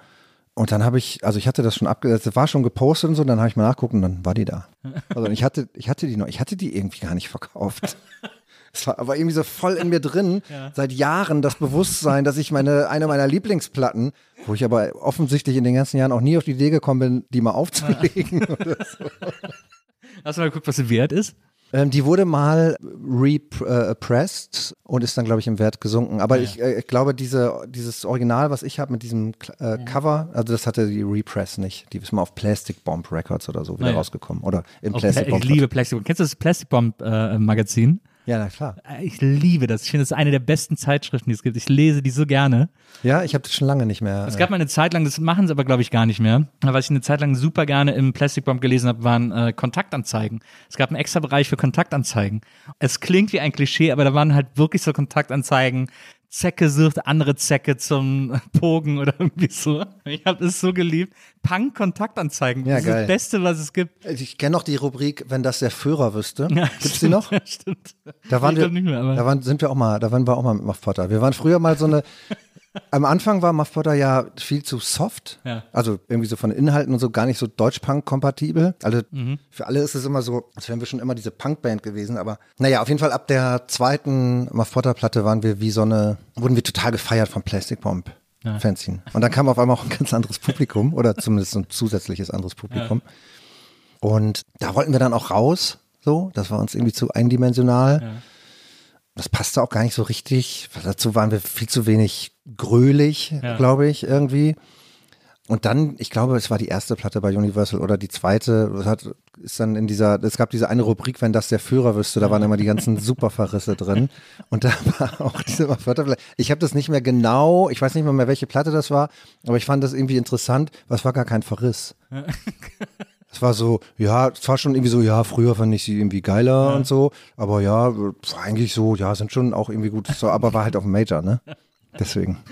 Und dann habe ich, also ich hatte das schon abgesetzt, das war schon gepostet und so, dann habe ich mal nachgucken und dann war die da. Also ich hatte, ich hatte die noch, ich hatte die irgendwie gar nicht verkauft. Es war aber irgendwie so voll in mir drin, seit Jahren das Bewusstsein, dass ich meine, eine meiner Lieblingsplatten, wo ich aber offensichtlich in den ganzen Jahren auch nie auf die Idee gekommen bin, die mal aufzulegen. oder so. Hast du mal geguckt, was sie wert ist? ähm, die wurde mal repressed und ist dann, glaube ich, im Wert gesunken. Aber ich, äh, ich glaube, diese, dieses Original, was ich habe mit diesem äh, Cover, also das hatte die Repress nicht. Die ist mal auf Plastic Bomb Records oder so wieder ja. rausgekommen. Oder im Plastic Pla- Bomb. ich liebe Plastic Bomb. Kennst du das Plastic Bomb äh, Magazin? Ja, na klar. Äh, Ich liebe das. Ich finde, das ist eine der besten Zeitschriften, die es gibt. Ich lese die so gerne. Ja, ich habe das schon lange nicht mehr. Es gab mal eine Zeit lang, das machen sie aber, glaube ich, gar nicht mehr. Was ich eine Zeit lang super gerne im Plastic Bomb gelesen habe, waren äh, Kontaktanzeigen. Es gab einen extra Bereich für Kontaktanzeigen. Es klingt wie ein Klischee, aber da waren halt wirklich so Kontaktanzeigen. Zecke sucht andere Zecke zum Pogen oder irgendwie so. Ich habe es so geliebt. Punk-Kontaktanzeigen. Ja, das ist geil. das Beste, was es gibt. Ich kenne noch die Rubrik, wenn das der Führer wüsste. Gibt's die noch? Ja, stimmt. Da waren Ich wir, nicht mehr, aber- da waren, sind wir auch mal, da waren wir auch mal mit Potter. Wir waren früher mal so eine, am Anfang war Muff Potter ja viel zu soft. Ja. Also irgendwie so von Inhalten und so gar nicht so Deutsch-Punk-kompatibel. Also Mhm. für alle ist es immer so, als wären wir schon immer diese Punk-Band gewesen. Aber naja, auf jeden Fall ab der zweiten Muff Potter-Platte waren wir wie so eine, wurden wir total gefeiert vom Plastic Bomb. Fanzine. Und dann kam auf einmal auch ein ganz anderes Publikum oder zumindest ein zusätzliches anderes Publikum. Und da wollten wir dann auch raus. So, das war uns irgendwie zu eindimensional. Das passte auch gar nicht so richtig. Dazu waren wir viel zu wenig grölig, Ja. glaube ich, irgendwie. Und dann, ich glaube, es war die erste Platte bei Universal oder die zweite, hat, ist dann in dieser, es gab diese eine Rubrik, wenn das der Führer wüsste, da waren immer die ganzen Superverrisse drin. Und da war auch diese Wörterplatte. Ich habe das nicht mehr genau, ich weiß nicht mehr, mehr, welche Platte das war, aber ich fand das irgendwie interessant, weil es war gar kein Verriss. Es war so, ja, es war schon irgendwie so, ja, früher fand ich sie irgendwie geiler und so, aber ja, pf, eigentlich so, ja, sind schon auch irgendwie gut, so, aber war halt auf dem Major, ne? Deswegen.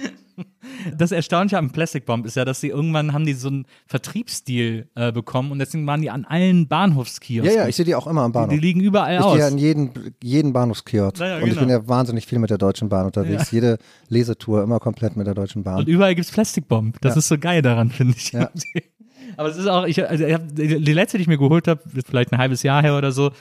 Das Erstaunliche am Plastic Bomb ist ja, dass sie irgendwann haben die so einen Vertriebsstil äh, bekommen und deswegen waren die an allen Bahnhofskiosken. Ja, ja, ich sehe die auch immer am Bahnhof. Die, die liegen überall ich aus. gehe an jeden, jeden Bahnhofskiosk. Ja, ja, Und ich genau. bin ja wahnsinnig viel mit der Deutschen Bahn unterwegs. Jede Lesetour immer komplett mit der Deutschen Bahn. Und überall gibt's Plastic Bomb. Das Ja. ist so geil daran, finde ich. Ja. Aber es ist auch, ich, also ich hab, die letzte, die ich mir geholt habe, vielleicht ein halbes Jahr her oder so,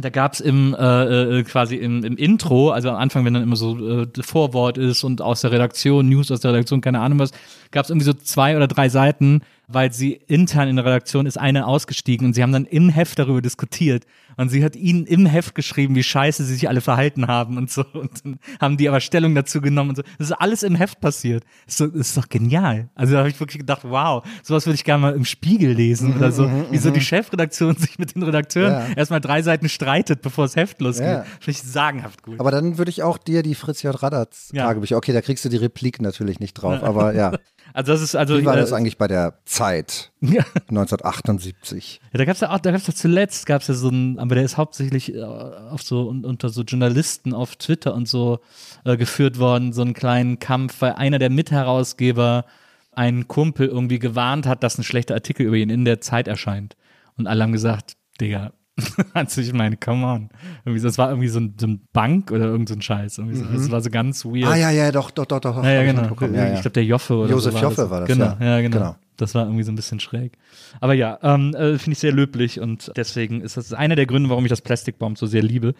da gab's im äh, äh, quasi im, im Intro, also am Anfang, wenn dann immer so äh, Vorwort ist und aus der Redaktion, News aus der Redaktion, keine Ahnung was, gab's irgendwie so zwei oder drei Seiten, weil sie intern in der Redaktion ist eine ausgestiegen und sie haben dann im Heft darüber diskutiert und sie hat ihnen im Heft geschrieben, wie scheiße sie sich alle verhalten haben und so und dann haben die aber Stellung dazu genommen und so. Das ist alles im Heft passiert. Das ist, so, das ist doch genial. Also da habe ich wirklich gedacht, wow, sowas würde ich gerne mal im Spiegel lesen oder so. Wie so die Chefredaktion sich mit den Redakteuren Ja. erstmal drei Seiten streitet, bevor das Heft losgeht. Ja. Finde ich sagenhaft gut. Aber dann würde ich auch dir die Fritz J. Radatz Ja. Tagebücher, okay, da kriegst du die Replik natürlich nicht drauf, aber ja. also das ist also Wie war das eigentlich bei der Zeit Ja. 1978? Ja, da gab's ja auch, da gab's ja zuletzt, gab's ja so ein, aber der ist hauptsächlich äh, auf so un, unter so Journalisten auf Twitter und so äh, geführt worden, so einen kleinen Kampf, weil einer der Mitherausgeber einen Kumpel irgendwie gewarnt hat, dass ein schlechter Artikel über ihn in der Zeit erscheint. Und alle haben gesagt, Digga, also ich meine, come on. Irgendwie, das war irgendwie so ein, so ein Bank oder irgend so ein Scheiß. Irgendwie so. Das war so ganz weird. Ah ja, ja, doch, doch, doch, doch. Ja, ja, genau. Ja, ja. Ich glaube, der Joffe oder Josef so war Joffe das. war das, Genau, ja. genau. Genau. Das war irgendwie so ein bisschen schräg. Aber ja, ähm, äh, finde ich sehr löblich und deswegen ist das einer der Gründe, warum ich das Plastic Bomb so sehr liebe.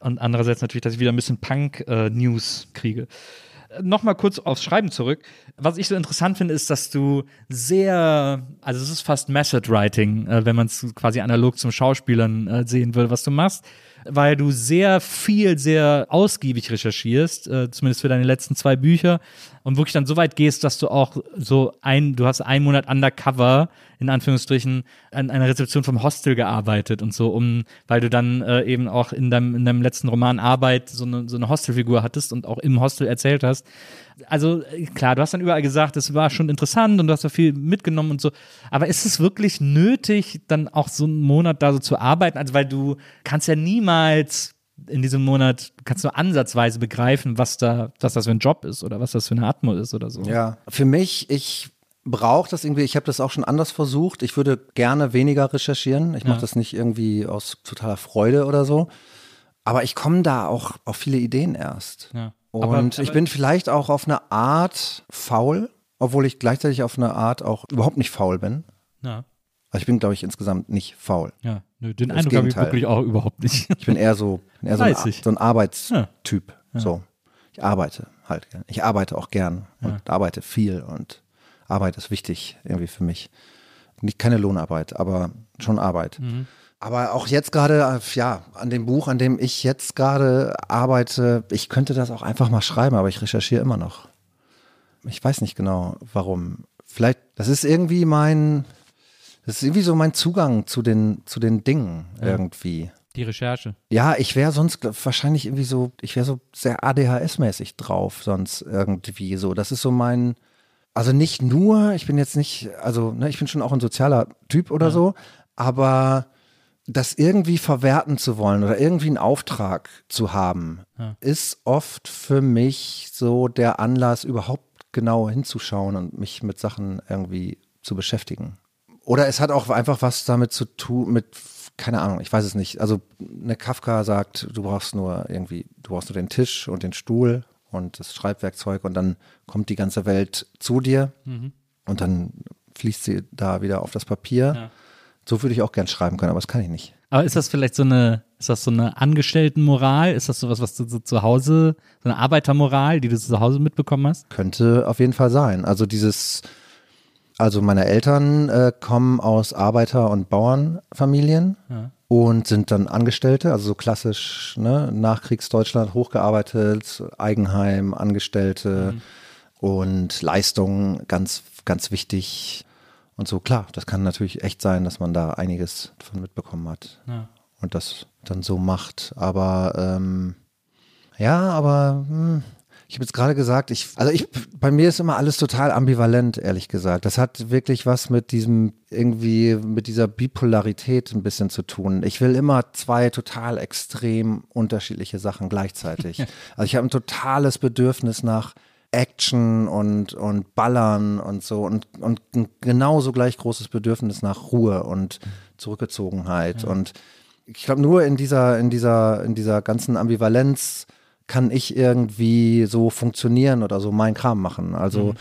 Und andererseits natürlich, dass ich wieder ein bisschen Punk-News kriege. Äh, Nochmal kurz aufs Schreiben zurück. Was ich so interessant finde, ist, dass du sehr, also es ist fast Method Writing, äh, wenn man es quasi analog zum Schauspielern äh, sehen würde, was du machst, weil du sehr viel, sehr ausgiebig recherchierst, äh, zumindest für deine letzten zwei Bücher und wirklich dann so weit gehst, dass du auch so ein, du hast einen Monat undercover, in Anführungsstrichen, an einer Rezeption vom Hostel gearbeitet und so, um, weil du dann äh, eben auch in deinem, in deinem letzten Roman Arbeit so eine, so eine Hostelfigur hattest und auch im Hostel erzählt hast. Also äh, klar, du hast dann überall gesagt, es war schon interessant und du hast da viel mitgenommen und so. Aber ist es wirklich nötig, dann auch so einen Monat da so zu arbeiten? Also weil du kannst ja niemals in diesem Monat kannst du ansatzweise begreifen, was da, was das für ein Job ist oder was das für eine Atmo ist oder so. Ja, für mich, ich brauche das irgendwie, ich habe das auch schon anders versucht. Ich würde gerne weniger recherchieren. Ich mache Ja. das nicht irgendwie aus totaler Freude oder so. Aber ich komme da auch auf viele Ideen erst. Ja. Und Aber- ich aber- bin vielleicht auch auf eine Art faul, obwohl ich gleichzeitig auf eine Art auch überhaupt nicht faul bin. Ja, Also ich bin, glaube ich, insgesamt nicht faul. ja. Nö, den Das Eindruck habe ich wirklich auch überhaupt nicht. Ich bin eher so, bin eher so, ein, so ein Arbeitstyp. So. Ich arbeite halt gern. Ich arbeite auch gern und arbeite viel und Arbeit ist wichtig irgendwie für mich. Nicht keine Lohnarbeit, aber schon Arbeit. Mhm. Aber auch jetzt gerade, ja, an dem Buch, an dem ich jetzt gerade arbeite, ich könnte das auch einfach mal schreiben, aber ich recherchiere immer noch. Ich weiß nicht genau, warum. Vielleicht, das ist irgendwie mein, das ist irgendwie so mein Zugang zu den, zu den Dingen irgendwie. Die Recherche. Ja, ich wäre sonst wahrscheinlich irgendwie so, ich wäre so sehr ADHS-mäßig drauf, sonst irgendwie so. Das ist so mein, also nicht nur, ich bin jetzt nicht, also ne, ich bin schon auch ein sozialer Typ oder so, aber das irgendwie verwerten zu wollen oder irgendwie einen Auftrag zu haben, ist oft für mich so der Anlass, überhaupt genau hinzuschauen und mich mit Sachen irgendwie zu beschäftigen. Oder es hat auch einfach was damit zu tun, mit, keine Ahnung, ich weiß es nicht. Also eine Kafka sagt, du brauchst nur irgendwie, du brauchst nur den Tisch und den Stuhl und das Schreibwerkzeug und dann kommt die ganze Welt zu dir und dann fließt sie da wieder auf das Papier. So würde ich auch gern schreiben können, aber das kann ich nicht. Aber ist das vielleicht so eine, ist das so eine Angestelltenmoral? Ist das sowas, was du so zu Hause, so eine Arbeitermoral, die du zu Hause mitbekommen hast? Könnte auf jeden Fall sein. Also dieses, also meine Eltern äh, kommen aus Arbeiter- und Bauernfamilien und sind dann Angestellte, also so klassisch ne, Nachkriegsdeutschland hochgearbeitet, Eigenheim, Angestellte und Leistung ganz, ganz wichtig. Und so, klar, das kann natürlich echt sein, dass man da einiges davon mitbekommen hat Ja. und das dann so macht. Aber ähm, ja, aber hm, ich habe jetzt gerade gesagt, ich, also ich, bei mir ist immer alles total ambivalent, ehrlich gesagt. Das hat wirklich was mit diesem, irgendwie, mit dieser Bipolarität ein bisschen zu tun. Ich will immer zwei total extrem unterschiedliche Sachen gleichzeitig. also ich habe ein totales Bedürfnis nach Action und, und Ballern und so und, und ein genauso gleich großes Bedürfnis nach Ruhe und Zurückgezogenheit. Ja. Und ich glaube, nur in dieser, in dieser, in dieser ganzen Ambivalenz kann ich irgendwie so funktionieren oder so meinen Kram machen. Also mhm.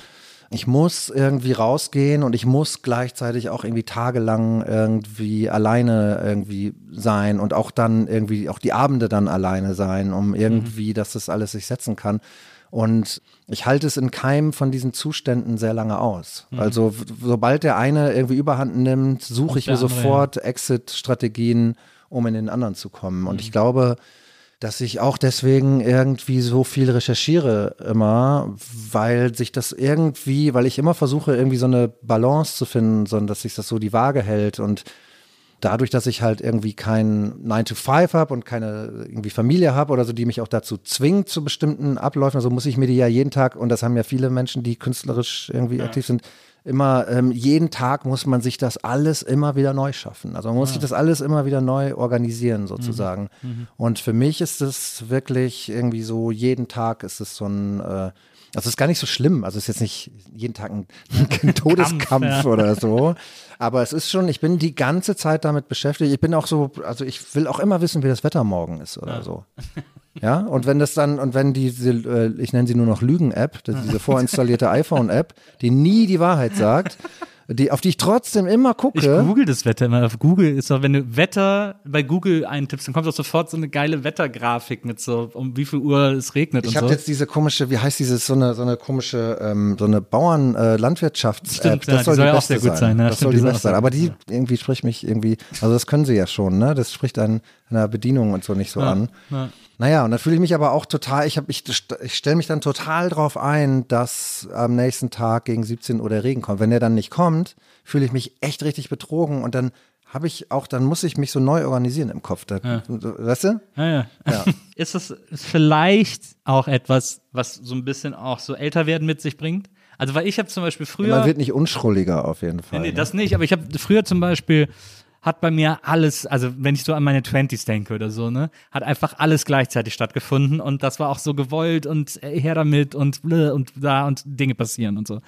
ich muss irgendwie rausgehen und ich muss gleichzeitig auch irgendwie tagelang irgendwie alleine irgendwie sein und auch dann irgendwie auch die Abende dann alleine sein, um mhm. irgendwie, mhm. dass das alles sich setzen kann. Und ich halte es in keinem von diesen Zuständen sehr lange aus. Mhm. Also sobald der eine irgendwie überhand nimmt, suche ich mir sofort ja. Exit-Strategien, um in den anderen zu kommen. Und mhm. ich glaube, dass ich auch deswegen irgendwie so viel recherchiere immer, weil sich das irgendwie, weil ich immer versuche, irgendwie so eine Balance zu finden, sondern dass sich das so die Waage hält und dadurch, dass ich halt irgendwie kein 9 to 5 habe und keine irgendwie Familie habe oder so, die mich auch dazu zwingt zu bestimmten Abläufen, also muss ich mir die ja jeden Tag, und das haben ja viele Menschen, die künstlerisch irgendwie ja. aktiv sind, immer, ähm, jeden Tag muss man sich das alles immer wieder neu schaffen. Also man muss ja. sich das alles immer wieder neu organisieren sozusagen. Mhm. Mhm. Und für mich ist es wirklich irgendwie so, jeden Tag ist es so ein äh, also ist gar nicht so schlimm. Also es ist jetzt nicht jeden Tag ein, ein Todeskampf Kampf, ja. oder so. Aber es ist schon, ich bin die ganze Zeit damit beschäftigt. Ich bin auch so, also ich will auch immer wissen, wie das Wetter morgen ist oder ja. so. Ja, und wenn das dann, und wenn diese, äh, ich nenne sie nur noch Lügen-App, diese vorinstallierte iPhone-App, die nie die Wahrheit sagt, die, auf die ich trotzdem immer gucke. Ich google das Wetter immer. Auf Google ist doch, wenn du Wetter bei Google eintippst, dann kommt doch sofort so eine geile Wettergrafik mit so, um wie viel Uhr es regnet ich und so. Ich habe jetzt diese komische, wie heißt dieses, so eine, so eine komische, ähm, so eine Bauern-Landwirtschafts-App. Äh, das soll, soll die beste sein. sein ne? Das soll die beste sein. Aber die irgendwie spricht mich irgendwie, also das können sie ja schon, ne? Das spricht einen einer Bedienung und so nicht so ja, an. Ja. Naja, und dann fühle ich mich aber auch total, ich, hab, ich, ich stelle mich dann total drauf ein, dass am nächsten Tag gegen 17 Uhr der Regen kommt. Wenn der dann nicht kommt, fühle ich mich echt richtig betrogen und dann habe ich auch, dann muss ich mich so neu organisieren im Kopf. Da, ja. Weißt du? Ja, ja. ja. ist das vielleicht auch etwas, was so ein bisschen auch so älter werden mit sich bringt? Also, weil ich habe zum Beispiel früher. man wird nicht unschrulliger auf jeden Fall. Nee, nee das nicht, aber ich habe früher zum Beispiel hat bei mir alles, also wenn ich so an meine Twenties denke oder so, ne, hat einfach alles gleichzeitig stattgefunden und das war auch so gewollt und her damit und und da und Dinge passieren und so.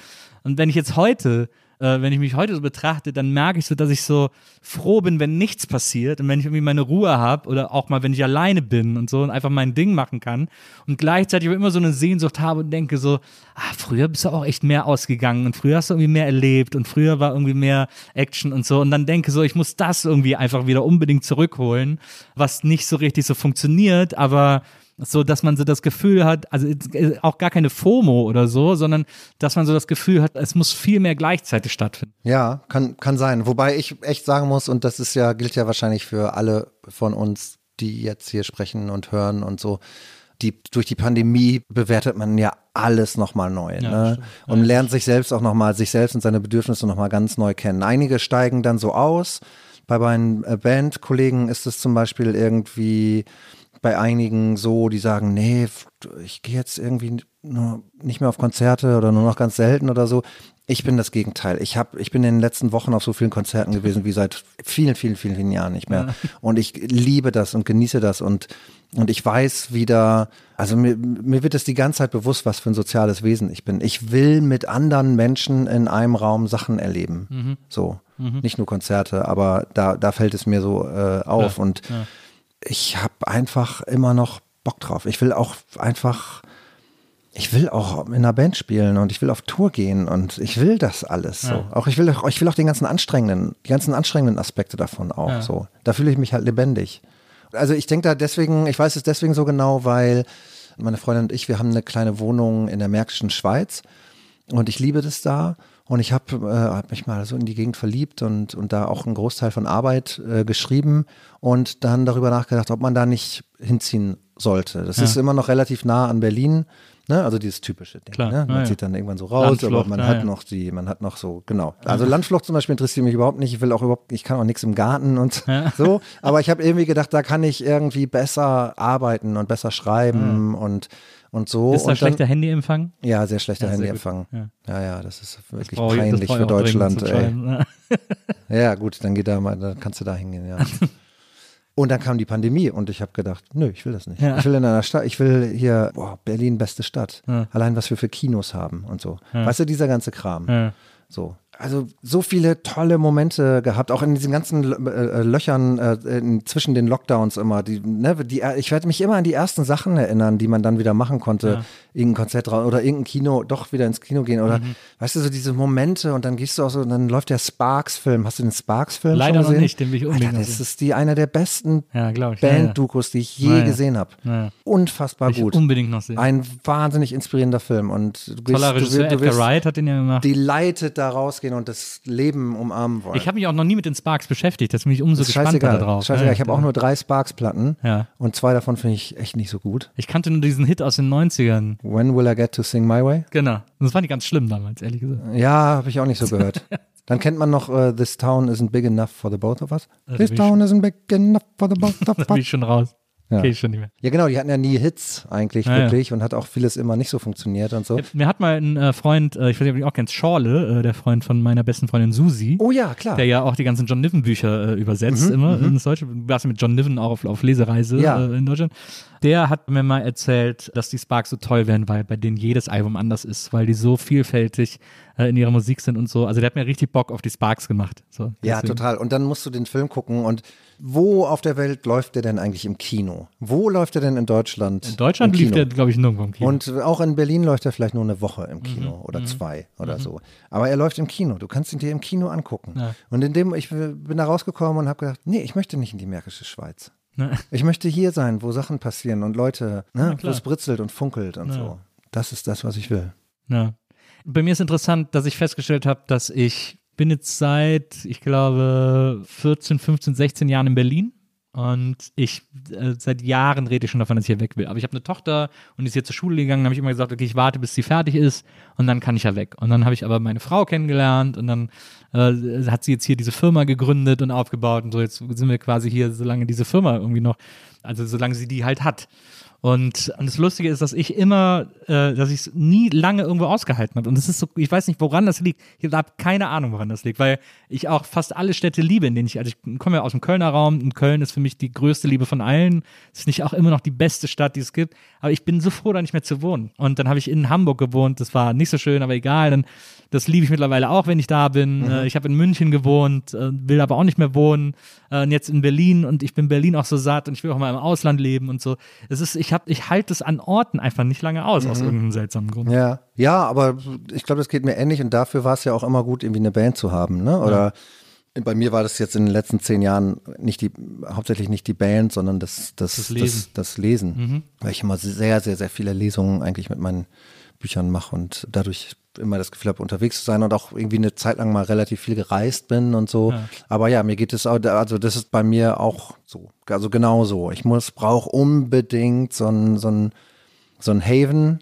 Und wenn ich jetzt heute äh, wenn ich mich heute so betrachte, dann merke ich so, dass ich so froh bin, wenn nichts passiert und wenn ich irgendwie meine Ruhe habe oder auch mal, wenn ich alleine bin und so und einfach mein Ding machen kann und gleichzeitig immer so eine Sehnsucht habe und denke so, ah, früher bist du auch echt mehr ausgegangen und früher hast du irgendwie mehr erlebt und früher war irgendwie mehr Action und so und dann denke so, ich muss das irgendwie einfach wieder unbedingt zurückholen, was nicht so richtig so funktioniert, aber so dass man so das Gefühl hat, also äh, auch gar keine FOMO oder so, sondern dass man so das Gefühl hat, es muss viel mehr gleichzeitig stattfinden. Ja, kann, kann sein. Wobei ich echt sagen muss, und das ist ja, gilt ja wahrscheinlich für alle von uns, die jetzt hier sprechen und hören und so, die, durch die Pandemie bewertet man ja alles nochmal neu ja, ne? und lernt sich selbst auch nochmal, sich selbst und seine Bedürfnisse nochmal ganz neu kennen. Einige steigen dann so aus. Bei meinen äh, Bandkollegen ist es zum Beispiel irgendwie, bei einigen so, die sagen, nee, ich gehe jetzt irgendwie nur nicht mehr auf Konzerte oder nur noch ganz selten oder so. Ich bin das Gegenteil. Ich habe, ich bin in den letzten Wochen auf so vielen Konzerten gewesen wie seit vielen, vielen, vielen, vielen Jahren nicht mehr. Und ich liebe das und genieße das und und ich weiß wieder, also mir, mir wird es die ganze Zeit bewusst, was für ein soziales Wesen ich bin. Ich will mit anderen Menschen in einem Raum Sachen erleben. Mhm. So. Mhm. Nicht nur Konzerte, aber da, da fällt es mir so äh, auf. Ja. Und ja ich habe einfach immer noch Bock drauf. Ich will auch einfach, ich will auch in einer Band spielen und ich will auf Tour gehen und ich will das alles so. Ja. Auch ich will, ich will auch den ganzen anstrengenden, die ganzen anstrengenden Aspekte davon auch ja. so. Da fühle ich mich halt lebendig. Also ich denke da deswegen, ich weiß es deswegen so genau, weil meine Freundin und ich, wir haben eine kleine Wohnung in der Märkischen Schweiz und ich liebe das da. Und ich habe äh, hab mich mal so in die Gegend verliebt und, und da auch einen Großteil von Arbeit äh, geschrieben und dann darüber nachgedacht, ob man da nicht hinziehen sollte. Das ja. ist immer noch relativ nah an Berlin. Ne? Also dieses typische Ding. Klar, ne? Man ja, zieht dann irgendwann so raus, aber man hat noch die, man hat noch so, genau. Also Landflucht zum Beispiel interessiert mich überhaupt nicht. Ich will auch überhaupt, ich kann auch nichts im Garten und so. Aber ich habe irgendwie gedacht, da kann ich irgendwie besser arbeiten und besser schreiben und und so. Ist da und schlechter Handyempfang? Ja, sehr schlechter ja, Handyempfang. Ja. ja. ja, das ist wirklich das peinlich für Deutschland. ja, gut, dann geht da mal, dann kannst du da hingehen, ja. Und dann kam die Pandemie und ich habe gedacht, nö, ich will das nicht. Ja. Ich will in einer Stadt, ich will hier, boah, Berlin, beste Stadt. Allein was wir für Kinos haben und so. Weißt du, dieser ganze Kram. So. Also so viele tolle Momente gehabt, auch in diesen ganzen Lö- äh, Löchern äh, in, zwischen den Lockdowns immer. Die, ne, die, ich werde mich immer an die ersten Sachen erinnern, die man dann wieder machen konnte. Ja. Irgendein Konzert oder irgendein Kino, doch wieder ins Kino gehen. Mhm. Oder weißt du, so diese Momente und dann gehst du auch so, und dann läuft der Sparks-Film. Hast du den Sparks-Film Leider schon noch gesehen? nicht, den will ich unbedingt Alter, noch das ist die einer der besten Ja. Band-Dokus, die ich je Ja, gesehen habe. Unfassbar Will ich gut. unbedingt noch sehen. Ein wahnsinnig inspirierender Film und du Toller willst- Regisseur du, du Edgar Wright hat den ja gemacht. delighted da rausgehen und das Leben umarmen wollen. Ich habe mich auch noch nie mit den Sparks beschäftigt, das bin ich umso gespannter scheißegal. darauf. scheißegal. Ich habe auch nur drei Sparks-Platten Ja. und zwei davon finde ich echt nicht so gut. Ich kannte nur diesen Hit aus den 90ern. When Will I Get to Sing My Way? Genau. Das fand ich ganz schlimm damals, ehrlich gesagt. Ja, habe ich auch nicht so gehört. Dann kennt man noch äh, This Town Isn't Big Enough for the Both of Us. Das This Town Isn't Big Enough for the Both of Da bin Us. ich schon raus. Ja. Okay, ich schon nicht mehr. Ja, genau, die hatten ja nie Hits eigentlich Ja, ja. wirklich und hat auch vieles immer nicht so funktioniert und so. Mir hat mal ein äh, Freund, äh, ich weiß nicht, ob du ihn auch kennst, Schorle, äh, der Freund von meiner besten Freundin Susi, Oh ja, klar. der ja auch die ganzen John Niven Bücher äh, übersetzt immer ins Deutsche. Du warst ja mit John Niven auch auf, auf Lesereise Ja. äh, in Deutschland. Der hat mir mal erzählt, dass die Sparks so toll werden, weil bei denen jedes Album anders ist, weil die so vielfältig äh, in ihrer Musik sind und so. Also der hat mir richtig Bock auf die Sparks gemacht. So, Ja, total. Und dann musst du den Film gucken. Und wo auf der Welt läuft der denn eigentlich im Kino? Wo läuft er denn in Deutschland? In Deutschland lief der, glaube ich, nirgendwo im Kino. Und auch in Berlin läuft er vielleicht nur eine Woche im Mhm. Kino oder zwei oder so. Aber er läuft im Kino. Du kannst ihn dir im Kino angucken. Ja. Und in dem, ich bin da rausgekommen und habe gedacht, nee, ich möchte nicht in die Märkische Schweiz. Ne? Ich möchte hier sein, wo Sachen passieren und Leute, ne, wo es britzelt und funkelt und Ja. so. Das ist das, was ich will. Ja. Bei mir ist interessant, dass ich festgestellt habe, dass ich bin jetzt seit, ich glaube, 14, 15, 16 Jahren in Berlin. Und ich, äh, seit Jahren rede ich schon davon, dass ich hier weg will. Aber ich habe eine Tochter und die ist hier zur Schule gegangen. habe ich immer gesagt, okay, ich warte, bis sie fertig ist und dann kann ich ja weg. Und dann habe ich aber meine Frau kennengelernt und dann äh, hat sie jetzt hier diese Firma gegründet und aufgebaut und so. Jetzt sind wir quasi hier, solange diese Firma irgendwie noch, also solange sie die halt hat. Und, und das Lustige ist, dass ich immer, äh, dass ich es nie lange irgendwo ausgehalten habe. Und das ist so, ich weiß nicht, woran das liegt. Ich habe keine Ahnung, woran das liegt, weil ich auch fast alle Städte liebe, in denen ich, also ich komme ja aus dem Kölner Raum und Köln ist für mich die größte Liebe von allen. Es ist nicht auch immer noch die beste Stadt, die es gibt. Aber ich bin so froh, da nicht mehr zu wohnen. Und dann habe ich in Hamburg gewohnt. Das war nicht so schön, aber egal. Dann, das liebe ich mittlerweile auch, wenn ich da bin. Äh, ich habe in München gewohnt, äh, will aber auch nicht mehr wohnen. Äh, und jetzt in Berlin und ich bin Berlin auch so satt und ich will auch mal im Ausland leben und so. Es ist, ich habe, ich halte es an Orten einfach nicht lange aus, aus irgendeinem seltsamen Grund. Ja, ja, aber ich glaube, das geht mir ähnlich und dafür war es ja auch immer gut, irgendwie eine Band zu haben, ne? Oder bei mir war das jetzt in den letzten zehn Jahren nicht die, hauptsächlich nicht die Band, sondern das, das, Das Lesen. Das, das Lesen. Weil ich immer sehr, sehr, sehr viele Lesungen eigentlich mit meinen Büchern mache und dadurch immer das Gefühl habe, unterwegs zu sein und auch irgendwie eine Zeit lang mal relativ viel gereist bin und so. Aber ja, mir geht es auch, also das ist bei mir auch so, also genau so. Ich muss, brauche unbedingt so ein, so ein, so ein Haven.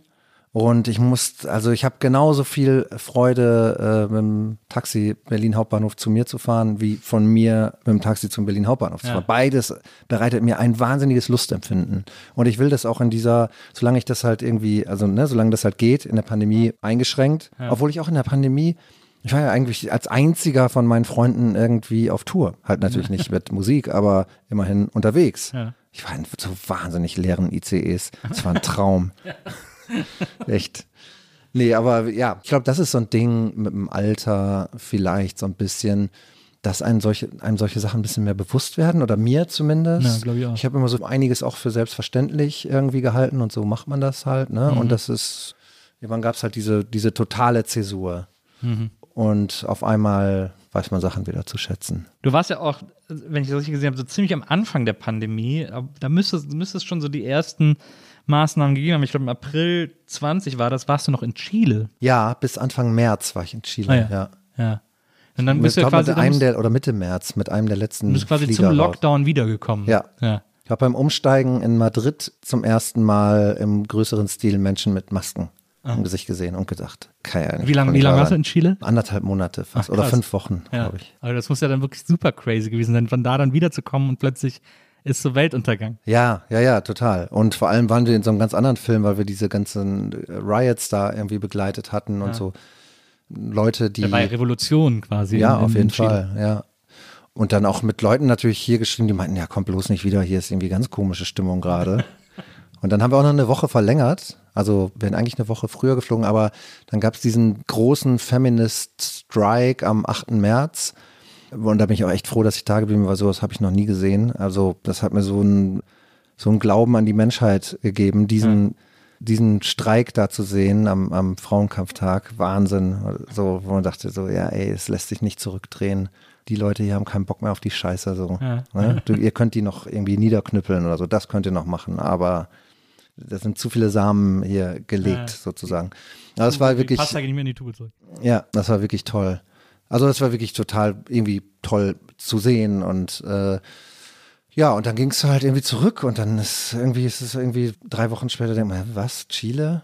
Und ich muss, also ich habe genauso viel Freude, äh, mit dem Taxi Berlin Hauptbahnhof zu mir zu fahren, wie von mir mit dem Taxi zum Berlin Hauptbahnhof zu Ja. fahren. Beides bereitet mir ein wahnsinniges Lustempfinden. Und ich will das auch in dieser, solange ich das halt irgendwie, also ne, solange das halt geht, in der Pandemie eingeschränkt, obwohl ich auch in der Pandemie ich war ja eigentlich als einziger von meinen Freunden irgendwie auf Tour. Halt natürlich nicht mit Musik, aber immerhin unterwegs. Ja. Ich war in so wahnsinnig leeren ICEs. Es war ein Traum. Echt. Nee, aber ja, ich glaube, das ist so ein Ding mit dem Alter vielleicht so ein bisschen, dass einem solche, einem solche Sachen ein bisschen mehr bewusst werden oder mir zumindest. Ja, glaub ich auch. Ich habe immer so einiges auch für selbstverständlich irgendwie gehalten und so macht man das halt. Ne? Mhm. Und das ist, irgendwann gab es halt diese, diese totale Zäsur. Mhm. Und auf einmal weiß man Sachen wieder zu schätzen. Du warst ja auch, wenn ich das richtig gesehen habe, so ziemlich am Anfang der Pandemie. Da müsste, müsste es schon so die ersten Maßnahmen gegeben haben. Ich glaube, im April 20 war das, warst du noch in Chile. Ja, bis Anfang März war ich in Chile. Ah, ja. ja. Ja. Und dann Ich bist du ja glaube, quasi, mit einem der, oder Mitte März, mit einem der letzten du bist quasi Flieger zum raus. Lockdown wiedergekommen. Ja. ja. Ich habe beim Umsteigen in Madrid zum ersten Mal im größeren Stil Menschen mit Masken im Gesicht gesehen und gedacht, ja nicht Wie lange wie lang warst du in Chile? Anderthalb Monate fast Ach, oder fünf Wochen, Ja. glaube ich. Aber das muss ja dann wirklich super crazy gewesen sein, von da dann wiederzukommen und plötzlich ist so Weltuntergang. Ja, ja, ja, total. Und vor allem waren wir in so einem ganz anderen Film, weil wir diese ganzen äh, Riots da irgendwie begleitet hatten und so Leute, die Da war ja Revolution quasi. Ja, in- auf in jeden Chile. Fall, ja. Und dann auch mit Leuten natürlich hier geschrieben, die meinten, ja, komm bloß nicht wieder, hier ist irgendwie ganz komische Stimmung gerade. Und dann haben wir auch noch eine Woche verlängert. Also wir wären eigentlich eine Woche früher geflogen, aber dann gab es diesen großen Feminist Strike am 8. März. Und da bin ich auch echt froh, dass ich da geblieben war. Sowas habe ich noch nie gesehen. Also das hat mir so ein, so Glauben an die Menschheit gegeben, diesen, mhm. diesen Streik da zu sehen am, am Frauenkampftag. Wahnsinn. So, wo man dachte so, ja, ey, es lässt sich nicht zurückdrehen die Leute hier haben keinen Bock mehr auf die Scheiße. So. Ja. Ne? Du, ihr könnt die noch irgendwie niederknüppeln oder so, das könnt ihr noch machen, aber da sind zu viele Samen hier gelegt, ja. sozusagen. Aber das war wirklich. Passt nicht mehr in die Tube zurück. Ja, das war wirklich toll. Also das war wirklich total irgendwie toll zu sehen und äh, ja, und dann ging es halt irgendwie zurück und dann ist irgendwie, ist es irgendwie drei Wochen später, denkt man, was, Chile?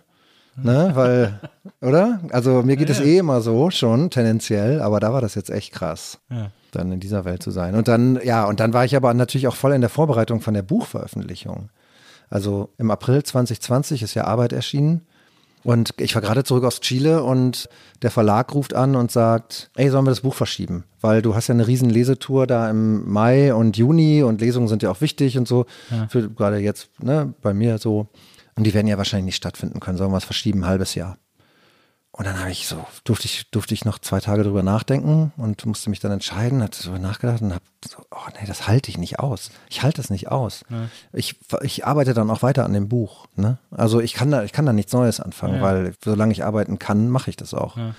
Ne, weil, oder? Also mir geht es ja, ja. eh immer so schon, tendenziell, aber da war das jetzt echt krass, ja. dann in dieser Welt zu sein. Und dann, ja, und dann war ich aber natürlich auch voll in der Vorbereitung von der Buchveröffentlichung. Also im April 2020 ist ja Arbeit erschienen. Und ich war gerade zurück aus Chile und der Verlag ruft an und sagt, ey, sollen wir das Buch verschieben? Weil du hast ja eine riesen Lesetour da im Mai und Juni und Lesungen sind ja auch wichtig und so. Ja. Für gerade jetzt, ne, bei mir so. Und die werden ja wahrscheinlich nicht stattfinden können, sollen wir es verschieben, ein halbes Jahr. Und dann habe ich so, durfte ich, durfte ich noch zwei Tage drüber nachdenken und musste mich dann entscheiden, hatte darüber nachgedacht und habe so, oh nee, das halte ich nicht aus. Ich halte das nicht aus. Ja. Ich, ich arbeite dann auch weiter an dem Buch. Ne? Also ich kann da, ich kann da nichts Neues anfangen, ja. weil solange ich arbeiten kann, mache ich das auch. Ja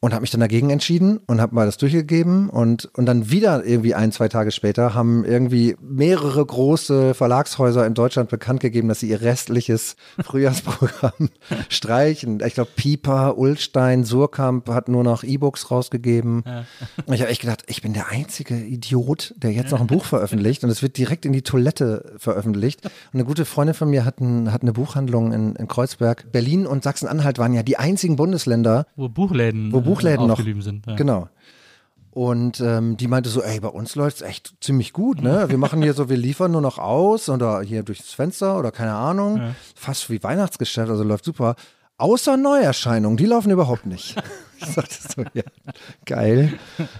und habe mich dann dagegen entschieden und habe mal das durchgegeben und, und dann wieder irgendwie ein, zwei Tage später haben irgendwie mehrere große Verlagshäuser in Deutschland bekannt gegeben, dass sie ihr restliches Frühjahrsprogramm streichen. Ich glaube, Pieper, Ulstein, Surkamp hat nur noch E-Books rausgegeben. Ja. Und ich habe echt gedacht, ich bin der einzige Idiot, der jetzt noch ein Buch veröffentlicht und es wird direkt in die Toilette veröffentlicht. Und eine gute Freundin von mir hat, ein, hat eine Buchhandlung in, in Kreuzberg. Berlin und Sachsen-Anhalt waren ja die einzigen Bundesländer, wo Buchläden wo Buchläden noch sind. Ja. Genau. Und ähm, die meinte so, ey, bei uns läuft es echt ziemlich gut, ne? Wir machen hier so, wir liefern nur noch aus oder hier durchs Fenster oder keine Ahnung. Ja. Fast wie Weihnachtsgeschäft, also läuft super. Außer Neuerscheinungen, die laufen überhaupt nicht. ich sagte so, ja, geil,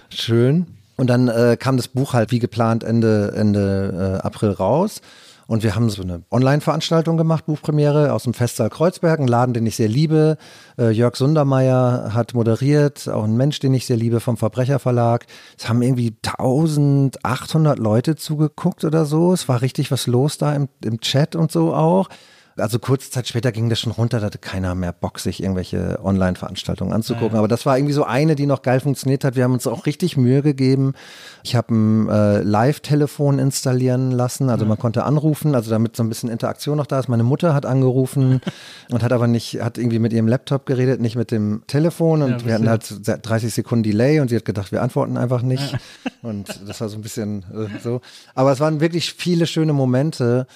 schön. Und dann äh, kam das Buch halt wie geplant Ende, Ende äh, April raus. Und wir haben so eine Online-Veranstaltung gemacht, Buchpremiere aus dem Festsaal Kreuzberg, ein Laden, den ich sehr liebe. Äh, Jörg Sundermeier hat moderiert, auch ein Mensch, den ich sehr liebe vom Verbrecherverlag. Es haben irgendwie 1800 Leute zugeguckt oder so. Es war richtig was los da im, im Chat und so auch also kurze Zeit später ging das schon runter, da hatte keiner mehr Bock, sich irgendwelche Online-Veranstaltungen anzugucken. Ja. Aber das war irgendwie so eine, die noch geil funktioniert hat. Wir haben uns auch richtig Mühe gegeben. Ich habe ein äh, Live-Telefon installieren lassen, also ja. man konnte anrufen, also damit so ein bisschen Interaktion noch da ist. Meine Mutter hat angerufen und hat aber nicht, hat irgendwie mit ihrem Laptop geredet, nicht mit dem Telefon und ja, wir hatten halt 30 Sekunden Delay und sie hat gedacht, wir antworten einfach nicht. Und das war so ein bisschen äh, so. Aber es waren wirklich viele schöne Momente.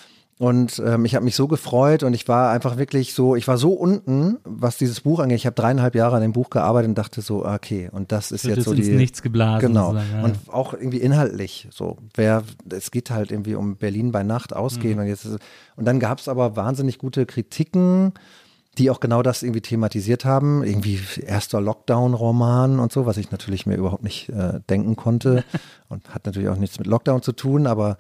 Und ähm, ich habe mich so gefreut und ich war einfach wirklich so, ich war so unten, was dieses Buch angeht. Ich habe dreieinhalb Jahre an dem Buch gearbeitet und dachte so, okay, und das ist Wird jetzt so die. Nichts geblasen. Genau. Ja. Und auch irgendwie inhaltlich. So, wer, es geht halt irgendwie um Berlin bei Nacht ausgehen mhm. und jetzt und dann gab es aber wahnsinnig gute Kritiken die auch genau das irgendwie thematisiert haben. Irgendwie erster Lockdown-Roman und so, was ich natürlich mir überhaupt nicht äh, denken konnte. und hat natürlich auch nichts mit Lockdown zu tun, aber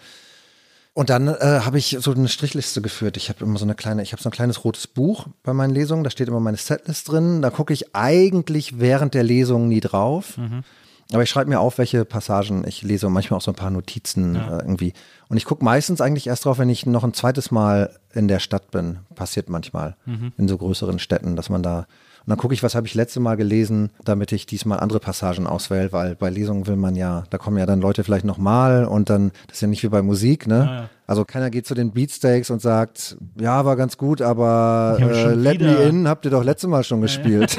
und dann äh, habe ich so eine Strichliste geführt. Ich habe immer so eine kleine, ich habe so ein kleines rotes Buch bei meinen Lesungen. Da steht immer meine Setlist drin. Da gucke ich eigentlich während der Lesung nie drauf. Mhm. Aber ich schreibe mir auf, welche Passagen ich lese und manchmal auch so ein paar Notizen ja. äh, irgendwie. Und ich gucke meistens eigentlich erst drauf, wenn ich noch ein zweites Mal in der Stadt bin. Passiert manchmal mhm. in so größeren Städten, dass man da und dann gucke ich, was habe ich letzte Mal gelesen, damit ich diesmal andere Passagen auswähle, weil bei Lesungen will man ja, da kommen ja dann Leute vielleicht nochmal und dann, das ist ja nicht wie bei Musik, ne? Ja, ja. Also keiner geht zu den Beatsteaks und sagt, ja, war ganz gut, aber äh, Let Me In habt ihr doch letzte Mal schon gespielt.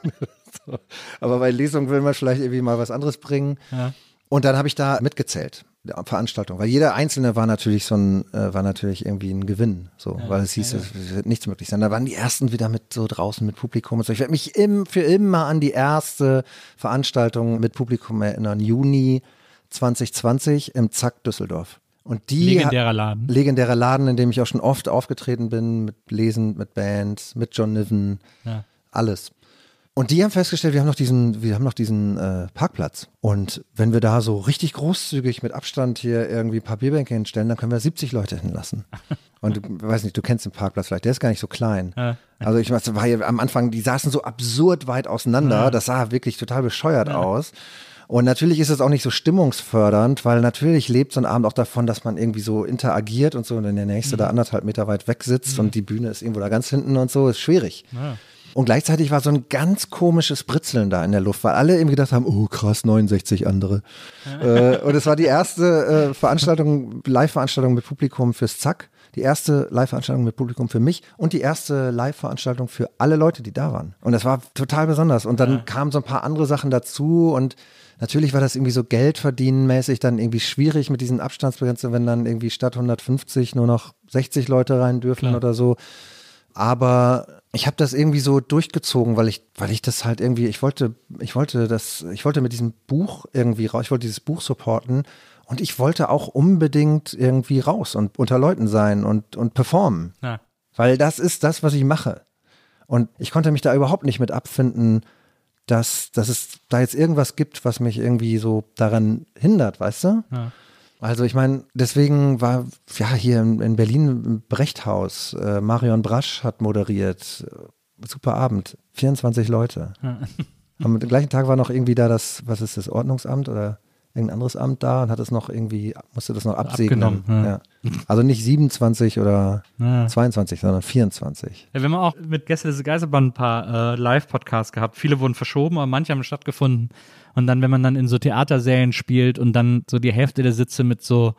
so. Aber bei Lesungen will man vielleicht irgendwie mal was anderes bringen. Und dann habe ich da mitgezählt. Veranstaltung, weil jeder einzelne war natürlich so ein, äh, war natürlich irgendwie ein Gewinn, so, ja, weil es hieß, ja, ja. es wird nichts möglich sein. Da waren die ersten wieder mit so draußen mit Publikum und so. Ich werde mich im, für immer an die erste Veranstaltung mit Publikum erinnern, Juni 2020 im Zack Düsseldorf. Und die legendärer Laden. Legendärer Laden, in dem ich auch schon oft aufgetreten bin, mit Lesen, mit Bands, mit John Niven, alles. Und die haben festgestellt, wir haben noch diesen, wir haben noch diesen äh, Parkplatz. Und wenn wir da so richtig großzügig mit Abstand hier irgendwie ein paar Bierbänke hinstellen, dann können wir 70 Leute hinlassen. Und du weiß nicht, du kennst den Parkplatz vielleicht, der ist gar nicht so klein. Ja. Also ich weiß, war hier am Anfang, die saßen so absurd weit auseinander, das sah wirklich total bescheuert aus. Und natürlich ist es auch nicht so stimmungsfördernd, weil natürlich lebt so ein Abend auch davon, dass man irgendwie so interagiert und so und dann der nächste da anderthalb Meter weit weg sitzt und die Bühne ist irgendwo da ganz hinten und so, ist schwierig. Und gleichzeitig war so ein ganz komisches Britzeln da in der Luft, weil alle irgendwie gedacht haben, oh krass, 69 andere. äh, und es war die erste äh, Veranstaltung, Live-Veranstaltung mit Publikum fürs Zack, die erste Live-Veranstaltung mit Publikum für mich und die erste Live-Veranstaltung für alle Leute, die da waren. Und das war total besonders. Und dann kamen so ein paar andere Sachen dazu und Natürlich war das irgendwie so Geldverdienenmäßig dann irgendwie schwierig mit diesen Abstandsbegrenzungen, wenn dann irgendwie statt 150 nur noch 60 Leute rein dürfen Klar. oder so. Aber ich habe das irgendwie so durchgezogen, weil ich, weil ich das halt irgendwie, ich wollte, ich wollte das, ich wollte mit diesem Buch irgendwie raus, ich wollte dieses Buch supporten und ich wollte auch unbedingt irgendwie raus und unter Leuten sein und, und performen. Ja. Weil das ist das, was ich mache. Und ich konnte mich da überhaupt nicht mit abfinden, dass, dass es da jetzt irgendwas gibt, was mich irgendwie so daran hindert, weißt du? Ja. Also ich meine, deswegen war ja hier in, in Berlin im Brechthaus, äh, Marion Brasch hat moderiert, super Abend, 24 Leute. Am gleichen Tag war noch irgendwie da das, was ist das, Ordnungsamt oder irgendein anderes Amt da und hat es noch irgendwie, musste das noch absegnen. Abgenommen, ja. Also nicht 27 oder Ja. 22, sondern 24. Ja, wir haben auch mit Gäste des Geisterbahn ein paar äh, Live-Podcasts gehabt. Viele wurden verschoben, aber manche haben stattgefunden. Und dann, wenn man dann in so Theatersälen spielt und dann so die Hälfte der Sitze mit so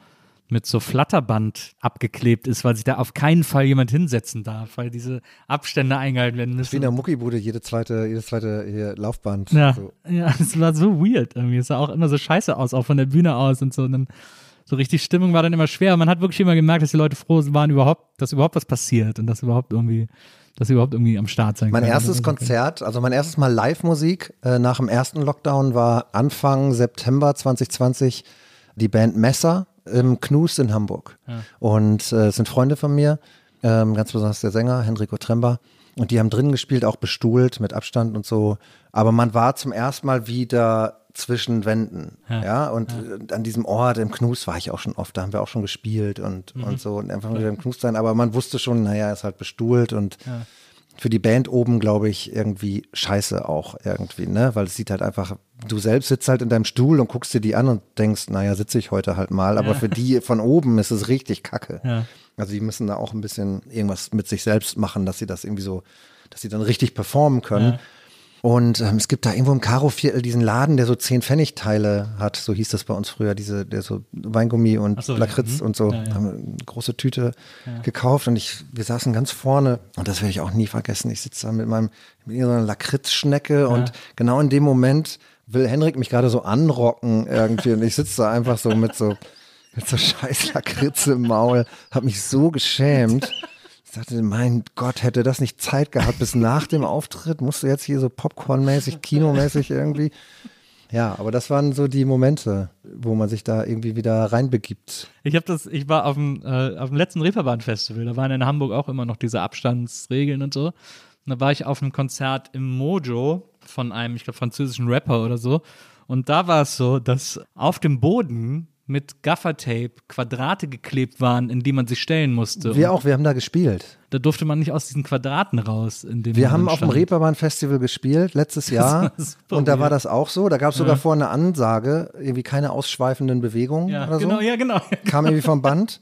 mit so Flatterband abgeklebt ist, weil sich da auf keinen Fall jemand hinsetzen darf, weil diese Abstände eingehalten werden Wie in müssen. der Muckibude, jede zweite, jedes zweite Laufband. Ja, So. ja, es war so weird irgendwie. Es sah auch immer so scheiße aus, auch von der Bühne aus und so. Und dann so richtig Stimmung war dann immer schwer. Man hat wirklich immer gemerkt, dass die Leute froh waren überhaupt, dass überhaupt was passiert und dass überhaupt irgendwie, dass sie überhaupt irgendwie am Start sein Mein können. erstes Konzert, also mein erstes Mal Live-Musik äh, nach dem ersten Lockdown war Anfang September 2020 die Band Messer im Knus in Hamburg. Und äh, es sind Freunde von mir, ähm, ganz besonders der Sänger Henrico Trember. Und die haben drinnen gespielt, auch bestuhlt mit Abstand und so. Aber man war zum ersten Mal wieder zwischen Wänden. Ja, und äh, an diesem Ort im Knus war ich auch schon oft, da haben wir auch schon gespielt und, und so und einfach mal wieder im Knus sein. Aber man wusste schon, naja, er ist halt bestuhlt und für die Band oben, glaube ich, irgendwie scheiße auch irgendwie, ne? Weil es sieht halt einfach, du selbst sitzt halt in deinem Stuhl und guckst dir die an und denkst, naja, sitze ich heute halt mal. Aber für die von oben ist es richtig kacke. Ja. Also die müssen da auch ein bisschen irgendwas mit sich selbst machen, dass sie das irgendwie so, dass sie dann richtig performen können. Und ähm, es gibt da irgendwo im Karo-Viertel diesen Laden, der so 10 Pfennigteile hat, so hieß das bei uns früher, diese, der so Weingummi und so, ja, Lakritz mhm. und so. Ja, ja. Haben eine große Tüte gekauft und ich, wir saßen ganz vorne und das werde ich auch nie vergessen. Ich sitze da mit meinem, mit so einer Lakritzschnecke und genau in dem Moment will Henrik mich gerade so anrocken irgendwie und ich sitze da einfach so mit so, mit so scheiß Lakritz im Maul, habe mich so geschämt. Ich dachte, mein Gott, hätte das nicht Zeit gehabt bis nach dem Auftritt? Musste jetzt hier so Popcorn-mäßig, Kinomäßig irgendwie. Ja, aber das waren so die Momente, wo man sich da irgendwie wieder reinbegibt. Ich habe das, ich war auf dem, äh, auf dem letzten Reeperbahn-Festival, da waren in Hamburg auch immer noch diese Abstandsregeln und so. Und da war ich auf einem Konzert im Mojo von einem, ich glaube, französischen Rapper oder so. Und da war es so, dass auf dem Boden mit Gaffertape Quadrate geklebt waren, in die man sich stellen musste. Wir Und auch, wir haben da gespielt. Da durfte man nicht aus diesen Quadraten raus. In dem Wir haben auf dem. Reeperbahn-Festival gespielt, letztes Jahr. Und da war das auch so. Da gab es sogar vorne eine Ansage, irgendwie keine ausschweifenden Bewegungen Ja, oder so. genau, ja, genau. kam irgendwie vom Band.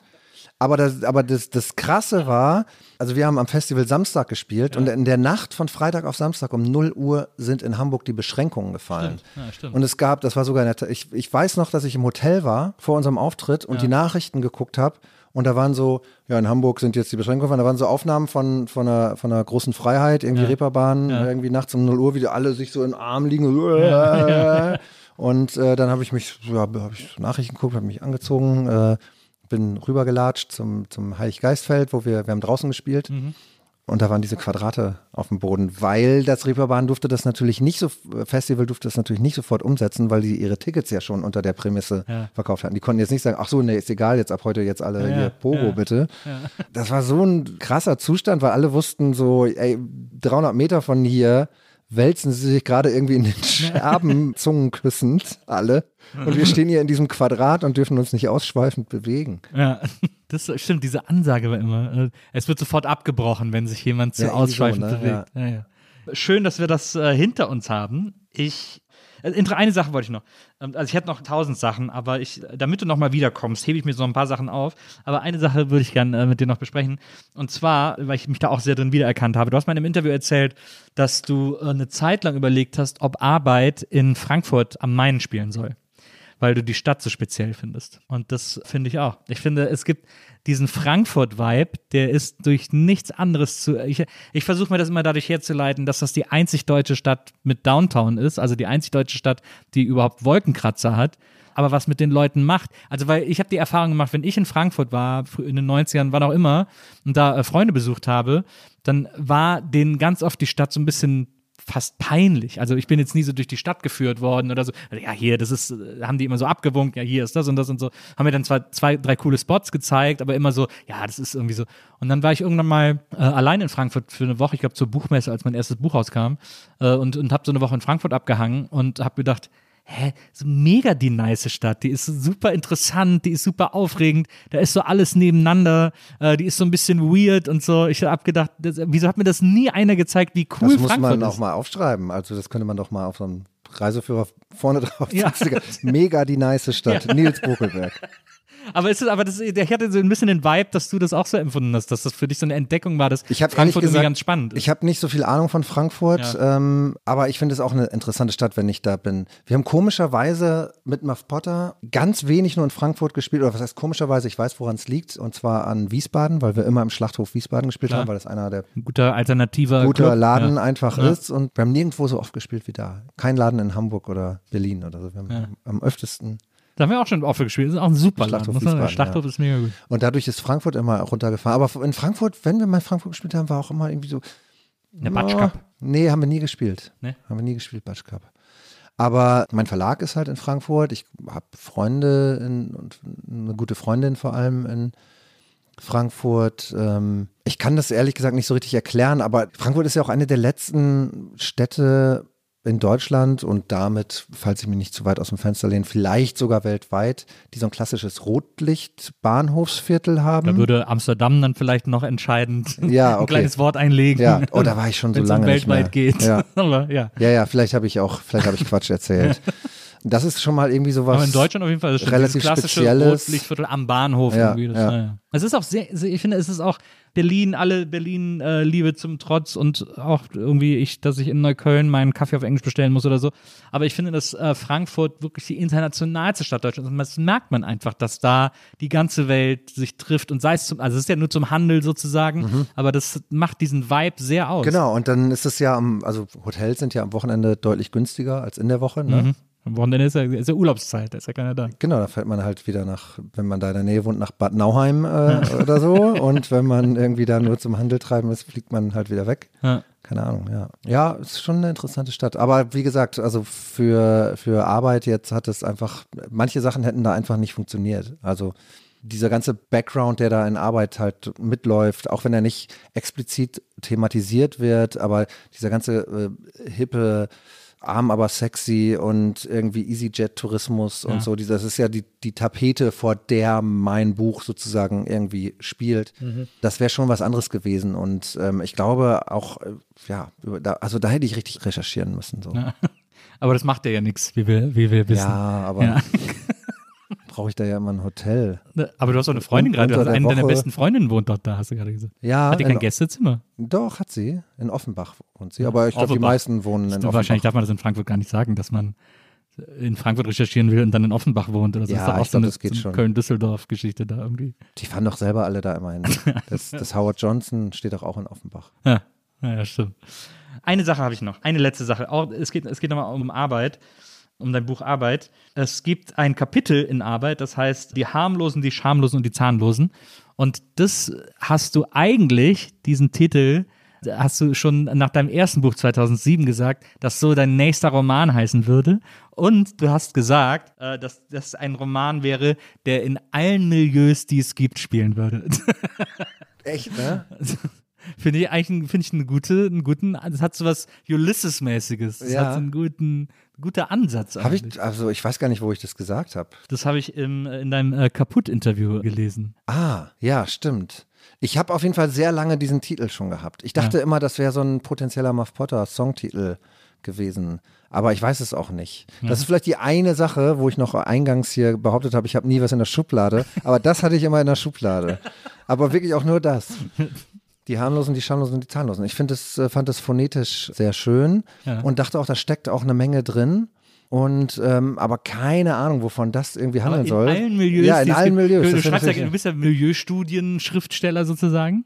Aber das, aber das, das Krasse war, also wir haben am Festival Samstag gespielt und in der Nacht von Freitag auf Samstag um 0 Uhr sind in Hamburg die Beschränkungen gefallen. Ja, stimmt. Und es gab, das war sogar nett, ich, ich weiß noch, dass ich im Hotel war vor unserem Auftritt und die Nachrichten geguckt habe und da waren so, ja, in Hamburg sind jetzt die Beschränkungen gefallen, da waren so Aufnahmen von, von, einer, von einer großen Freiheit, irgendwie Reeperbahn, irgendwie nachts um 0 Uhr, wie die alle sich so in den Arm liegen. Und äh, dann habe ich mich, ja, habe ich Nachrichten geguckt, habe mich angezogen, äh, bin rübergelatscht zum, zum Heiliggeistfeld, wo wir, wir haben draußen gespielt. Und da waren diese Quadrate auf dem Boden, weil das Reeperbahn durfte das natürlich nicht so, Festival durfte das natürlich nicht sofort umsetzen, weil die ihre Tickets ja schon unter der Prämisse Ja. verkauft hatten. Die konnten jetzt nicht sagen, ach so, nee, ist egal, jetzt ab heute jetzt alle Ja, hier Pogo ja. bitte. Das war so ein krasser Zustand, weil alle wussten so, ey, 300 Meter von hier wälzen sie sich gerade irgendwie in den Scherben, Zungen küssend, alle. Und wir stehen hier in diesem Quadrat und dürfen uns nicht ausschweifend bewegen. Ja, das stimmt, diese Ansage war immer. äh, Es wird sofort abgebrochen, wenn sich jemand zu Ja, ausschweifend so, ne? bewegt. Ja. Ja, Schön, dass wir das äh, hinter uns haben. Ich. Inter- Eine Sache wollte ich noch. Ähm, Also ich hätte noch tausend Sachen, aber ich, damit du noch mal wiederkommst, hebe ich mir so ein paar Sachen auf. Aber eine Sache würde ich gerne äh, mit dir noch besprechen. Und zwar, weil ich mich da auch sehr drin wiedererkannt habe. Du hast mal in einem Interview erzählt, dass du äh, eine Zeit lang überlegt hast, ob Arbeit in Frankfurt am Main spielen soll weil du die Stadt so speziell findest. Und das finde ich auch. Ich finde, es gibt diesen Frankfurt-Vibe, der ist durch nichts anderes zu. Ich, ich versuche mir das immer dadurch herzuleiten, dass das die einzig deutsche Stadt mit Downtown ist, also die einzig deutsche Stadt, die überhaupt Wolkenkratzer hat. Aber was mit den Leuten macht. Also, weil ich habe die Erfahrung gemacht, wenn ich in Frankfurt war, in den 90ern, wann auch immer, und da äh, Freunde besucht habe, dann war denen ganz oft die Stadt so ein bisschen fast peinlich. Also ich bin jetzt nie so durch die Stadt geführt worden oder so. Ja, hier, das ist, äh, haben die immer so abgewunken, ja, hier ist das und das und so. Haben mir dann zwar zwei, drei coole Spots gezeigt, aber immer so, ja, das ist irgendwie so. Und dann war ich irgendwann mal äh, allein in Frankfurt für eine Woche, ich glaube zur Buchmesse, als mein erstes Buch rauskam, äh, und, und habe so eine Woche in Frankfurt abgehangen und habe gedacht, hä, so mega die nice Stadt. Die ist super interessant, die ist super aufregend, da ist so alles nebeneinander, äh, die ist so ein bisschen weird und so. Ich habe gedacht, das, wieso hat mir das nie einer gezeigt, wie cool das muss Frankfurt man ist? auch mal aufschreiben. Also das könnte man doch mal auf so einem Reiseführer vorne drauf Ja. Mega die nice Stadt. Nils Buckelberg. Aber ist es, aber das, ich hatte so ein bisschen den Vibe, dass du das auch so empfunden hast, dass das für dich so eine Entdeckung war, dass Ich ehrlich Frankfurt gesagt, ganz spannend ist. ich habe nicht so viel Ahnung von Frankfurt, ähm, aber ich finde es auch eine interessante Stadt, wenn ich da bin. Wir haben komischerweise mit Muff Potter ganz wenig nur in Frankfurt gespielt, oder was heißt komischerweise, ich weiß, woran es liegt, und zwar an Wiesbaden, weil wir immer im Schlachthof Wiesbaden gespielt Klar. haben, weil das einer der Ein guter alternativer guter Club. Laden Ja. einfach Ja. ist und wir haben nirgendwo so oft gespielt wie da. Kein Laden in Hamburg oder Berlin oder so. Wir haben am öftesten Da haben wir auch schon oft gespielt. Das ist auch ein super. Schlachthof sagen. Wiesbaden, Schlachthof ist mega gut. Und dadurch ist Frankfurt immer runtergefahren. Aber in Frankfurt, wenn wir mal in Frankfurt gespielt haben, war auch immer irgendwie so. Der Batsch Cup. Nee, haben wir nie gespielt. Nee? Haben wir nie gespielt, Batsch Cup. Aber mein Verlag ist halt in Frankfurt. Ich habe Freunde in, und eine gute Freundin vor allem in Frankfurt. Ähm, ich kann das ehrlich gesagt nicht so richtig erklären, aber Frankfurt ist ja auch eine der letzten Städte in Deutschland und damit, falls ich mich nicht zu weit aus dem Fenster lehne, vielleicht sogar weltweit, die so ein klassisches Rotlicht-Bahnhofsviertel haben. Da würde Amsterdam dann vielleicht noch entscheidend Ja, ein okay. kleines Wort einlegen. Ja, oh, da war ich schon so Wenn es um lange nicht mehr. weltweit geht. Ja. Aber ja. Ja, ja, vielleicht habe ich auch, vielleicht habe ich Quatsch erzählt. Das ist schon mal irgendwie sowas. Aber in Deutschland auf jeden Fall ist schon relativ klassische Spezielles. Rotlichtviertel am Bahnhof Ja, irgendwie. Das, ja. ja. Es ist auch sehr, ich finde, es ist auch Berlin, alle Berlin-Liebe zum Trotz und auch irgendwie ich, dass ich in Neukölln meinen Kaffee auf Englisch bestellen muss oder so. Aber ich finde, dass äh, Frankfurt wirklich die internationalste Stadt Deutschlands ist. Und das merkt man einfach, dass da die ganze Welt sich trifft und sei es zum, also es ist ja nur zum Handel sozusagen, aber das macht diesen Vibe sehr aus. Mhm. Genau, und dann ist es ja am, also Hotels sind ja am Wochenende deutlich günstiger als in der Woche. Ne? Mhm. Am Wochenende ist ja, ist ja Urlaubszeit, da ist ja keiner da. Genau, da fährt man halt wieder nach, wenn man da in der Nähe wohnt, nach Bad Nauheim äh, oder so. Und wenn man irgendwie da nur zum Handel treiben ist, fliegt man halt wieder weg. Ja. Keine Ahnung, ja. Ja, ist schon eine interessante Stadt. Aber wie gesagt, also für, für Arbeit jetzt hat es einfach, manche Sachen hätten da einfach nicht funktioniert. Also dieser ganze Background, der da in Arbeit halt mitläuft, auch wenn er nicht explizit thematisiert wird, aber dieser ganze äh, hippe, arm aber sexy und irgendwie EasyJet-Tourismus Ja. und so, das ist ja die, die Tapete, vor der mein Buch sozusagen irgendwie spielt. Das wäre schon was anderes gewesen und ähm, ich glaube auch, äh, ja, da, also da hätte ich richtig recherchieren müssen. So. Ja, Aber das macht ja ja nichts, wie wir, wie wir wissen. aber Ja. Brauche ich da ja immer ein Hotel. Ne, Aber du hast doch eine Freundin Und gerade, du hast eine deiner Woche- besten Freundinnen wohnt dort da, hast du gerade gesagt. Ja, Hat die kein in- Gästezimmer? Doch, hat sie. In Offenbach wohnt sie. Aber ich glaube, die meisten wohnen in Offenbach. Wahrscheinlich darf man das in Frankfurt gar nicht sagen, dass man in Frankfurt recherchieren will und dann in Offenbach wohnt oder so. Ja, ist doch auch so eine, das geht so Köln-Düsseldorf-Geschichte da irgendwie. Die fahren doch selber alle da immer hin. Das, das Howard Johnson steht doch auch in Offenbach. Ja, ja, ja stimmt. Eine Sache habe ich noch, eine letzte Sache. Auch, es geht, es geht nochmal um Arbeit, um dein Buch Arbeit. Es gibt ein Kapitel in Arbeit, das heißt die Harmlosen, die Schamlosen und die Zahnlosen. Und das hast du eigentlich, diesen Titel, hast du schon nach deinem ersten Buch 2007 gesagt, dass so dein nächster Roman heißen würde. Und du hast gesagt, äh, dass das ein Roman wäre, der in allen Milieus, die es gibt, spielen würde. Echt, ne? Finde ich eigentlich finde ich eine gute, einen guten, das hat so was Ulysses-mäßiges. Das Ja. hat so einen guten, guter Ansatz Habe ich, also ich weiß gar nicht, wo ich das gesagt habe. Das habe ich im, in deinem äh, Kaputt-Interview gelesen. Ah, ja, stimmt. Ich habe auf jeden Fall sehr lange diesen Titel schon gehabt. Ich dachte immer, das wäre so ein potenzieller Muff Potter Songtitel gewesen. Aber ich weiß es auch nicht. Das ist vielleicht die eine Sache, wo ich noch eingangs hier behauptet habe, ich habe nie was in der Schublade. Aber das hatte ich immer in der Schublade. Aber wirklich auch nur das. Die harmlosen, die schamlosen und die zahnlosen. Ich finde es, äh, fand es phonetisch sehr schön Ja. und dachte auch, da steckt auch eine Menge drin. Und ähm, aber keine Ahnung, wovon das irgendwie handeln in soll. allen Milieus. Ja, in allen gibt. Milieus. Du, Das du, schreibst ja, du bist ja Milieustudienschriftsteller sozusagen.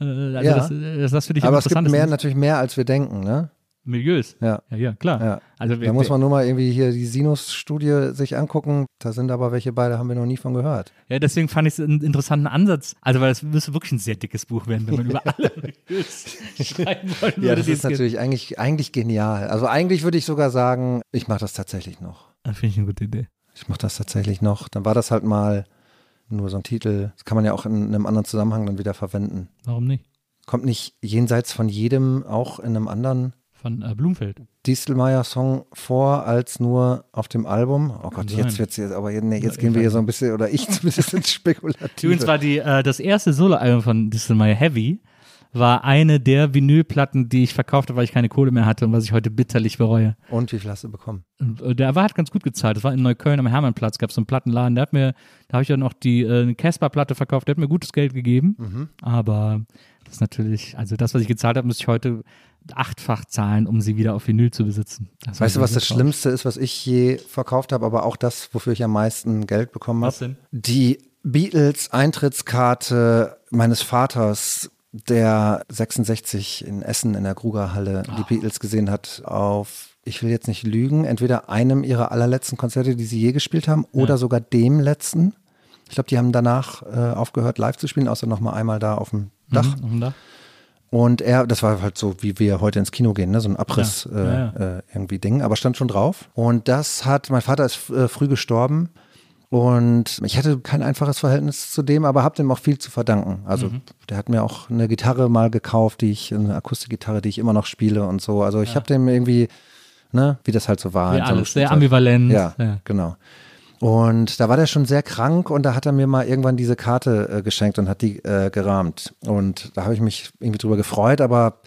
Äh, Also Ja. das, äh, das, das für dich aber es gibt mehr, natürlich mehr, als wir denken, ne? Milieus. Ja. Ja, ja, klar. Ja. Also Da muss man nur mal irgendwie hier die Sinus-Studie sich angucken. Da sind aber welche bei, da haben wir noch nie von gehört. Ja, deswegen fand ich es einen interessanten Ansatz. Also, weil es müsste wirklich ein sehr dickes Buch werden, wenn man über alle Milieus schreiben wollen würde. Ja, das ist natürlich eigentlich, eigentlich genial. Also eigentlich würde ich sogar sagen, ich mache das tatsächlich noch. Ah, Finde ich eine gute Idee. Ich mache das tatsächlich noch. Dann war das halt mal nur so ein Titel. Das kann man ja auch in einem anderen Zusammenhang dann wieder verwenden. Warum nicht? Kommt nicht jenseits von jedem auch in einem anderen Von äh, Blumfeld. Distelmeier-Song vor als nur auf dem Album? Oh Gott, sein. jetzt wird's jetzt, aber nee, jetzt Ja, gehen wir hier so ein bisschen, oder ich zumindest ins Spekulative. Übrigens war die, äh, das erste Soloalbum von Distelmeier Heavy war eine der Vinylplatten, die ich verkauft habe, weil ich keine Kohle mehr hatte und was ich heute bitterlich bereue. Und wie viel hast du bekommen? Äh, Der war hat ganz gut gezahlt. Das war in Neukölln am Hermannplatz, gab es so einen Plattenladen. Der hat mir, da habe ich ja noch die äh, Casper-Platte verkauft, der hat mir gutes Geld gegeben. Mhm. Aber das ist natürlich, also das, was ich gezahlt habe, müsste ich heute achtfach zahlen, um sie wieder auf Vinyl zu besitzen. Das Weißt du, was das. Schlimmste ist, was ich je verkauft habe, aber auch das, wofür ich am meisten Geld bekommen Was habe? denn? Die Beatles-Eintrittskarte meines Vaters, der 66 in Essen in der Krugerhalle die Ah. Beatles gesehen hat, auf, ich will jetzt nicht lügen, entweder einem ihrer allerletzten Konzerte, die sie je gespielt haben, oder sogar dem letzten. Ich glaube, die haben danach äh, aufgehört, live zu spielen, außer noch mal einmal da auf dem Dach. Mhm, auf dem Dach. Und er, das war halt so, wie wir heute ins Kino gehen, ne? so ein Abriss Ja, ja, Äh, äh, irgendwie Ding, aber stand schon drauf. Und das hat, mein Vater ist äh, früh gestorben und ich hatte kein einfaches Verhältnis zu dem, aber habe dem auch viel zu verdanken. Also Mhm. der hat mir auch eine Gitarre mal gekauft, die ich, eine Akustikgitarre, die ich immer noch spiele und so. Also ich habe dem irgendwie, ne, wie das halt so war. Ja, in so einem alles sehr ambivalent. Ja, genau. Und da war der schon sehr krank und da hat er mir mal irgendwann diese Karte äh, geschenkt und hat die äh, gerahmt. Und da habe ich mich irgendwie drüber gefreut, aber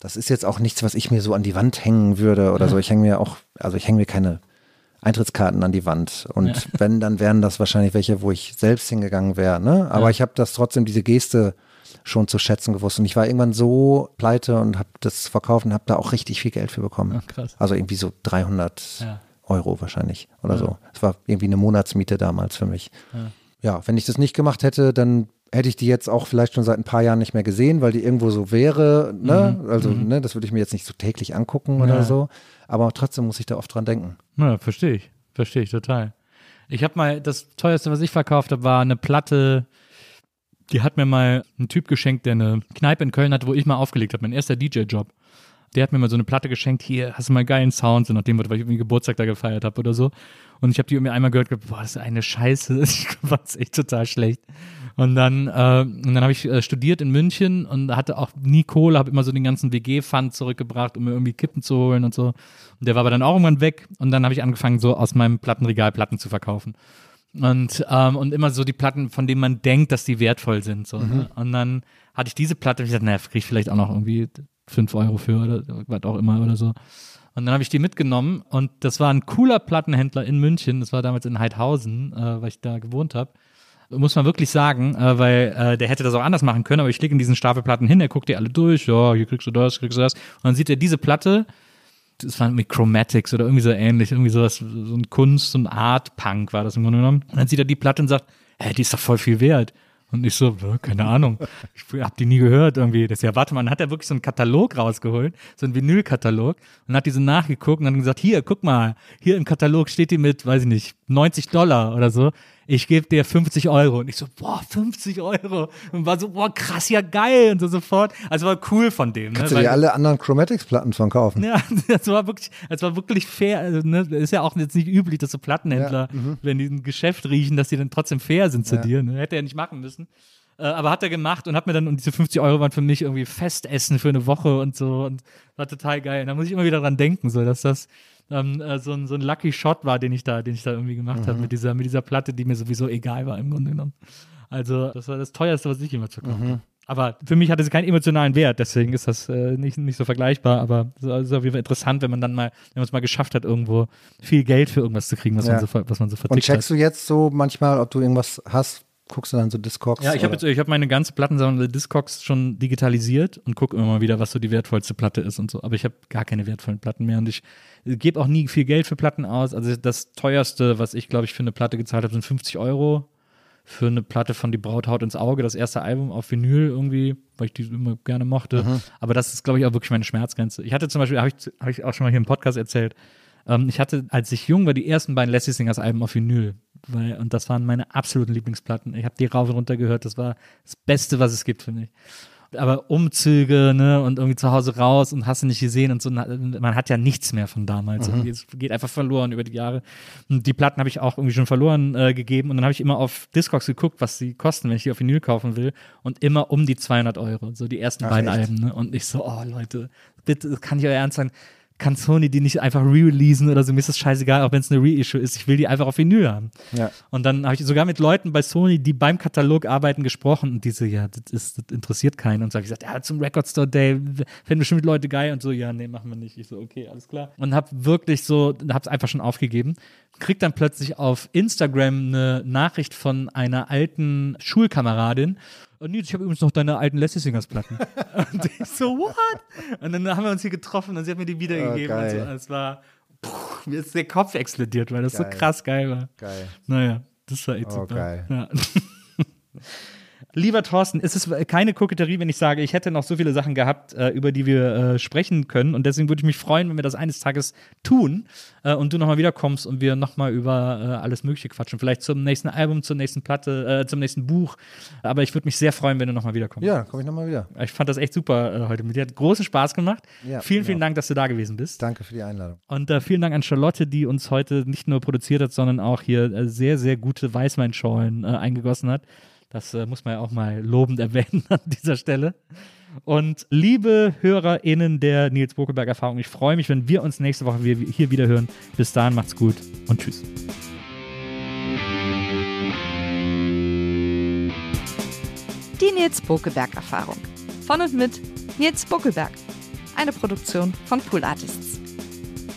das ist jetzt auch nichts, was ich mir so an die Wand hängen würde oder so. Ich hänge mir auch, also ich hänge mir keine Eintrittskarten an die Wand. Und wenn, dann wären das wahrscheinlich welche, wo ich selbst hingegangen wäre. Ne? Aber ich habe das trotzdem, diese Geste schon zu schätzen gewusst. Und ich war irgendwann so pleite und habe das verkauft und habe da auch richtig viel Geld für bekommen. Ja, krass. Also irgendwie so 300 Ja. Euro wahrscheinlich oder so. Es war irgendwie eine Monatsmiete damals für mich. Ja. wenn ich das nicht gemacht hätte, dann hätte ich die jetzt auch vielleicht schon seit ein paar Jahren nicht mehr gesehen, weil die irgendwo so wäre. Ne? Also, ne, das würde ich mir jetzt nicht so täglich angucken oder Ja. so. Aber trotzdem muss ich da oft dran denken. Ja, verstehe ich. Verstehe ich total. Ich habe mal, das teuerste, was ich verkauft habe, war eine Platte, die hat mir mal ein Typ geschenkt, der eine Kneipe in Köln hatte, wo ich mal aufgelegt habe, mein erster DJ-Job. Der hat mir mal so eine Platte geschenkt, hier, hast du mal geilen Sound, so nachdem, weil ich irgendwie Geburtstag da gefeiert habe oder so. Und ich habe die irgendwie einmal gehört, gedacht, boah, das ist eine Scheiße, ich fand es echt total schlecht. Und dann, äh, und dann habe ich äh, studiert in München und hatte auch nie Kohle, habe immer so den ganzen WG-Fund zurückgebracht, um mir irgendwie Kippen zu holen und so. Und der war aber dann auch irgendwann weg und dann habe ich angefangen, so aus meinem Plattenregal Platten zu verkaufen. Und, ähm, und immer so die Platten, von denen man denkt, dass die wertvoll sind. So, ne? Und dann hatte ich diese Platte und ich dachte, naja, krieg ich vielleicht auch noch irgendwie fünf Euro für oder was auch immer oder so. Und dann habe ich die mitgenommen und das war ein cooler Plattenhändler in München. Das war damals in Heidhausen, äh, weil ich da gewohnt habe. Muss man wirklich sagen, äh, weil äh, der hätte das auch anders machen können, aber ich lege in diesen Stapel Platten hin, er guckt die alle durch, ja, hier kriegst du das, kriegst du das. Und dann sieht er diese Platte, das war mit Chromatics oder irgendwie so ähnlich, irgendwie sowas, so ein Kunst, ein Art-Punk war das im Grunde genommen. Und dann sieht er die Platte und sagt, hä, die ist doch voll viel wert. Und ich so, keine Ahnung, ich hab die nie gehört irgendwie. Das ja, warte mal, dann hat er wirklich so einen Katalog rausgeholt, so einen Vinylkatalog und hat diese nachgeguckt und dann gesagt, hier, guck mal, hier im Katalog steht die mit, weiß ich nicht, 90 Dollar oder so. Ich gebe dir 50 Euro. Und ich so, boah, 50 Euro. Und war so, boah, krass, ja geil. Und so sofort. Also war cool von dem. Kannst ne? du dir Weil- alle anderen Chromatics-Platten von kaufen? ja, das war wirklich, das war wirklich fair. Also, ne, ist ja auch jetzt nicht üblich, dass so Plattenhändler, wenn die ein Geschäft riechen, dass die dann trotzdem fair sind zu Ja. dir. Ne? Hätte er nicht machen müssen. Äh, aber hat er gemacht und hat mir dann, und diese 50 Euro waren für mich irgendwie Festessen für eine Woche und so und war total geil. Und da muss ich immer wieder dran denken, so, dass das ähm, äh, so, ein, so ein Lucky Shot war, den ich da, den ich da irgendwie gemacht mhm. habe mit dieser, mit dieser Platte, die mir sowieso egal war im Grunde genommen. Also, das war das teuerste, was ich immer zu kaufen mhm. Aber für mich hatte sie keinen emotionalen Wert, deswegen ist das äh, nicht, nicht so vergleichbar. Aber es ist auf jeden Fall interessant, wenn man dann mal, wenn man es mal geschafft hat, irgendwo viel Geld für irgendwas zu kriegen, was, ja. man, so, was man so vertickt Und checkst hat. du jetzt so manchmal, ob du irgendwas hast, guckst du dann so Discogs? Ja, ich habe hab meine ganze Plattensammlung Discogs schon digitalisiert und gucke immer mal wieder, was so die wertvollste Platte ist und so. Aber ich habe gar keine wertvollen Platten mehr und ich gebe auch nie viel Geld für Platten aus. Also das teuerste, was ich, glaube ich, für eine Platte gezahlt habe, sind 50 Euro für eine Platte von Die Braut haut ins Auge, das erste Album auf Vinyl irgendwie, weil ich die immer gerne mochte. Mhm. Aber das ist, glaube ich, auch wirklich meine Schmerzgrenze. Ich hatte zum Beispiel, habe ich, hab ich auch schon mal hier im Podcast erzählt, ähm, ich hatte, als ich jung war, die ersten beiden Lassie Singers Alben auf Vinyl. Weil, und das waren meine absoluten Lieblingsplatten. Ich habe die rauf und runter gehört. Das war das Beste, was es gibt, finde ich aber Umzüge, ne, und irgendwie zu Hause raus und hast du nicht gesehen und so. Man hat ja nichts mehr von damals. Mhm. Es geht einfach verloren über die Jahre. Und die Platten habe ich auch irgendwie schon verloren äh, gegeben und dann habe ich immer auf Discogs geguckt, was sie kosten, wenn ich die auf Vinyl kaufen will und immer um die 200 Euro. So die ersten Ach, beiden echt? Alben, ne? Und ich so, oh Leute, bitte, kann ich euer Ernst sein? Kann Sony die nicht einfach re-releasen oder so. Mir ist das scheißegal, auch wenn es eine Reissue ist. Ich will die einfach auf Vinyl haben. Ja. Und dann habe ich sogar mit Leuten bei Sony, die beim Katalog arbeiten, gesprochen und diese, ja, das, ist, das interessiert keinen. Und so habe ich gesagt, ja, zum Record Store Day finden bestimmt Leute geil und so, ja, nee, machen wir nicht. Ich so, okay, alles klar. Und habe wirklich so, habe es einfach schon aufgegeben. Krieg dann plötzlich auf Instagram eine Nachricht von einer alten Schulkameradin oh, Nils, ich habe übrigens noch deine alten Leslie Singers Platten. und ich so, what? Und dann haben wir uns hier getroffen und sie hat mir die wiedergegeben. Oh, und so. Es war, puh, mir ist der Kopf explodiert, weil das geil. so krass geil war. Geil. Naja, das war echt oh, super. Geil. Ja. Lieber Thorsten, ist es keine Koketterie, wenn ich sage, ich hätte noch so viele Sachen gehabt, äh, über die wir äh, sprechen können. Und deswegen würde ich mich freuen, wenn wir das eines Tages tun äh, und du nochmal wiederkommst und wir nochmal über äh, alles Mögliche quatschen. Vielleicht zum nächsten Album, zur nächsten Platte, äh, zum nächsten Buch. Aber ich würde mich sehr freuen, wenn du nochmal wiederkommst. Ja, komme ich nochmal wieder. Ich fand das echt super äh, heute mit dir. Hat großen Spaß gemacht. Ja, vielen, vielen Dank, dass du da gewesen bist. Danke für die Einladung. Und vielen Dank an Charlotte, die uns heute nicht nur produziert hat, sondern auch hier sehr, sehr gute Weißweinschorlen eingegossen hat. Das äh, muss man ja auch mal lobend erwähnen an dieser Stelle. Und liebe HörerInnen der Nils Bokelberg Erfahrung, ich freue mich, wenn wir uns nächste Woche hier wieder hören. Bis dahin, macht's gut und tschüss. Die Nils Bokelberg Erfahrung. Von und mit Nils Bokelberg. Eine Produktion von Pool Artists.